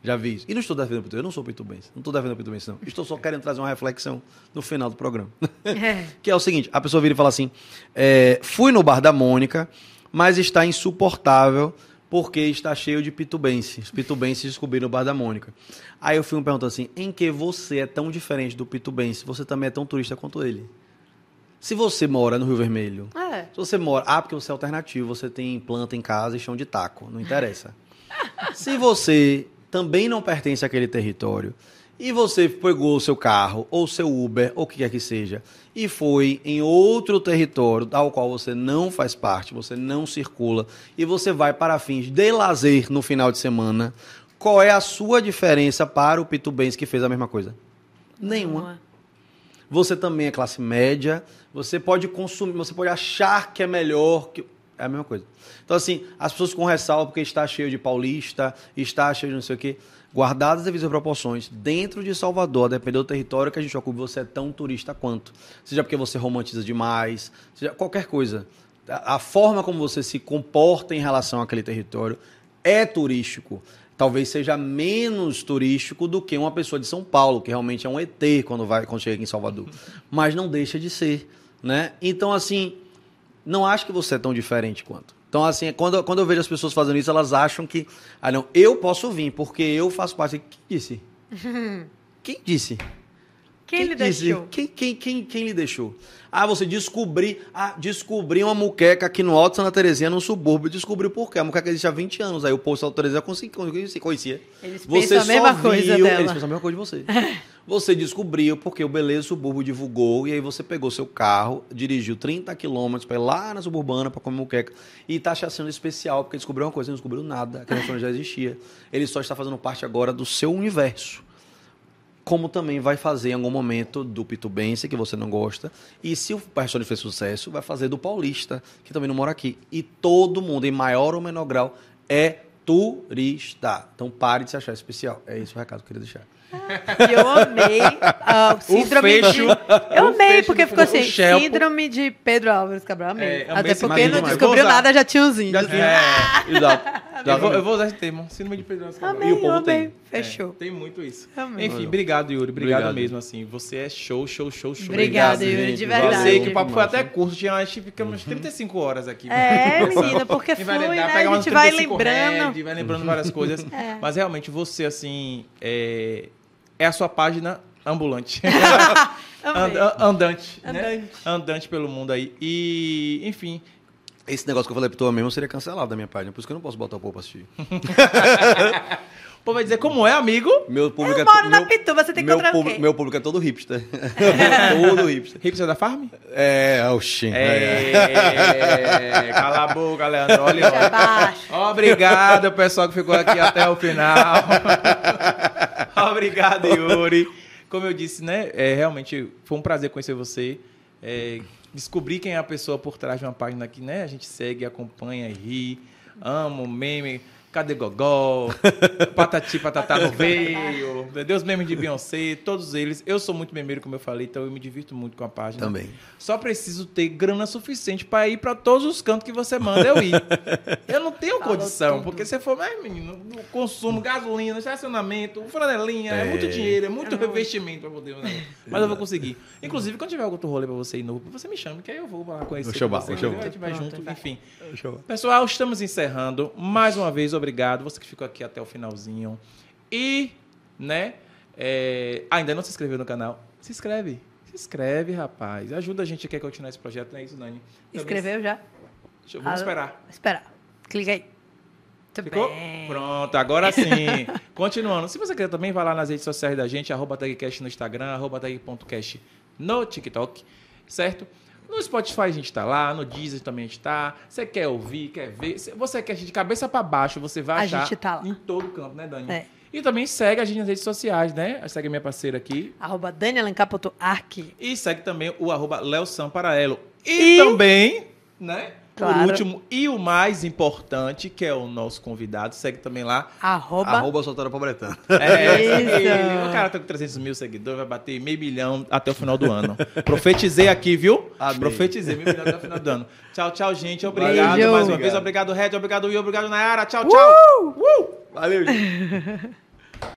Já vi isso. E não estou defendendo pitubense, eu não sou pitubense, não estou defendendo pitubense não. Estou só querendo trazer uma reflexão no final do programa. É. que é o seguinte, a pessoa vira e fala assim, é, fui no bar da Mônica, mas está insuportável porque está cheio de pitubense. Os pitubenses descobriram o bar da Mônica. Aí eu fui me perguntando assim, em que você é tão diferente do pitubense? Você também é tão turista quanto ele. Se você mora no Rio Vermelho, É. se você mora. Ah, porque você é alternativo, você tem planta em casa e chão de taco. Não interessa. Se você também não pertence àquele território e você pegou o seu carro ou seu Uber ou o que quer que seja e foi em outro território ao qual você não faz parte, você não circula e você vai para fins de lazer no final de semana, qual é a sua diferença para o pitubense que fez a mesma coisa? Nenhuma. Você também é classe média, você pode consumir, você pode achar que é melhor que é a mesma coisa. Então assim, as pessoas com ressalva porque está cheio de paulista, está cheio de não sei o quê, guardadas as devidas proporções, dentro de Salvador, dependendo do território que a gente ocupa, você é tão turista quanto. Seja porque você romantiza demais, seja qualquer coisa. A forma como você se comporta em relação àquele território é turístico. Talvez seja menos turístico do que uma pessoa de São Paulo, que realmente é um ET quando, vai, quando chega aqui em Salvador. Mas não deixa de ser. Né? Então, assim, não acho que você é tão diferente quanto. Então, assim, quando, quando eu vejo as pessoas fazendo isso, elas acham que. Ah, não, eu posso vir, porque eu faço parte. Quem disse? Quem disse? Quem, lhe disse? deixou? Quem, quem, quem, quem lhe deixou? Ah, você descobrir. Ah, descobri uma muqueca aqui no Alto de Santa Terezinha, no subúrbio. Descobriu por quê? A muqueca existe há 20 anos. Aí o povo de Santa Terezinha conhecia. conhecia. Eles Você pensam a só mesma viu, coisa dela. Eles pensam a mesma coisa de você. Você descobriu porque o Beleza Subúrbio divulgou e aí você pegou seu carro, dirigiu 30 quilômetros para ir lá na suburbana para comer muqueca e tá achando especial porque descobriu uma coisa, não descobriu nada, aquela restaurante já existia. Ele só está fazendo parte agora do seu universo. Como também vai fazer em algum momento do Pitubense, que você não gosta. E se o restaurante fez sucesso, vai fazer do Paulista, que também não mora aqui. E todo mundo, em maior ou menor grau, é turista. Então pare de se achar especial. É esse o recado que eu queria deixar. E eu amei a síndrome fecho- de... Eu o amei, porque ficou o assim, síndrome de Pedro Álvares Cabral, amei. É, amei Até porque não demais. descobriu nada, já tinha os índios. É, Exato. Eu, vou, eu vou usar esse termo, síndrome de Pedro Álvares Amei, E o povo eu amei. tem. Fechou. É, tem muito isso. Amei. Enfim, obrigado, Yuri. Obrigado, Obrigado. mesmo, assim. Você é show, show, show, show. Obrigada, Obrigado, Yuri, de Eu verdade. sei que o papo foi até curto, tinha, acho que ficamos 35 horas aqui. É, menina, porque vai foi, lembrar, né? A gente vai 35 lembrando. Red, vai lembrando várias coisas. Mas realmente você, assim, é, é a sua página ambulante. And- andante. né? Andante. Andante pelo mundo aí. E, enfim. Esse negócio que eu falei pro tu mesmo seria cancelado da minha página. Por isso que eu não posso botar o povo pra assistir. O povo vai dizer como é, amigo. Meu público Eu é moro na meu- Pituba, você tem que meu encontrar público, meu público é todo hipster. todo hipster. Hipster da Farm? É, oxi. É, cala a boca, Leandro. Olha, olha. Obrigado, pessoal que ficou aqui até o final. Obrigado, Yuri. Como eu disse, né? É, realmente foi um prazer conhecer você. É, descobrir quem é a pessoa por trás de uma página que né, a gente segue, acompanha, ri, amo, meme. Cadê Gogó? Patati Patatá não veio. Os memes de Beyoncé, todos eles. Eu sou muito memeiro, como eu falei, então eu me divirto muito com a página. Também. Só preciso ter grana suficiente para ir para todos os cantos que você manda eu ir. Eu não tenho Falou condição, tudo. porque você for, mas, menino, consumo, gasolina, estacionamento, flanelinha, é, É. muito dinheiro, é muito revestimento pra poder. Né? Mas eu vou conseguir. Inclusive, quando tiver algum outro rolê pra você ir novo, você me chama, que aí eu vou lá conhecer. Vou chamar, você, vou chamar. entendeu? A gente vai Pronto, junto, enfim. Pessoal, estamos encerrando. Mais uma vez, obrigado. Você que ficou aqui até o finalzinho. E, né, é, ainda não se inscreveu no canal? Se inscreve. Se inscreve, rapaz. Ajuda a gente a continuar esse projeto, não é isso? Também- Escreveu já? Deixa vamos Ah, esperar. Espera. Clica aí. Muito Ficou? bem. Pronto, agora sim. Continuando. Se você quiser também, vai lá nas redes sociais da gente, arroba tagcast no Instagram, arroba tag.cast no TikTok, certo? No Spotify a gente tá lá, no Deezer também a gente tá. Você quer ouvir, quer ver? Você quer de cabeça para baixo, você vai A achar gente tá lá. em todo canto, né, Dani? É. E também segue a gente nas redes sociais, né? Segue a minha parceira aqui. Arroba danielencapoto.arc. E segue também o arroba Léo Samparaelo. E, E- também, né? Claro. Por último, e o mais importante, que é o nosso convidado, segue também lá, Arroba. Arroba solteira pobretana. É, Isso. isso. O cara tá com 300 mil seguidores, vai bater meio milhão até o final do ano. Profetizei aqui, viu? Amém. Profetizei meio milhão até o final do ano. Tchau, tchau, gente. Obrigado Beijo. mais uma vez. Obrigado, Red. Obrigado, Will. Obrigado, Nayara. Tchau, tchau. Valeu, gente.